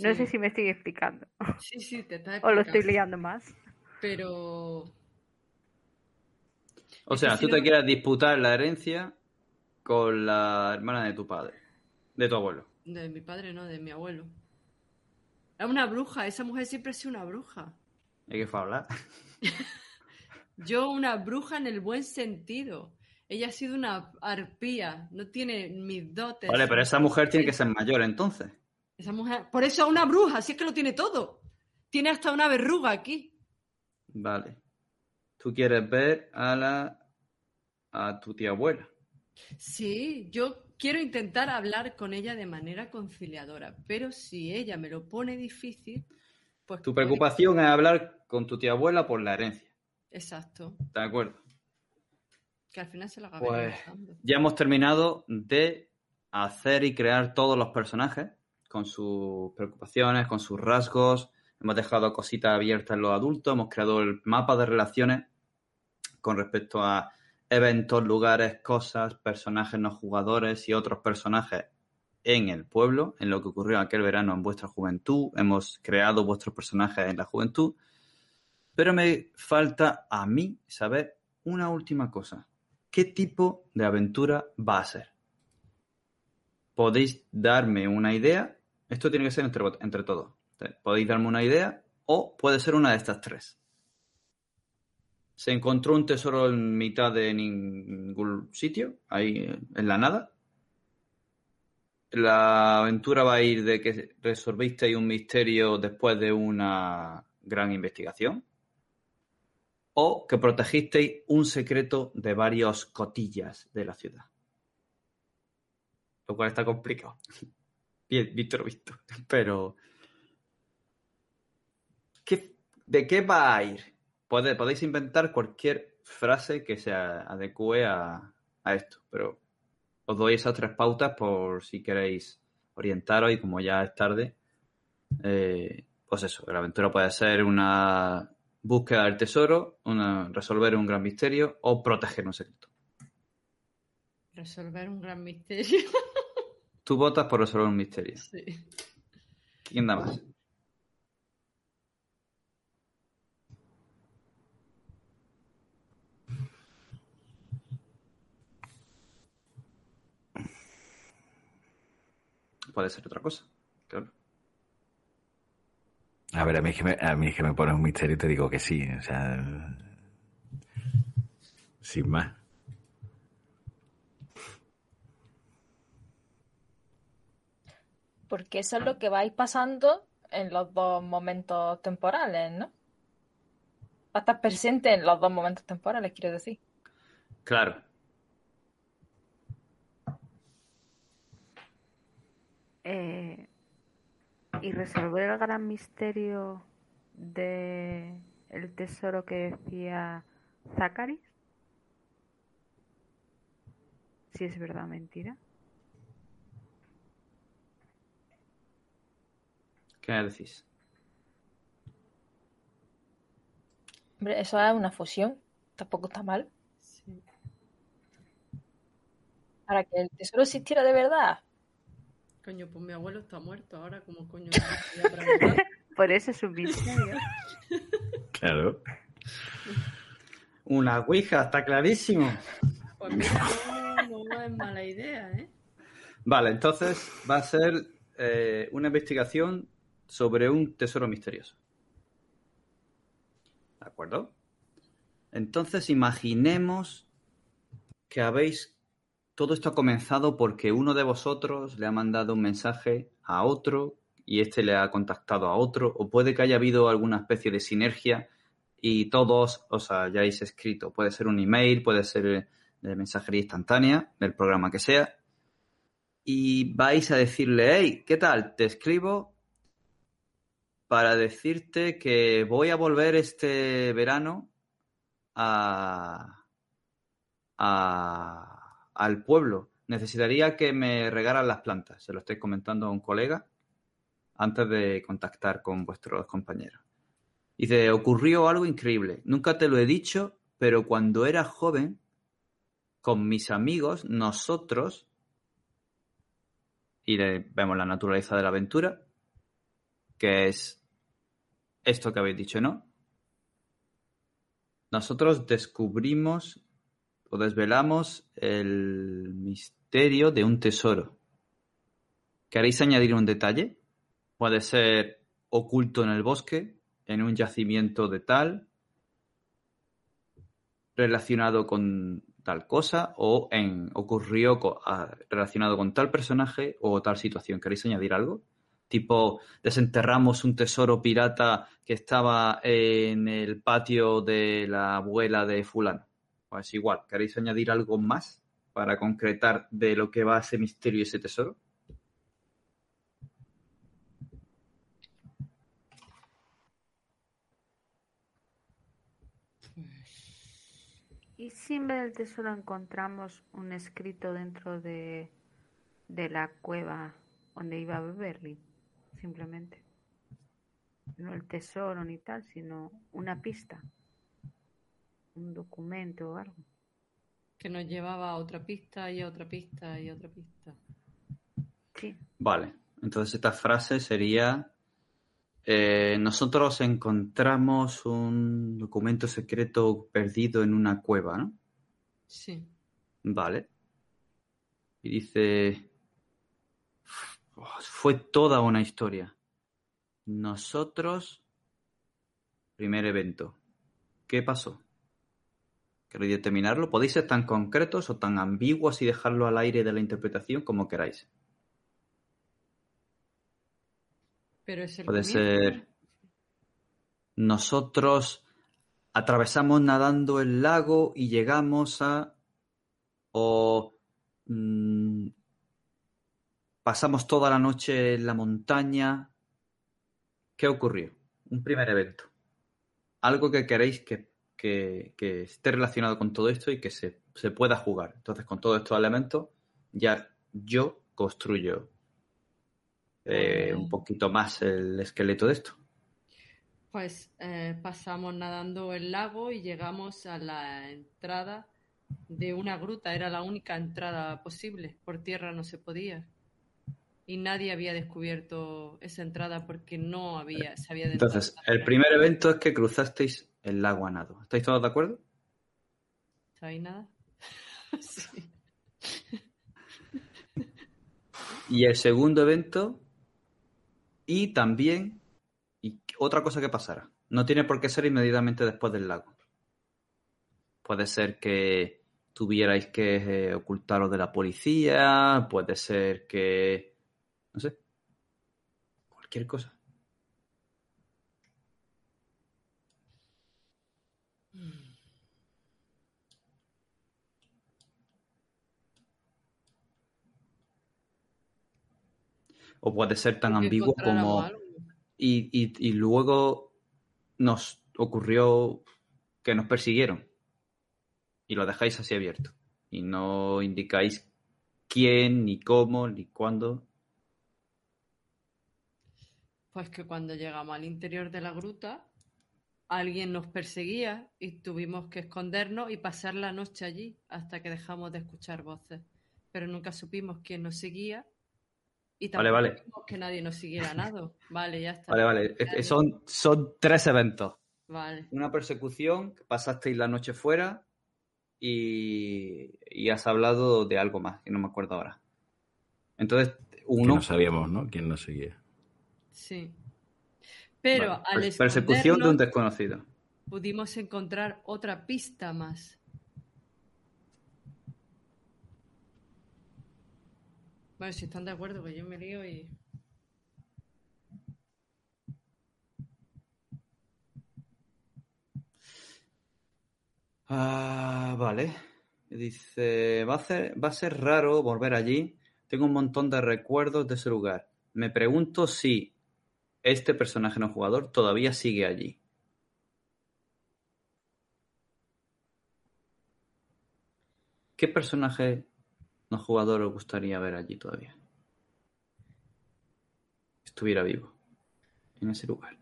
No sé si me estoy explicando. Sí, sí, te está explicando. <laughs> O lo estoy liando más. Pero. O sea, tú te quieres disputar la herencia con la hermana de tu padre, de tu abuelo. De mi padre, no, de mi abuelo. Es una bruja, esa mujer siempre ha sido una bruja. ¿Hay que hablar? <laughs> Yo, una bruja en el buen sentido. Ella ha sido una arpía, no tiene mis dotes. Vale, pero esa mujer tiene que ser mayor entonces. Esa mujer, por eso es una bruja, si es que lo tiene todo. Tiene hasta una verruga aquí. Vale. Tú quieres ver a la a tu tía abuela. Sí, yo quiero intentar hablar con ella de manera conciliadora, pero si ella me lo pone difícil, pues... Tu preocupación es hablar con tu tía abuela por la herencia. Exacto. De acuerdo. Que al final se la pues, Ya hemos terminado de hacer y crear todos los personajes con sus preocupaciones, con sus rasgos. Hemos dejado cositas abiertas en los adultos, hemos creado el mapa de relaciones con respecto a eventos, lugares, cosas, personajes no jugadores y otros personajes en el pueblo, en lo que ocurrió aquel verano en vuestra juventud. Hemos creado vuestros personajes en la juventud. Pero me falta a mí saber una última cosa qué tipo de aventura va a ser. Podéis darme una idea. Esto tiene que ser entre, entre todos. Podéis darme una idea o puede ser una de estas tres. Se encontró un tesoro en mitad de ningún sitio, ahí en la nada. La aventura va a ir de que resolvisteis un misterio después de una gran investigación o que protegisteis un secreto de varios cotillas de la ciudad. Lo cual está complicado. <laughs> Bien, visto visto. Pero. ¿qué, ¿De qué va a ir? Podéis inventar cualquier frase que se adecue a, esto, pero os doy esas tres pautas por si queréis orientaros y como ya es tarde, eh, pues eso, la aventura puede ser una búsqueda del tesoro, una, resolver un gran misterio o proteger un secreto. Resolver un gran misterio. Tú votas por resolver un misterio. <laughs> Sí. ¿Quién da más? Puede ser otra cosa, claro. A ver, a mí es que me, a mí es que me pones un misterio y te digo que sí. O sea. Sin más. Porque eso es lo que vais pasando en los dos momentos temporales, ¿no? Va a estar presente en los dos momentos temporales, quiero decir. Claro. Eh, y resolver el gran misterio de el tesoro que decía Zacharis. Si es verdad o mentira. ¿Qué decís? Hombre, eso es una fusión. Tampoco está mal. Sí. Para que el tesoro existiera de verdad, Coño, pues mi abuelo está muerto ahora, como coño. <laughs> Por eso es un misterio. Claro. Una ouija, está clarísimo. Pues mira, no, es mala idea, ¿eh? Vale, entonces va a ser eh, una investigación sobre un tesoro misterioso. ¿De acuerdo? Entonces imaginemos que habéis todo esto ha comenzado porque uno de vosotros le ha mandado un mensaje a otro y este le ha contactado a otro, o puede que haya habido alguna especie de sinergia y todos os hayáis escrito. Puede ser un email, puede ser de mensajería instantánea, del programa que sea, y vais a decirle, hey, ¿qué tal? Te escribo para decirte que voy a volver este verano a, a al pueblo. Necesitaría que me regaran las plantas. Se lo estoy comentando a un colega antes de contactar con vuestros compañeros. Dice, ocurrió algo increíble. Nunca te lo he dicho, pero cuando era joven, con mis amigos, nosotros, y vemos la naturaleza de la aventura, que es esto que habéis dicho, ¿no? Nosotros descubrimos o desvelamos el misterio de un tesoro. ¿Queréis añadir un detalle? Puede ser oculto en el bosque, en un yacimiento de tal, relacionado con tal cosa, o en ocurrió relacionado con tal personaje o tal situación. ¿Queréis añadir algo? Tipo, desenterramos un tesoro pirata que estaba en el patio de la abuela de fulano. Pues igual, ¿queréis añadir algo más para concretar de lo que va ese misterio y ese tesoro? ¿Y si en vez del tesoro encontramos un escrito dentro de, de la cueva donde iba Beverly? Simplemente. No el tesoro ni tal, sino una pista un documento o algo. Que nos llevaba a otra pista y a otra pista y a otra pista. Sí. Vale, entonces esta frase sería, eh, nosotros encontramos un documento secreto perdido en una cueva, ¿no? Sí. Vale. Y dice, fue toda una historia. Nosotros, primer evento. ¿Qué pasó? ¿Queréis determinarlo? Podéis ser tan concretos o tan ambiguos y dejarlo al aire de la interpretación como queráis. Pero es Puede ser. Nosotros atravesamos nadando el lago y llegamos a. O. Mm, pasamos toda la noche en la montaña. ¿Qué ocurrió? Un primer evento. algo que queréis que, esté relacionado con todo esto y que se, pueda jugar. Entonces, con todos estos elementos, ya yo construyo eh, un poquito más el esqueleto de esto. Pues eh, pasamos nadando el lago y llegamos a la entrada de una gruta. Era la única entrada posible. Por tierra no se podía y nadie había descubierto esa entrada porque no había, se había Entonces, el primer evento es que cruzasteis el lago a nado. ¿Estáis todos de acuerdo? ¿Sabéis nada? <laughs> sí. Y el segundo evento, y también, y otra cosa que pasara. No tiene por qué ser inmediatamente después del lago. Puede ser que tuvierais que eh, ocultaros de la policía, puede ser que no sé. Cualquier cosa. O puede ser tan ambiguo como... Y, y luego nos ocurrió que nos persiguieron. Y lo dejáis así abierto. Y no indicáis quién, ni cómo, ni cuándo. Pues que cuando llegamos al interior de la gruta, alguien nos perseguía y tuvimos que escondernos y pasar la noche allí hasta que dejamos de escuchar voces. Pero nunca supimos quién nos seguía y tampoco vale, vale. que nadie nos siguiera nada. Vale, ya está. Vale, vale. Son, son tres eventos. Vale. Una persecución, pasasteis la noche fuera y, y has hablado de algo más, que no me acuerdo ahora. Entonces, uno... no sabíamos, ¿no? ¿Quién nos seguía? Sí. Pero al pues Persecución de un desconocido. Pudimos encontrar otra pista más. Bueno, si están de acuerdo, que yo me lío y. Ah, vale. Dice, va a, va a ser raro volver allí. Tengo un montón de recuerdos de ese lugar. Me pregunto si este personaje no jugador todavía sigue allí. ¿Qué personaje no jugador os gustaría ver allí todavía? Estuviera vivo en ese lugar.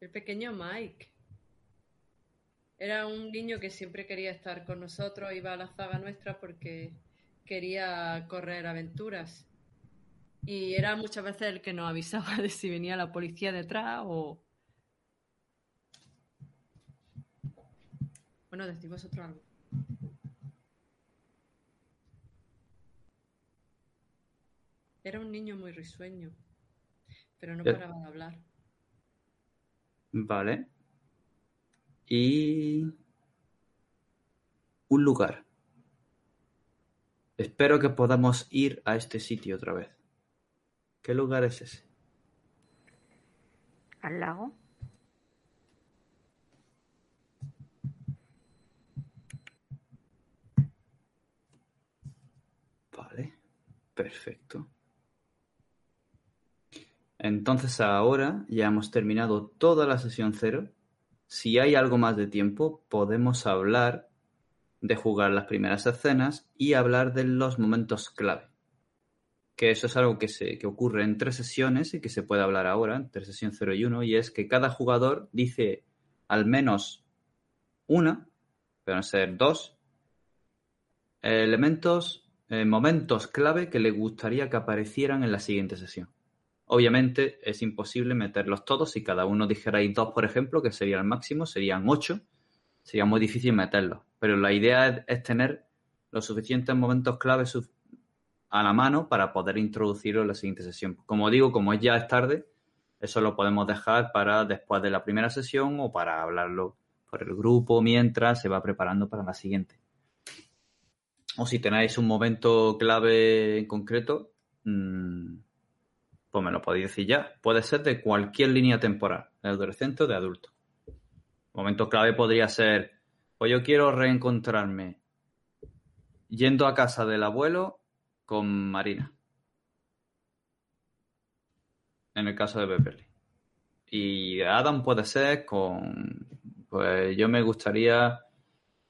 El pequeño Mike. Era un niño que siempre quería estar con nosotros, iba a la zaga nuestra porque quería correr aventuras. Y era muchas veces el que nos avisaba de si venía la policía detrás o... Bueno, decimos otro algo. Era un niño muy risueño, pero no paraba de hablar. Vale. Y un lugar. Espero que podamos ir a este sitio otra vez. ¿Qué lugar es ese? ¿Al lago? Vale, perfecto. Entonces ahora ya hemos terminado toda la sesión cero. Si hay algo más de tiempo, podemos hablar de jugar las primeras escenas y hablar de los momentos clave que eso es algo que, se, que ocurre en tres sesiones y que se puede hablar ahora, entre sesión 0 y 1, y es que cada jugador dice al menos una, pueden ser dos, elementos, eh, momentos clave que le gustaría que aparecieran en la siguiente sesión. Obviamente es imposible meterlos todos. Si cada uno dijerais dos, por ejemplo, que sería el máximo, serían ocho. Sería muy difícil meterlos. Pero la idea es, tener los suficientes momentos clave a la mano para poder introducirlo en la siguiente sesión. Como digo, como ya es tarde, eso lo podemos dejar para después de la primera sesión o para hablarlo por el grupo mientras se va preparando para la siguiente. O si tenéis un momento clave en concreto, mm, pues me lo podéis decir ya. Puede ser de cualquier línea temporal, de adolescente o de adulto. Momento clave podría ser, pues yo quiero reencontrarme yendo a casa del abuelo con Marina. En el caso de Beverly. Y Adam puede ser con, pues yo me gustaría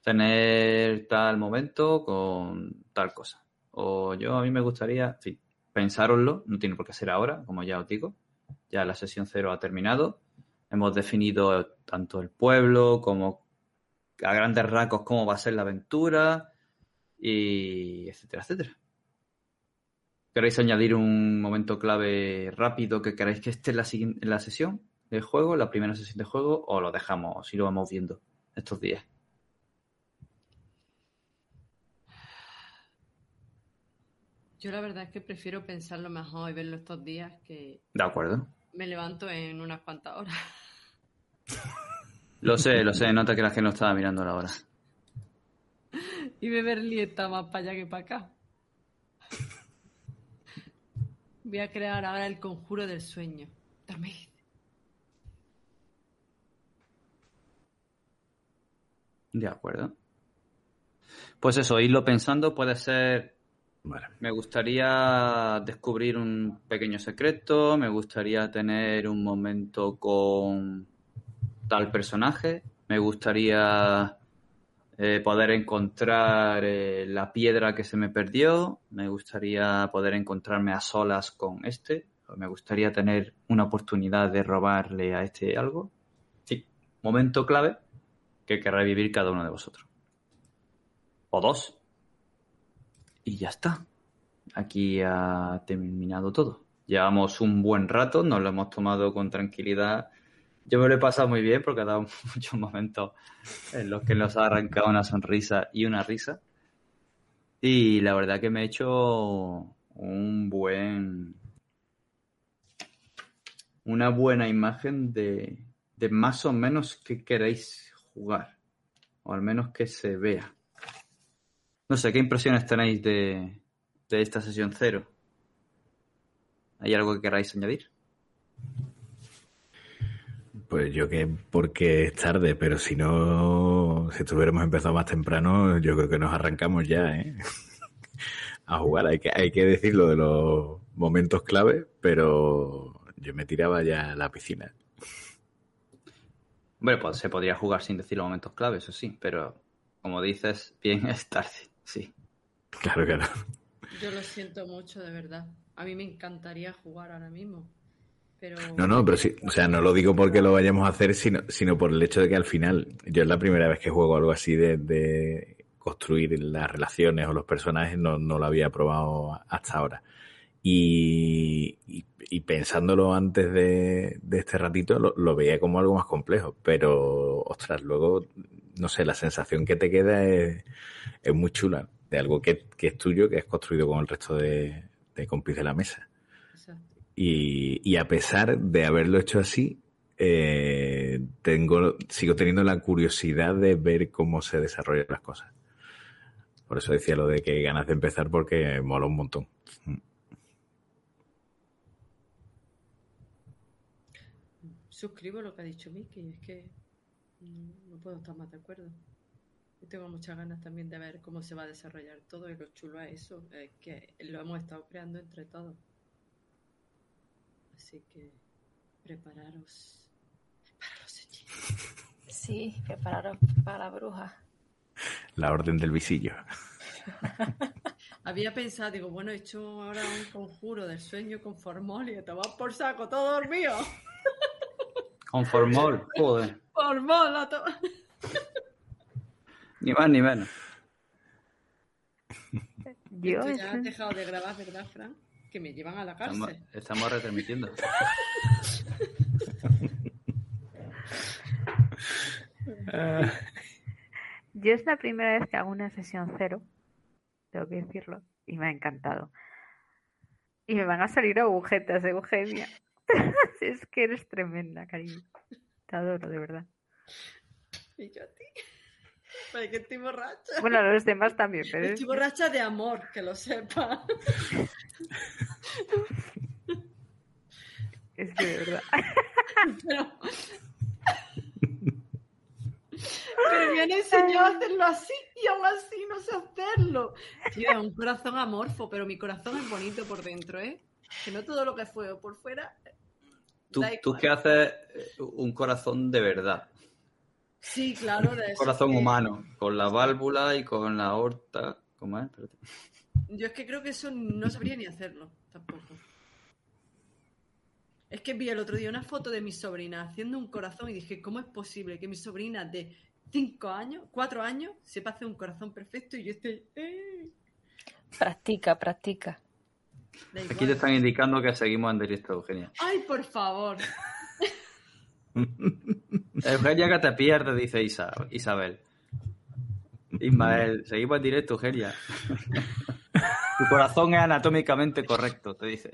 tener tal momento con tal cosa. O yo a mí me gustaría, fin, pensároslo, no tiene por qué ser ahora, como ya os digo. Ya la sesión cero ha terminado. Hemos definido tanto el pueblo como a grandes rasgos cómo va a ser la aventura y etcétera, etcétera. ¿Queréis añadir un momento clave rápido que queráis que esté en la, en la sesión de juego, la primera sesión de juego, o lo dejamos y lo vamos viendo estos días? Yo la verdad es que prefiero pensarlo mejor y verlo estos días que... De acuerdo. Me levanto en unas cuantas horas. Lo sé, lo sé, nota que la gente no estaba mirando la hora. <laughs> Y Beverly está más para allá que para acá. Voy a crear ahora el conjuro del sueño. Dormid. De acuerdo. Pues eso, irlo pensando puede ser. Me gustaría descubrir un pequeño secreto, me gustaría tener un momento con tal personaje, me gustaría eh, poder encontrar eh, la piedra que se me perdió, me gustaría poder encontrarme a solas con este, me gustaría tener una oportunidad de robarle a este algo. Sí, momento clave que querrá vivir cada uno de vosotros. O dos. Y ya está. Aquí ha terminado todo. Llevamos un buen rato, nos lo hemos tomado con tranquilidad yo me lo he pasado muy bien porque ha dado <laughs> muchos momentos en los que nos ha arrancado una sonrisa y una risa. Y la verdad que me he hecho un buen. Una buena imagen de, de más o menos qué queréis jugar. O al menos que se vea. No sé, ¿qué impresiones tenéis de, de esta sesión cero? ¿Hay algo que queráis añadir? Pues yo que porque es tarde, pero si no, si estuviéramos empezado más temprano, yo creo que nos arrancamos ya, ¿eh? <laughs> a jugar. Hay que, hay que decirlo de los momentos clave, pero yo me tiraba ya a la piscina. Bueno, pues se podría jugar sin decir los momentos clave, eso sí, pero como dices, bien <laughs> es tarde, sí. Claro, claro. Yo lo siento mucho, de verdad. A mí me encantaría jugar ahora mismo. No, no, pero sí, o sea, no lo digo porque lo vayamos a hacer, sino, sino por el hecho de que al final, yo es la primera vez que juego algo así de, construir las relaciones o los personajes, no, no lo había probado hasta ahora. Y, y, pensándolo antes de, este ratito, lo, veía como algo más complejo, pero, ostras, luego, no sé, la sensación que te queda es, es muy chula, de algo que, que, es tuyo, que has construido con el resto de, de compis de la mesa. Y, a pesar de haberlo hecho así, eh, tengo, sigo teniendo la curiosidad de ver cómo se desarrollan las cosas. Por eso decía lo de que ganas de empezar porque mola un montón. Suscribo lo que ha dicho Miki, es que no puedo estar más de acuerdo. Y tengo muchas ganas también de ver cómo se va a desarrollar todo y lo chulo es eso, es que lo hemos estado creando entre todos. Así que prepararos. Prepararos, Sí, prepararos para la bruja. La orden del visillo. <laughs> Había pensado, digo, bueno, he hecho ahora un conjuro del sueño con formol y te vas por saco, todo dormido. Con formol, joder. Todo. Ni más ni menos. <laughs> Yo ya has dejado de grabar, ¿verdad, Fran? que me llevan a la cárcel. Estamos, retransmitiendo. <laughs> Yo es la primera vez que hago una sesión cero, tengo que decirlo, y me ha encantado. Y me van a salir agujetas, Eugenia. <laughs> es que eres tremenda, cariño. Te adoro, de verdad. Y yo a ti. Para que estoy borracha. Bueno, los demás también, pero. Estoy borracha de amor, que lo sepa. es que de verdad. Pero. Pero me han enseñado a hacerlo así y aún así no sé hacerlo. Tío, es un corazón amorfo, pero mi corazón es bonito por dentro, ¿eh? Que no todo lo que fue por fuera. tú, tú que haces eh, un corazón de verdad. Sí, claro. De un corazón humano, con la válvula y con la aorta. ¿Cómo es? Yo es que creo que eso no sabría ni hacerlo, tampoco. Es que vi el otro día una foto de mi sobrina haciendo un corazón y dije, ¿cómo es posible que mi sobrina de 5 años, 4 años, sepa hacer un corazón perfecto y yo estoy... Eh"? Practica, practica. Aquí te están indicando que seguimos en directo, Eugenia. Ay, por favor. <laughs> Eugenia, que te pierdes, dice Isabel. Ismael, seguimos en directo, Eugenia. Tu corazón es anatómicamente correcto, te dice.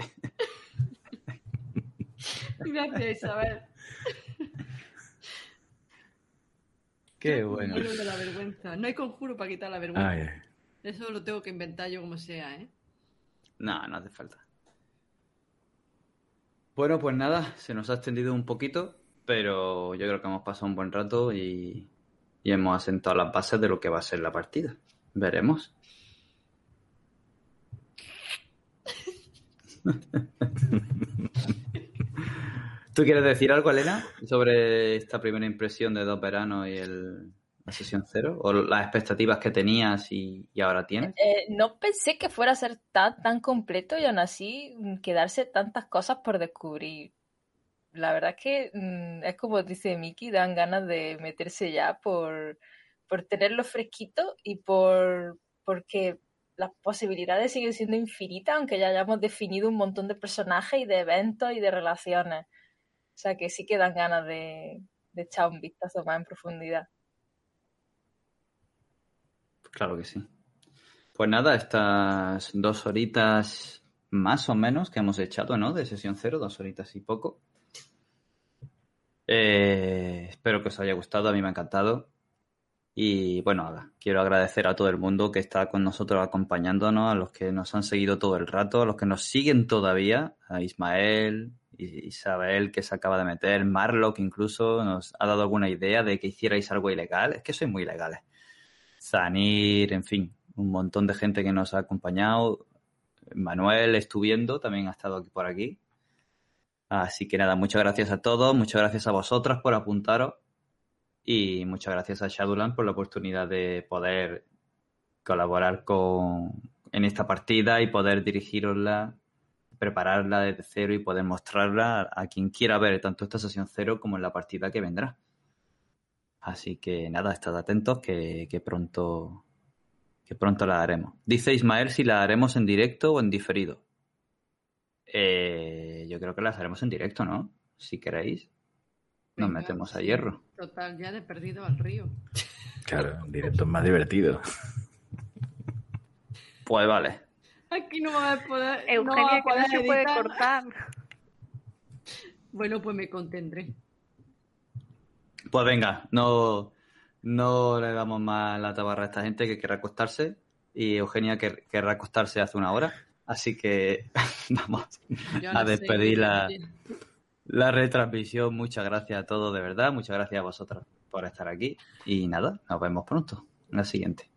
Gracias, Isabel. Qué bueno. No hay conjuro para quitar la vergüenza. Eso lo tengo que inventar yo como sea, ¿eh? No, no hace falta. Bueno, pues nada, se nos ha extendido un poquito, pero yo creo que hemos pasado un buen rato y, y hemos asentado las bases de lo que va a ser la partida. Veremos. <laughs> ¿Tú quieres decir algo, Elena, sobre esta primera impresión de dos veranos y el, la sesión cero? ¿O las expectativas que tenías y, ahora tienes? Eh, no pensé que fuera a ser tan, tan completo y aún así quedarse tantas cosas por descubrir. La verdad es que mm, es como dice Miki, dan ganas de meterse ya por, por tenerlo fresquito y por porque las posibilidades siguen siendo infinitas, aunque ya hayamos definido un montón de personajes y de eventos y de relaciones. O sea que sí que dan ganas de, echar un vistazo más en profundidad. Claro que sí. Pues nada, estas dos horitas más o menos que hemos echado, ¿no? De sesión cero, dos horitas y poco. Eh, espero que os haya gustado, a mí me ha encantado. Y bueno, quiero agradecer a todo el mundo que está con nosotros acompañándonos, a los que nos han seguido todo el rato, a los que nos siguen todavía, a Ismael, Isabel que se acaba de meter, Marlock incluso nos ha dado alguna idea de que hicierais algo ilegal. Es que sois muy ilegales. Zanir, en fin, un montón de gente que nos ha acompañado. Manuel estuviendo, también ha estado aquí por aquí. Así que nada, muchas gracias a todos, muchas gracias a vosotras por apuntaros y muchas gracias a Shadowland por la oportunidad de poder colaborar con en esta partida y poder dirigirosla prepararla desde cero y poder mostrarla a quien quiera ver tanto esta sesión cero como en la partida que vendrá. Así que nada, estad atentos que, pronto que pronto la haremos. Dice Ismael si la haremos en directo o en diferido. Eh, yo creo que las haremos en directo, ¿no? Si queréis. Nos metemos a hierro. Total, ya he perdido al río. Claro, en directo es más divertido. Pues vale. Aquí no va a poder. Eugenia, que no se puede cortar. Bueno, pues me contendré. Pues venga, no, no le damos más la tabarra a esta gente que quiera acostarse. Y Eugenia querrá acostarse hace una hora. Así que <laughs> vamos a despedir la, la retransmisión. Muchas gracias a todos, de verdad. Muchas gracias a vosotros por estar aquí. Y nada, nos vemos pronto en la siguiente.